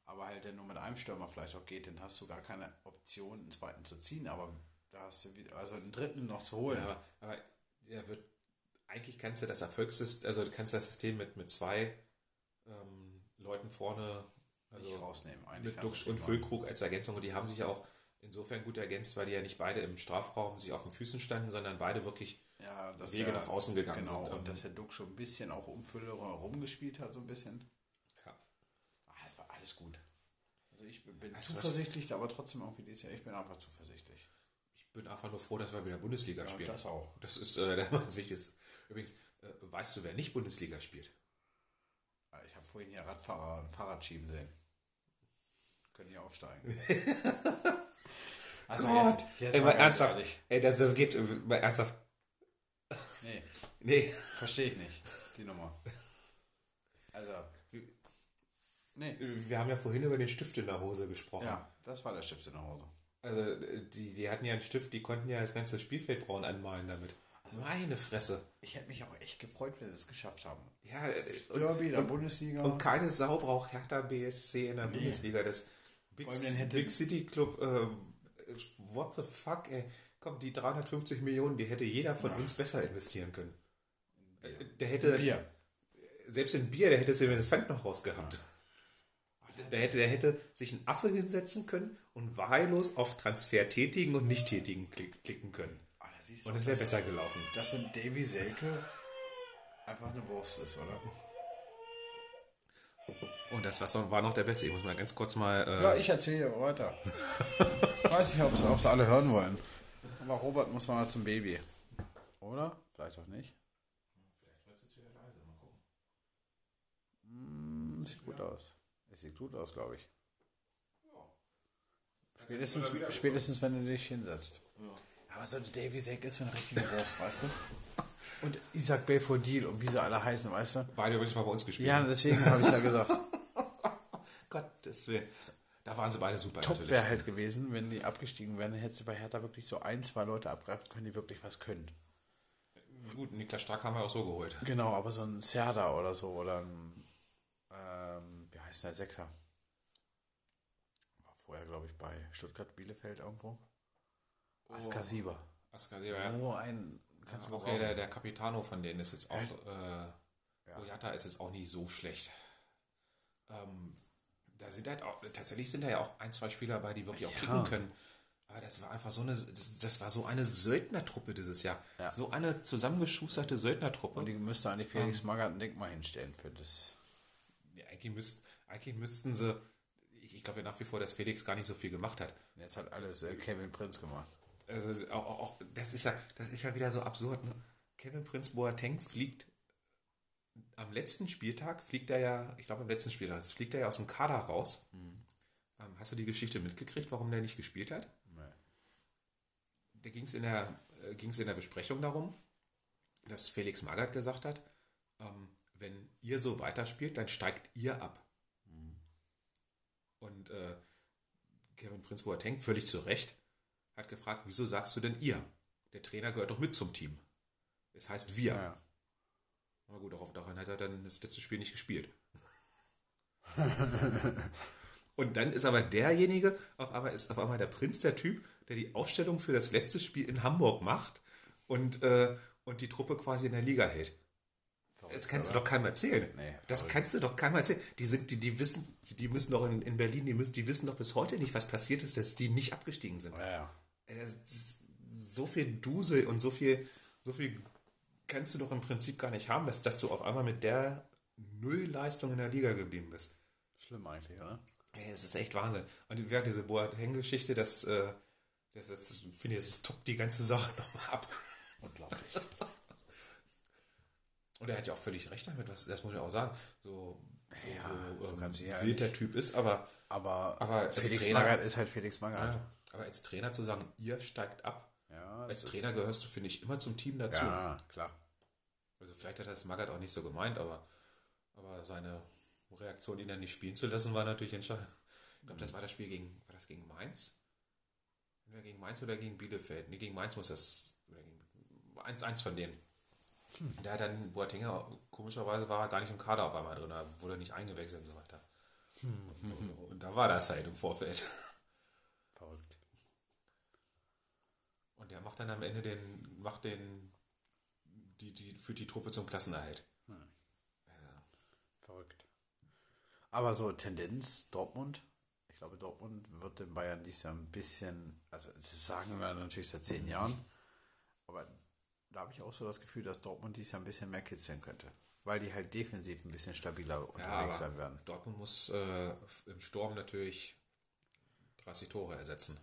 Aber halt der nur mit einem Stürmer vielleicht auch geht, dann hast du gar keine Option, einen zweiten zu ziehen. Aber da hast du wieder, also einen dritten noch zu holen. ja, aber, aber er wird, eigentlich kannst du das Erfolgssystem, also du kannst das System mit, mit zwei ähm, Leuten vorne, also nicht rausnehmen. Eigentlich mit Duxch du und. Füllkrug als Ergänzung. Und die haben sich auch insofern gut ergänzt, weil die ja nicht beide im Strafraum sich auf den Füßen standen, sondern beide wirklich Ja, Wege er- nach außen gegangen genau, sind. Und Ähm, dass der Duck schon ein bisschen auch Umfüller rumgespielt hat, so ein bisschen. ja. Ah, es war alles gut. Also ich bin was? zuversichtlich, aber trotzdem auch wie dieses Jahr. Ich bin einfach zuversichtlich. Ich bin einfach nur froh, dass wir wieder Bundesliga Ja, spielen. das auch. Das ist äh, das Wichtigste. Übrigens, äh, weißt du, wer nicht Bundesliga spielt? Vorhin hier Radfahrer und Fahrrad schieben sehen. Können hier aufsteigen. also Gott, jetzt, jetzt ey, mal ernsthaft. ehrlich. Ey, das, das geht, äh, mal ernsthaft. Nee, Nee, verstehe ich nicht, die Nummer. Also, nee. wir haben ja vorhin über den Stift in der Hose gesprochen. Ja, das war der Stift in der Hose. Also, äh, die, die hatten ja einen Stift, die konnten ja das ganze Spielfeld braun anmalen damit. Meine Fresse. Ich hätte mich auch echt gefreut, wenn sie es geschafft haben. Ja, äh, Derby in der und, Bundesliga. und keine Sau braucht Hertha BSC in der Bundesliga. Das Big, Big City Club, ähm, what the fuck, ey. Komm, die 350 Millionen, die hätte jeder von uns besser investieren können. Äh, Der hätte, Bier. selbst in Bier, der hätte Sylvain Fand noch rausgehabt. Der hätte, der hätte sich einen Affe hinsetzen können und wahllos auf Transfer tätigen und nicht tätigen klick, klicken können. Siehst Und es wäre besser gelaufen. Dass so ein Davy Selke einfach eine Wurst ist, oder? Und das war war noch der Beste. Ich muss mal ganz kurz mal. Äh, Ja, ich erzähle weiter. Ich weiß nicht, ob es alle hören wollen. Aber Robert muss mal zum Baby. Oder? Vielleicht auch nicht. Hm, sieht gut aus. Es sieht gut aus, glaube ich. Spätestens, spätestens, wenn du dich hinsetzt. Aber so ein Davy Sack ist so eine richtige Wurst, weißt du? Und Isaac Belfodil und wie sie alle heißen, weißt du? Beide übrigens mal bei uns gespielt. Ja, deswegen habe ich ja gesagt. Gottes Willen. da waren sie beide super. Top wäre halt gewesen, wenn die abgestiegen wären, dann hättest du bei Hertha wirklich so ein, zwei Leute abgreifen können, die wirklich was können. Gut, Niklas Stark haben wir auch so geholt. Genau, aber so ein Serda oder so oder ein, ähm, wie heißt der Sechser? War vorher, glaube ich, bei Stuttgart Bielefeld irgendwo. Askar Sieber. Askar Sieber, ja. Oh, ein, kannst du Auch gebrauchen. ja, der, der Capitano von denen ist jetzt auch, äh, Boyata ist jetzt auch nicht so schlecht. Ähm, da sind halt auch, tatsächlich sind da ja auch ein, zwei Spieler dabei, die wirklich auch Ja. kicken können. Aber das war einfach so eine, das, das war so eine Söldnertruppe dieses Jahr. Ja. So eine zusammengeschusterte Söldnertruppe. Und die müsste eigentlich Felix Magath ein Denkmal hinstellen für das. Ja, eigentlich, müsst, eigentlich müssten sie, ich, ich glaube ja nach wie vor, dass Felix gar nicht so viel gemacht hat. Jetzt hat alles äh, Kevin Prinz gemacht. Also auch, auch, das ist ja, das ist ja wieder so absurd. Ne? Kevin Prinz Boateng fliegt am letzten Spieltag, fliegt er ja, ich glaube am letzten Spieltag, fliegt er ja aus dem Kader raus. Ähm, hast du die Geschichte mitgekriegt, warum der nicht gespielt hat? Nee. Da ging es in, der, äh, ging's in der Besprechung darum, dass Felix Magath gesagt hat, ähm, wenn ihr so weiterspielt, dann steigt ihr ab. Und äh, Kevin Prinz Boateng, völlig zu Recht, hat gefragt, wieso sagst du denn ihr? Der Trainer gehört doch mit zum Team. Es heißt wir. Ja. Na gut, darauf daran hat er dann das letzte Spiel nicht gespielt. Und dann ist aber derjenige, auf einmal ist auf einmal der Prinz der Typ, der die Aufstellung für das letzte Spiel in Hamburg macht und, äh, und die Truppe quasi in der Liga hält. Das kannst du doch keinem erzählen. Nee, das verrückt. kannst du doch keinem erzählen. Die, sind, die, die wissen, die, die müssen doch in, in Berlin, die, müssen, die wissen doch bis heute nicht, was passiert ist, dass die nicht abgestiegen sind. Ja, ja. So viel Dusel und so viel, so viel kannst du doch im Prinzip gar nicht haben, dass, du auf einmal mit der Nullleistung in der Liga geblieben bist. Schlimm eigentlich, oder? Ey, es ist echt Wahnsinn. Und wie gesagt, diese Boateng-Geschichte, das, äh, das ist, finde ich, das toppt die ganze Sache nochmal ab. Unglaublich. Und er hat ja auch völlig recht damit, was, das muss ich auch sagen. So, so, Ja, so, so ähm, kannst du ja wild der nicht. Typ ist, aber, Aber, Aber Felix Trainer- Magath ist halt Felix Magath. ja, aber als Trainer zu sagen, ihr steigt ab. Ja, Als Trainer gehörst du, finde ich, immer zum Team dazu. Ja, klar. Also vielleicht hat das Magath auch nicht so gemeint, aber, aber seine Reaktion, ihn dann nicht spielen zu lassen, war natürlich entscheidend. Ich glaube, das war das Spiel gegen, war das gegen Mainz? Entweder gegen Mainz oder gegen Bielefeld. Nee, gegen Mainz muss das, oder gegen, eins, eins von denen. Der hat dann, Boatenga, komischerweise war er gar nicht im Kader auf einmal drin, da wurde er nicht eingewechselt und so weiter. Und, und da war das halt im Vorfeld. Verrückt. Und der macht dann am Ende den, macht den, die, die, führt die Truppe zum Klassenerhalt. Verrückt. Aber so Tendenz Dortmund. Ich glaube, Dortmund wird den Bayern dies Jahr ein bisschen, also das sagen wir natürlich seit zehn Jahren, aber da habe ich auch so das Gefühl, dass Dortmund dies Jahr ein bisschen mehr kitzeln könnte. Weil die halt defensiv ein bisschen stabiler Ja, unterwegs aber sein werden. Dortmund muss äh, im Sturm natürlich 30 Tore ersetzen.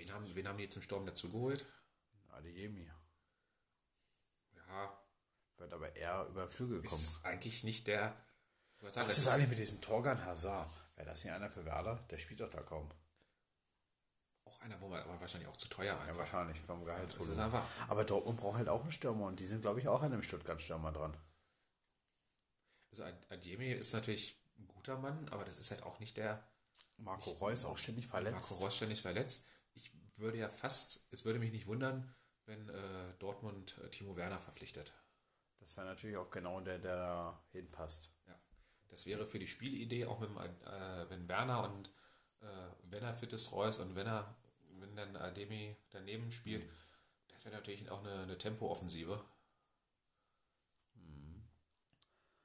Ja, Wen haben, wen haben die jetzt im Sturm dazu geholt? Adeyemi Ja, wird aber eher über Flügel kommen. ist eigentlich nicht der. Was, Was ist eigentlich mit diesem Torgan Hazard? Wäre das nicht einer für Werder? Der spielt doch da kaum. auch einer, wo man aber wahrscheinlich auch zu teuer Ja, einfach. wahrscheinlich vom Gehaltsvolumen. ist einfach. Aber Dortmund braucht halt auch einen Stürmer und die sind, glaube ich, auch an dem Stuttgart-Stürmer dran. Also Ad- Adjemi ist natürlich ein guter Mann, aber das ist halt auch nicht der. Marco Reus auch ständig verletzt. Marco Reus ständig verletzt. Würde ja fast, es würde mich nicht wundern, wenn äh, Dortmund äh, Timo Werner verpflichtet. Das wäre natürlich auch genau der, der da hinpasst. Ja. Das wäre für die Spielidee auch mit dem, äh, wenn Werner und äh, wenn er fit ist, Reus und wenn er, wenn dann Ademi daneben spielt, das wäre natürlich auch eine, eine Tempo-Offensive.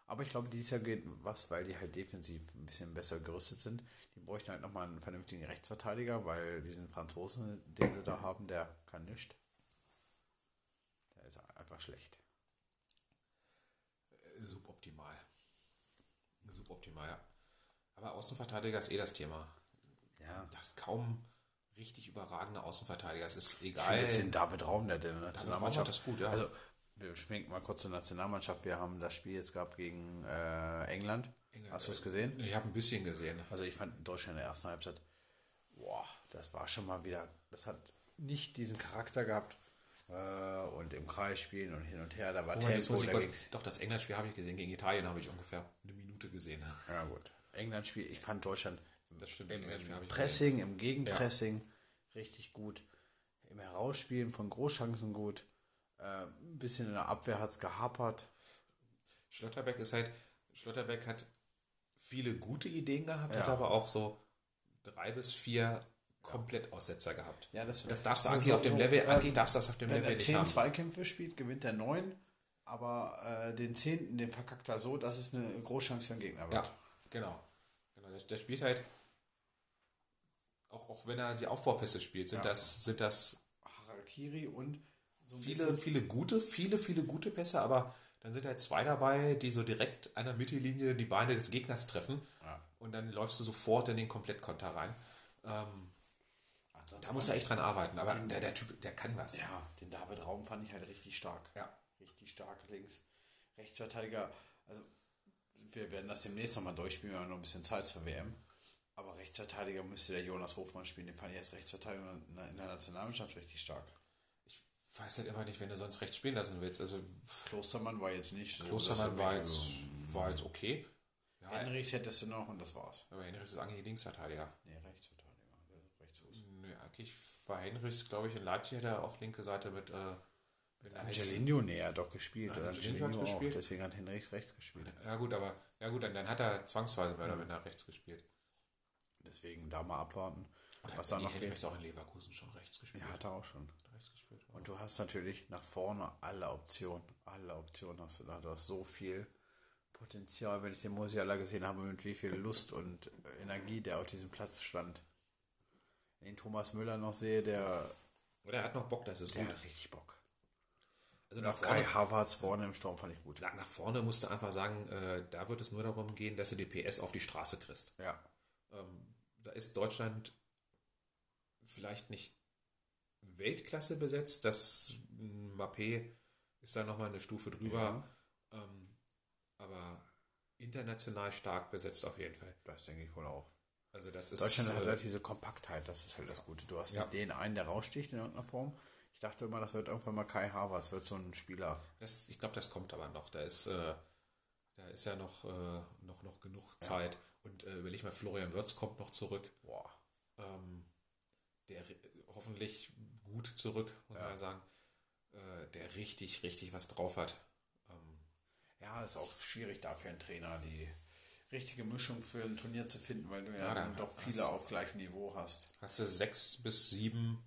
Aber ich glaube, dieses Jahr geht was, weil die halt defensiv ein bisschen besser gerüstet sind. Die bräuchten halt nochmal einen vernünftigen Rechtsverteidiger, weil diesen Franzosen, den sie da haben, der kann nicht. Der ist einfach schlecht. Suboptimal. Suboptimal, ja. Aber Außenverteidiger ist eh das Thema. Ja. Das kaum richtig überragende Außenverteidiger. Es ist Ich finde egal. jetzt den David Raum, der der Raum Nationalmannschaft. macht das gut, ja. Also, wir schminken mal kurz zur Nationalmannschaft. Wir haben das Spiel jetzt gehabt gegen äh, England. Hast du es gesehen? Ich habe ein bisschen gesehen. Also ich fand Deutschland in der ersten Halbzeit, boah, das war schon mal wieder, das hat nicht diesen Charakter gehabt. Äh, und im Kreis spielen und hin und her, da war jetzt Tempo, da ging's. doch, das England-Spiel habe ich gesehen. Gegen Italien habe ich ungefähr eine Minute gesehen. Ja gut. England spielt, ich fand Deutschland Das stimmt. im, das England im Pressing, im Gegenpressing richtig gut. Im Herausspielen von Großchancen gut. Äh, ein bisschen in der Abwehr hat es gehapert. Schlotterbeck ist halt, Schlotterbeck hat viele gute Ideen gehabt, Ja. hat aber auch so drei bis vier Komplettaussetzer gehabt. Ja, das- das darfst du Also eigentlich so- auf dem Level, ähm, eigentlich darfst du das auf dem Wenn Level er nicht zehn haben. Zweikämpfe spielt, gewinnt er neun. Aber äh, den zehnten, den verkackt er so, dass es eine Großchance für den Gegner wird. Ja, genau. genau. Der, der spielt halt, auch, auch wenn er die Aufbaupässe spielt, sind Ja. das, sind das Harakiri und so viele, bisschen- viele gute, viele, viele gute Pässe, aber dann sind halt zwei dabei, die so direkt an der Mittellinie die Beine des Gegners treffen Ja. und dann läufst du sofort in den Komplettkonter rein. Ähm, da muss er echt dran arbeiten, aber der, der Typ, der kann was. Ja, den David Raum fand ich halt richtig stark. Ja. Richtig stark links. Rechtsverteidiger, also wir werden das demnächst nochmal durchspielen, wir haben noch ein bisschen Zeit zur WM. Aber Rechtsverteidiger müsste der Jonas Hofmann spielen, den fand ich als Rechtsverteidiger in der in der Nationalmannschaft richtig stark. Ich weiß halt immer nicht, wenn du sonst rechts spielen lassen willst. Also Klostermann war jetzt nicht so. Klostermann er war jetzt, war jetzt okay. Ja, Henrichs hättest du noch und das war's. aber Henrichs ist eigentlich Linksverteidiger. Nee, Rechtsverteidiger. Der Rechtsfuß. Nö, eigentlich war Henrichs, glaube ich, in Leipzig hat er auch linke Seite mit, äh, mit Angelino, nee, er hat doch gespielt. Angelino, Angelino hat auch, gespielt. deswegen hat Henrichs rechts gespielt. Ja gut, aber ja gut, dann, hat er zwangsweise mehr oder weniger rechts gespielt. Deswegen da mal abwarten, Oder was da nee, noch Henrichs auch in Leverkusen schon rechts gespielt. Ja, hat er auch schon. Und du hast natürlich nach vorne alle Optionen. Alle Optionen hast du da. Du hast so viel Potenzial, wenn ich den Musiala gesehen habe, mit wie viel Lust und Energie der auf diesem Platz stand. Wenn ich den Thomas Müller noch sehe, der, Oder er hat noch Bock, das ist der gut. hat richtig Bock. Also nach auf Kai vorne, Havertz vorne im Sturm fand ich gut. nach nach vorne musst du einfach sagen, äh, da wird es nur darum gehen, dass du die PS auf die Straße kriegst. Ja. Ähm, da ist Deutschland vielleicht nicht Weltklasse besetzt. Das Mbappé ist da nochmal eine Stufe drüber. Ähm, aber international stark besetzt auf jeden Fall. Das denke ich wohl auch. Also das ist Deutschland hat halt diese Kompaktheit, das ist halt das Gute. Du hast Ja. nicht den einen, der raussticht in irgendeiner Form. Ich dachte immer, das wird irgendwann mal Kai Havertz, wird so ein Spieler. das, ich glaube, das kommt aber noch. Da ist, äh, da ist ja noch, äh, noch, noch genug Zeit. Und äh, überleg mal, Florian Wirtz kommt noch zurück. Boah. ähm, der hoffentlich gut zurück, muss man ja sagen, äh, der richtig, richtig was drauf hat. Ähm, Ja, ist auch schwierig dafür ein Trainer, die richtige Mischung für ein Turnier zu finden, weil du ja, Ja, da dann doch hast- viele auf gleichem Niveau hast. hast du sechs bis sieben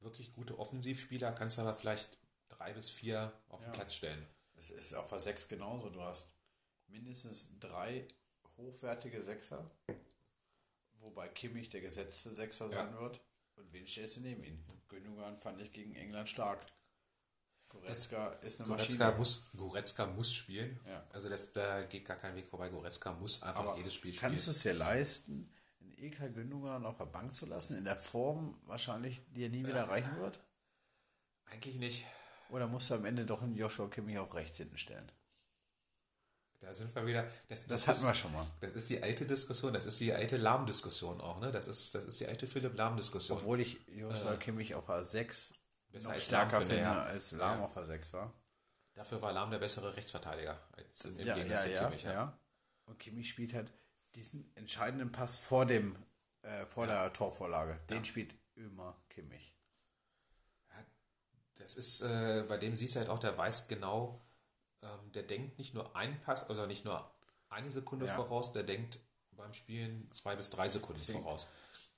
wirklich gute Offensivspieler, kannst aber vielleicht drei bis vier auf den Ja. Platz stellen. Es ist auf der 6 genauso. Du hast mindestens drei hochwertige Sechser, wobei Kimmich der gesetzte Sechser sein Ja. wird. Und wen stellst du neben ihn? Gündogan fand ich gegen England stark. Goretzka ist eine Goretzka Maschine. muss, Goretzka muss spielen. Ja. Also das, da geht gar kein Weg vorbei. Goretzka muss einfach Aber jedes Spiel spielen. kannst du es dir leisten, einen EK Gündogan auf der Bank zu lassen, in der Form wahrscheinlich, die er nie wieder erreichen wird? Eigentlich nicht. Oder musst du am Ende doch einen Joshua Kimmich auf rechts hinten stellen? Da sind wir wieder. Das, Das ist- hatten wir schon mal. Das ist die alte Diskussion, das ist die alte Lahm-Diskussion auch, ne? Das ist, das ist die alte Philipp-Lahm-Diskussion. Obwohl ich Joshua Kimmich auf A6 Besser noch als stärker finde, ja. als Lahm Ja. auf A6 war. Dafür war Lahm der bessere Rechtsverteidiger als im, Ja, ja, Gegensatz zu ja, Kimmich, ja. Und Kimmich spielt halt diesen entscheidenden Pass vor dem, äh, vor der Torvorlage. Den spielt immer Kimmich. Das ist, äh, bei dem siehst du halt auch, der weiß genau, ähm, der denkt nicht nur einen Pass, also nicht nur eine Sekunde Ja. voraus, der denkt beim Spielen zwei bis drei Sekunden Deswegen- voraus.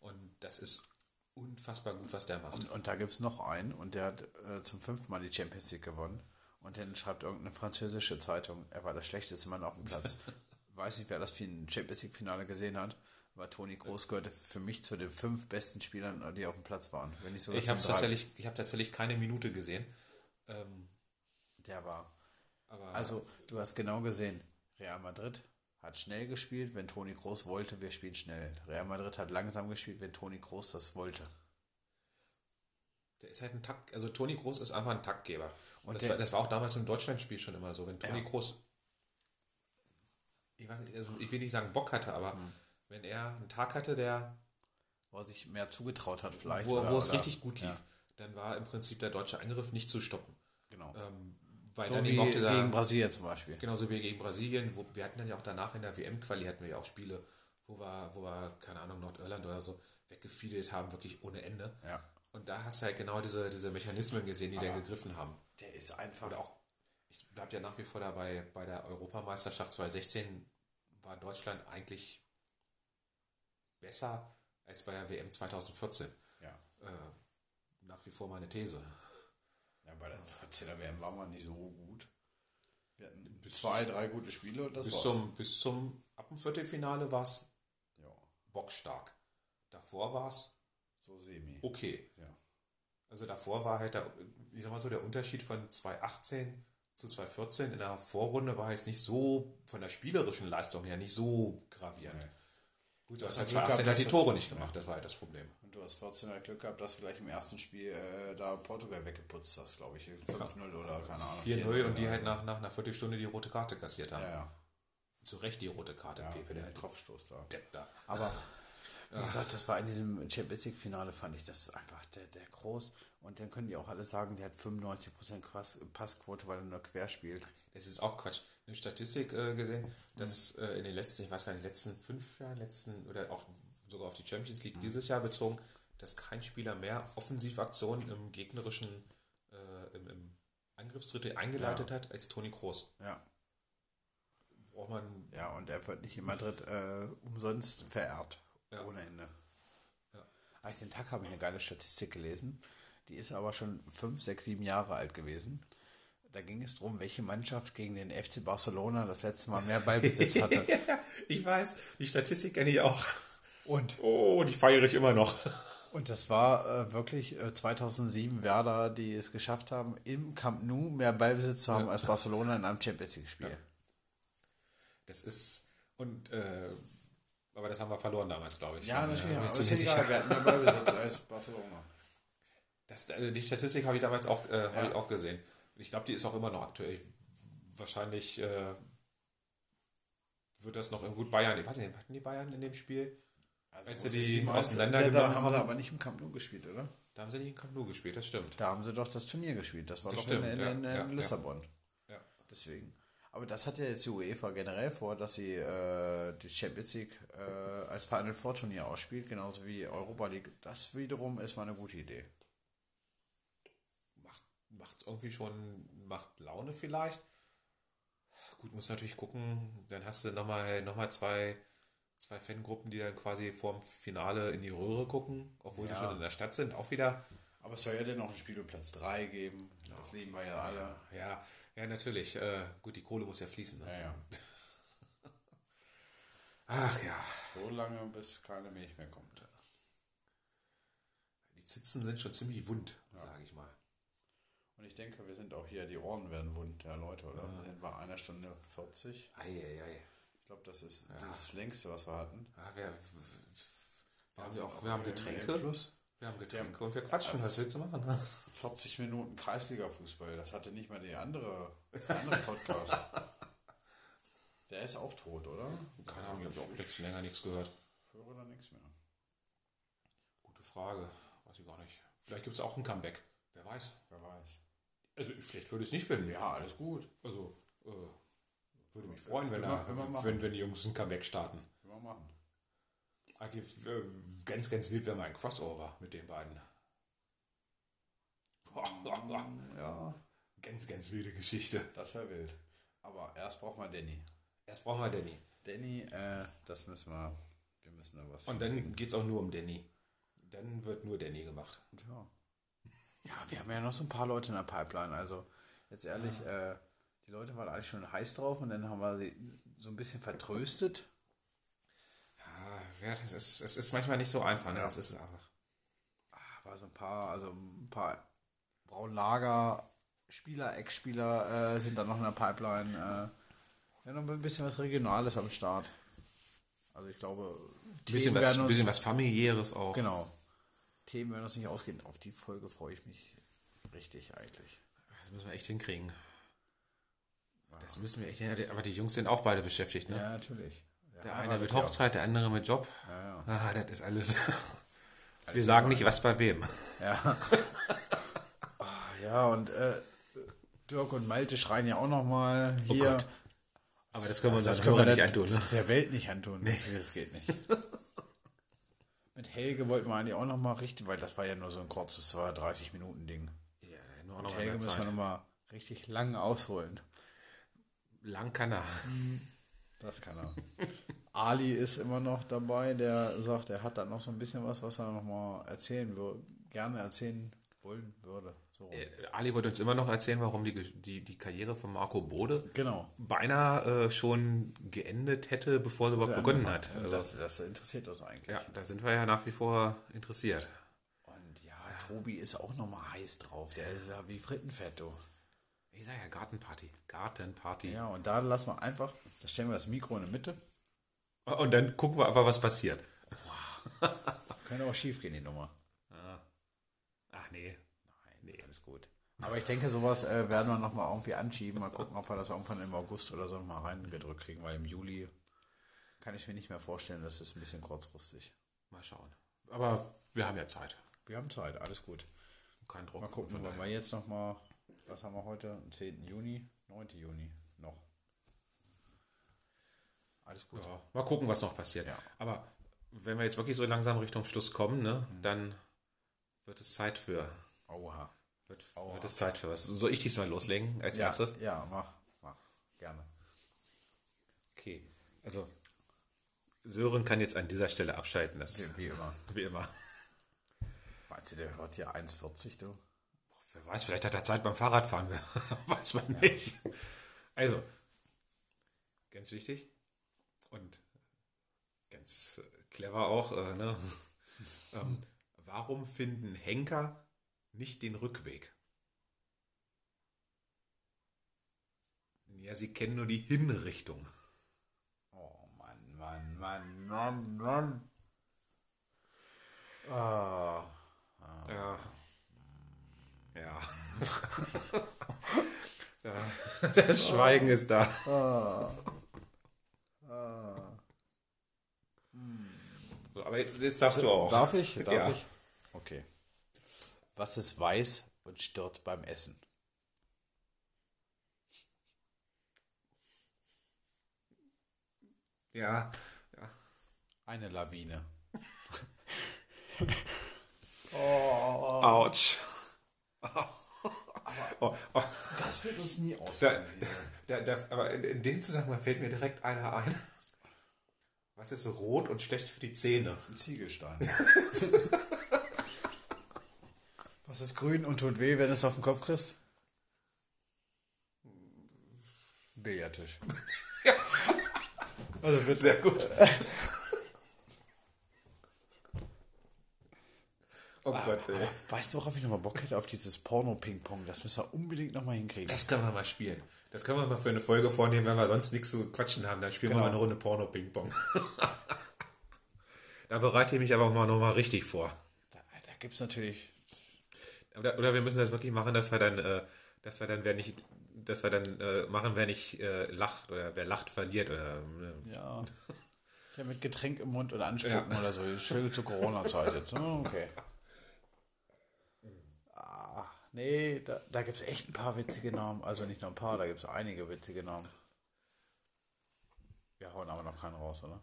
Und das ist unfassbar gut, was der macht. Und, und da gibt es noch einen und der hat äh, zum fünften Mal die Champions League gewonnen. Und dann schreibt irgendeine französische Zeitung, er war der schlechteste Mann auf dem Platz. Weiß nicht, wer das Champions League-Finale gesehen hat, aber Toni Groß gehörte für mich zu den fünf besten Spielern, die auf dem Platz waren. Wenn ich zum habe tatsächlich, ich habe tatsächlich keine Minute gesehen. Ähm, Der war. Aber Also, du hast genau gesehen, Real Madrid hat schnell gespielt, wenn Toni Groß wollte, wir spielen schnell. Real Madrid hat langsam gespielt, wenn Toni Groß das wollte. der ist halt ein Takt, also Toni Groß ist einfach ein Taktgeber. Und das, der- war, das war auch damals im Deutschlandspiel schon immer so. Wenn Toni Ja. Groß, ich weiß nicht, also ich will nicht sagen Bock hatte, aber Hm. wenn er einen Tag hatte, der Wo er sich mehr zugetraut hat, vielleicht. wo, oder- wo es oder- richtig gut lief, Ja, dann war im Prinzip der deutsche Angriff nicht zu stoppen. genau. Ähm, weil so dann wie eben auch dieser, gegen Brasilien zum Beispiel. genauso wie gegen Brasilien, wo wir hatten dann ja auch danach in der WM-Quali hatten wir ja auch Spiele, wo wir, wo wir, keine Ahnung, Nordirland oder so, weggefiedelt haben, wirklich ohne Ende. Ja. Und da hast du halt genau diese, diese Mechanismen gesehen, die dann gegriffen haben. Der ist einfach. Oder auch, ich bleibe ja nach wie vor dabei, bei der Europameisterschaft 2016 war Deutschland eigentlich besser als bei der WM 2014. Ja. Äh, nach wie vor meine These. Ja, bei der 14er WM war man nicht so gut. Wir hatten zwei, drei gute Spiele und das Bis war's. zum, bis zum ab dem Viertelfinale war es ja, bockstark. Davor war es so semi. okay. Ja. Also davor war halt der, ich sag mal so, der Unterschied von 2018 zu 2014 in der Vorrunde war jetzt nicht so von der spielerischen Leistung her nicht so gravierend. Nee. Gut, du hast hat Glück 2018 gehabt, halt die Tore nicht gemacht, das war halt das Problem. Du hast 14 er Glück gehabt, dass du gleich im ersten Spiel äh, da Portugal weggeputzt hast, glaube ich. 5-0 oder keine Ahnung. 4-0 und die halt nach, nach einer Viertelstunde die rote Karte kassiert haben. Ja, ja. Zu Recht die rote Karte, ja Pepe, für der den Kopfstoß da. Depp da. Aber wie gesagt, das war in diesem Champions League Finale, fand ich das einfach der, der groß. Und dann können die auch alle sagen, der hat 95% Pass, Passquote, weil er nur quer spielt. Das ist auch Quatsch. Eine Statistik äh, gesehen, dass äh, in den letzten, ich weiß gar nicht, letzten fünf Jahren, letzten oder auch sogar auf die Champions League dieses Jahr bezogen, dass kein Spieler mehr Offensivaktionen im gegnerischen äh, im, im Angriffsdrittel eingeleitet hat als Toni Kroos. Ja. Braucht man Ja, und er wird nicht in Madrid äh, umsonst verehrt. Ja. Ohne Ende. Ja. Ah, den Tag habe ich eine geile Statistik gelesen. Die ist aber schon 5, 6, 7 Jahre alt gewesen. Da ging es darum, welche Mannschaft gegen den FC Barcelona das letzte Mal mehr Ballbesitz hatte. ich weiß, die Statistik kenne ich auch. Und, Oh, die feiere ich immer noch. und das war äh, wirklich äh, 2007 Werder, die es geschafft haben, im Camp Nou mehr Ballbesitz zu haben als Barcelona in einem Champions League-Spiel. Das ist und äh, aber das haben wir verloren damals, glaube ich. Ja, natürlich. mir aber ist sicher. egal, wir hatten mehr Ballbesitz als Barcelona. Das, also die Statistik habe ich damals auch, äh, Ja. habe ich auch gesehen. Und ich glaube, die ist auch immer noch aktuell. Wahrscheinlich äh, wird das noch im gut Bayern. Ich weiß nicht, hatten die Bayern in dem Spiel? Also Als sie die sie mal- auseinandergenommen Da haben sie aber nicht im Camp Nou gespielt, oder? Da haben sie nicht in Camp Nou gespielt, das stimmt. Da haben sie doch das Turnier gespielt. Das war Das doch stimmt, in, in, ja, in, in ja, Lissabon. Ja. Deswegen. Aber das hat ja jetzt die UEFA generell vor, dass sie äh, die Champions League äh, als Final Four Turnier ausspielt, genauso wie Europa League. Das wiederum ist mal eine gute Idee. Macht, macht irgendwie schon, macht Laune vielleicht. Gut, muss natürlich gucken. Dann hast du nochmal noch mal zwei, zwei Fangruppen, die dann quasi vorm Finale in die Röhre gucken, obwohl sie Ja. schon in der Stadt sind. Auch wieder Aber es soll ja dann noch ein Spiel um Platz 3 geben. Das lieben wir ja alle. Ja, ja, natürlich. Äh, gut, die Kohle muss ja fließen. Ne? Ja, ja. Ach ja. So lange, bis keine Milch mehr kommt. Die Zitzen sind schon ziemlich wund, sage ich mal. Und ich denke, wir sind auch hier, die Ohren werden wund, ja Leute, oder? Wir sind bei einer Stunde 40. Eieiei. Ich glaube, das ist das längste, was wir hatten. Ja, wir, wir, haben, auch, wir haben Getränke. Fluss. Wir haben Getränke und wir quatschen. Was willst du machen? 40 Minuten Kreisliga-Fußball, das hatte nicht mal der andere, der andere Podcast. der ist auch tot, oder? Keine Ahnung, ich habe auch jetzt länger nichts gehört. Ich höre da nichts mehr. Gute Frage. Weiß ich gar nicht. Vielleicht gibt es auch ein Comeback. Wer weiß. Wer weiß. Also schlecht würde ich es nicht finden. Ja, alles gut. Also äh, würde mich freuen, wenn, Immer- er, immer wenn, wenn die Jungs ein Comeback starten. Können wir machen. Eigentlich, äh, ganz, ganz wild wäre mal ein Crossover mit den beiden. Ja, Ganz, ganz wilde Geschichte. das wäre wild. Aber erst brauchen wir Danny. Erst brauchen wir Danny. Danny, äh, das müssen wir. Wir müssen da was. Und dann geht es auch nur um Danny. Dann wird nur Danny gemacht. Ja. ja, wir haben ja noch so ein paar Leute in der Pipeline. Also, jetzt ehrlich, äh, die Leute waren eigentlich schon heiß drauf und dann haben wir sie so ein bisschen vertröstet. Ja, das ist, es ist manchmal nicht so einfach. Ne? Das ist einfach. Aber so ein paar, also ein paar Braunlager, Spieler, Ex-Spieler äh, sind da noch in der Pipeline. Äh, ja, noch ein bisschen was Regionales am Start. Also ich glaube, Ein bisschen, Themen was, uns, bisschen was familiäres auch. genau. Themen werden uns nicht ausgehen. Auf die Folge freue ich mich richtig eigentlich. Das müssen wir echt hinkriegen. Das müssen wir echt. Aber die Jungs sind auch beide beschäftigt. Ne? Ja, natürlich. Der eine mit Hochzeit, der andere mit Job. Ja, ja. Ah, das ist alles. Wir sagen nicht, was bei wem. Ja. Ah, ja, und äh, Dirk und Malte schreien ja auch noch mal hier. Gott. Aber das können wir uns Das können wir nicht der, antun. Ne? der Welt nicht antun. Das, das geht nicht. Mit Helge wollten wir eigentlich auch noch mal richtig, weil das war ja nur so ein kurzes 30 Minuten Ding. Ja, nur noch Mit Helge müssen wir Zeit. noch mal richtig lang ausholen. Lang kann er. Das kann er. Ali ist immer noch dabei, der sagt, er hat da noch so ein bisschen was, was er noch mal erzählen würde, gerne erzählen wollen würde. So. Äh, Ali wollte uns immer noch erzählen, warum die, die, die Karriere von Marco Bode Genau. beinahe äh, schon geendet hätte, bevor sie überhaupt begonnen hat. Also, Das, das interessiert uns eigentlich. ja, da sind wir ja nach wie vor interessiert. Und ja, Tobi ist auch noch mal heiß drauf. Der ist ja wie Frittenfett, du. Ich sag ja Gartenparty. Gartenparty. Ja, und da lassen wir einfach, da stellen wir das Mikro in die Mitte. Und dann gucken wir einfach, was passiert. Könnte auch schief gehen, die Nummer. Ach nee. Nein, nee. alles gut. Aber ich denke, sowas äh, werden wir nochmal irgendwie anschieben. Mal gucken, ob wir das irgendwann im August oder so nochmal reingedrückt kriegen, weil im Juli kann ich mir nicht mehr vorstellen, das ist ein bisschen kurzfristig. Mal schauen. Aber wir haben ja Zeit. Wir haben Zeit, alles gut. Kein Druck. Mal gucken, wenn wir jetzt nochmal, was haben wir heute? Am 10. Juni, 9. Juni noch. Alles gut. Ja, mal gucken, was noch passiert. Ja. Aber wenn wir jetzt wirklich so langsam Richtung Schluss kommen, ne, dann wird es Zeit für. Oha. Wird, Aua. wird es Zeit für was? Soll ich diesmal loslegen als Ja, erstes? ja, mach, mach. Gerne. Okay. Also, Sören kann jetzt an dieser Stelle abschalten. Das Wie, wie immer. wie immer. Meinst du, der hört hier 1,40, du? Wer weiß, vielleicht hat er Zeit beim Fahrradfahren. weiß man nicht. Also, ganz wichtig und ganz clever auch, äh, ne? ähm, warum finden Henker nicht den Rückweg? Ja, sie kennen nur die Hinrichtung. Oh Mann, Mann, Mann, Mann, Mann. Ah. Ja. Ja. ja. Das Schweigen ist da. So, aber jetzt, jetzt darfst du auch. Darf ich? Darf Ja. ich? Okay. Was ist weiß und stirbt beim Essen? Ja. Eine Lawine. Autsch. Oh, oh. Das wird uns nie Da, ausgehen. da, da, aber in, in dem Zusammenhang fällt mir direkt einer ein. Was ist so rot und schlecht für die Zähne? Ein Ziegelstein. Was ist grün und tut weh, wenn du es auf den Kopf kriegst? Billardtisch. Also wird sehr gut. Oh Gott, ey. Weißt du, worauf ich nochmal Bock hätte? Auf dieses Porno-Ping-Pong. Das müssen wir unbedingt nochmal hinkriegen. Das können wir mal spielen. Das können wir mal für eine Folge vornehmen, wenn wir sonst nichts zu quatschen haben. Dann spielen Genau. wir mal eine Runde Porno-Ping-Pong. da bereite ich mich aber mal nochmal richtig vor. Da, da gibt es natürlich. Oder, oder wir müssen das wirklich machen, dass wir dann, äh, dass wir dann, wer nicht, dass wir dann äh, machen, wer nicht äh, lacht oder wer lacht, verliert. Oder, äh, Ja. Ja, mit Getränk im Mund und anspucken oder so. Schön zur Corona-Zeit jetzt. Oh, okay. Nee, da, da gibt es echt ein paar witzige Namen. Also nicht nur ein paar, da gibt es einige witzige Namen. Wir hauen aber noch keinen raus, oder?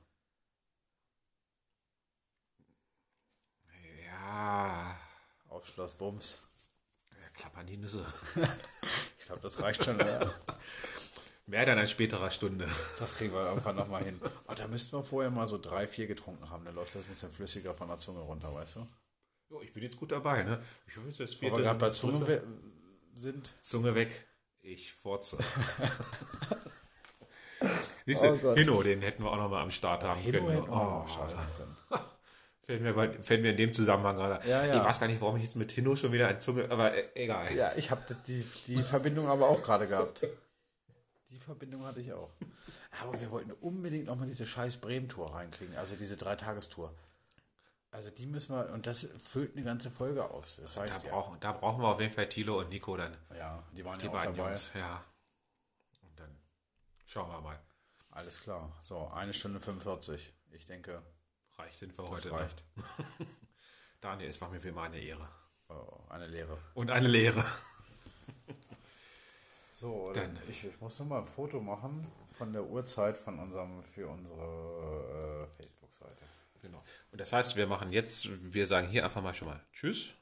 ja, Auf Schloss Bums. ja, klappern die Nüsse. Ich glaube, das reicht schon. Oder? Mehr dann an späterer Stunde. Das kriegen wir irgendwann nochmal hin. Aber da müssten wir vorher mal so drei, vier getrunken haben. Dann läuft das ein bisschen flüssiger von der Zunge runter, weißt du? Jo, ich bin jetzt gut dabei, ne? Ich hoffe, das Wo wir gerade bei Zunge we- sind. Zunge weg. Ich furze. Siehst du, Oh. Hinno, den hätten wir auch noch mal am Start haben Hinno können. hätten wir Oh, können. fällt, mir, bei- fällt mir in dem Zusammenhang gerade. Ja, ja. Ich weiß gar nicht, warum ich jetzt mit Hinno schon wieder an Zunge, aber äh, egal. Ja, ich habe die, die Verbindung aber auch gerade gehabt. Die Verbindung hatte ich auch. Aber wir wollten unbedingt nochmal diese scheiß Bremen-Tour reinkriegen, also diese Dreitagestour. Also die müssen wir, und das füllt eine ganze Folge aus. Das Da, brauchen, da brauchen wir auf jeden Fall Thilo und Nico dann. Ja, die waren Die ja auch beiden dabei. Jungs, ja. Und dann schauen wir mal. Alles klar. So, eine Stunde 45. Ich denke, Reicht denn für heute. reicht. Ne? Daniel, es war mir wie immer eine Ehre. Oh, eine Lehre. Und eine Lehre. So, Dann- dann, ich, ich muss noch mal ein Foto machen von der Uhrzeit von unserem für unsere äh, Facebook-Seite. Genau. Und das heißt, wir machen jetzt, wir sagen hier einfach mal schon mal Tschüss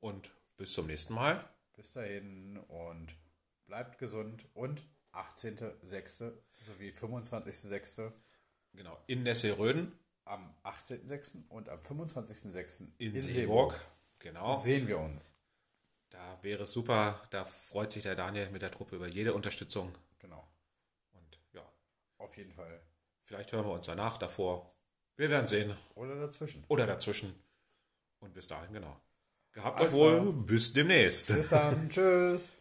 und bis zum nächsten Mal. Bis dahin und bleibt gesund und 18.06. sowie 25.06. Genau. In Nesselröden am 18.06. und am 25.06. in, Seeburg. Genau. sehen wir uns. Da wäre es super. Da freut sich der Daniel mit der Truppe über jede Unterstützung. Genau. Und ja, Auf jeden Fall. vielleicht hören wir uns danach, davor. Wir werden sehen. Oder dazwischen. Oder dazwischen. Und bis dahin, genau. Gehabt euch wohl. Bis demnächst. Bis dann. Tschüss.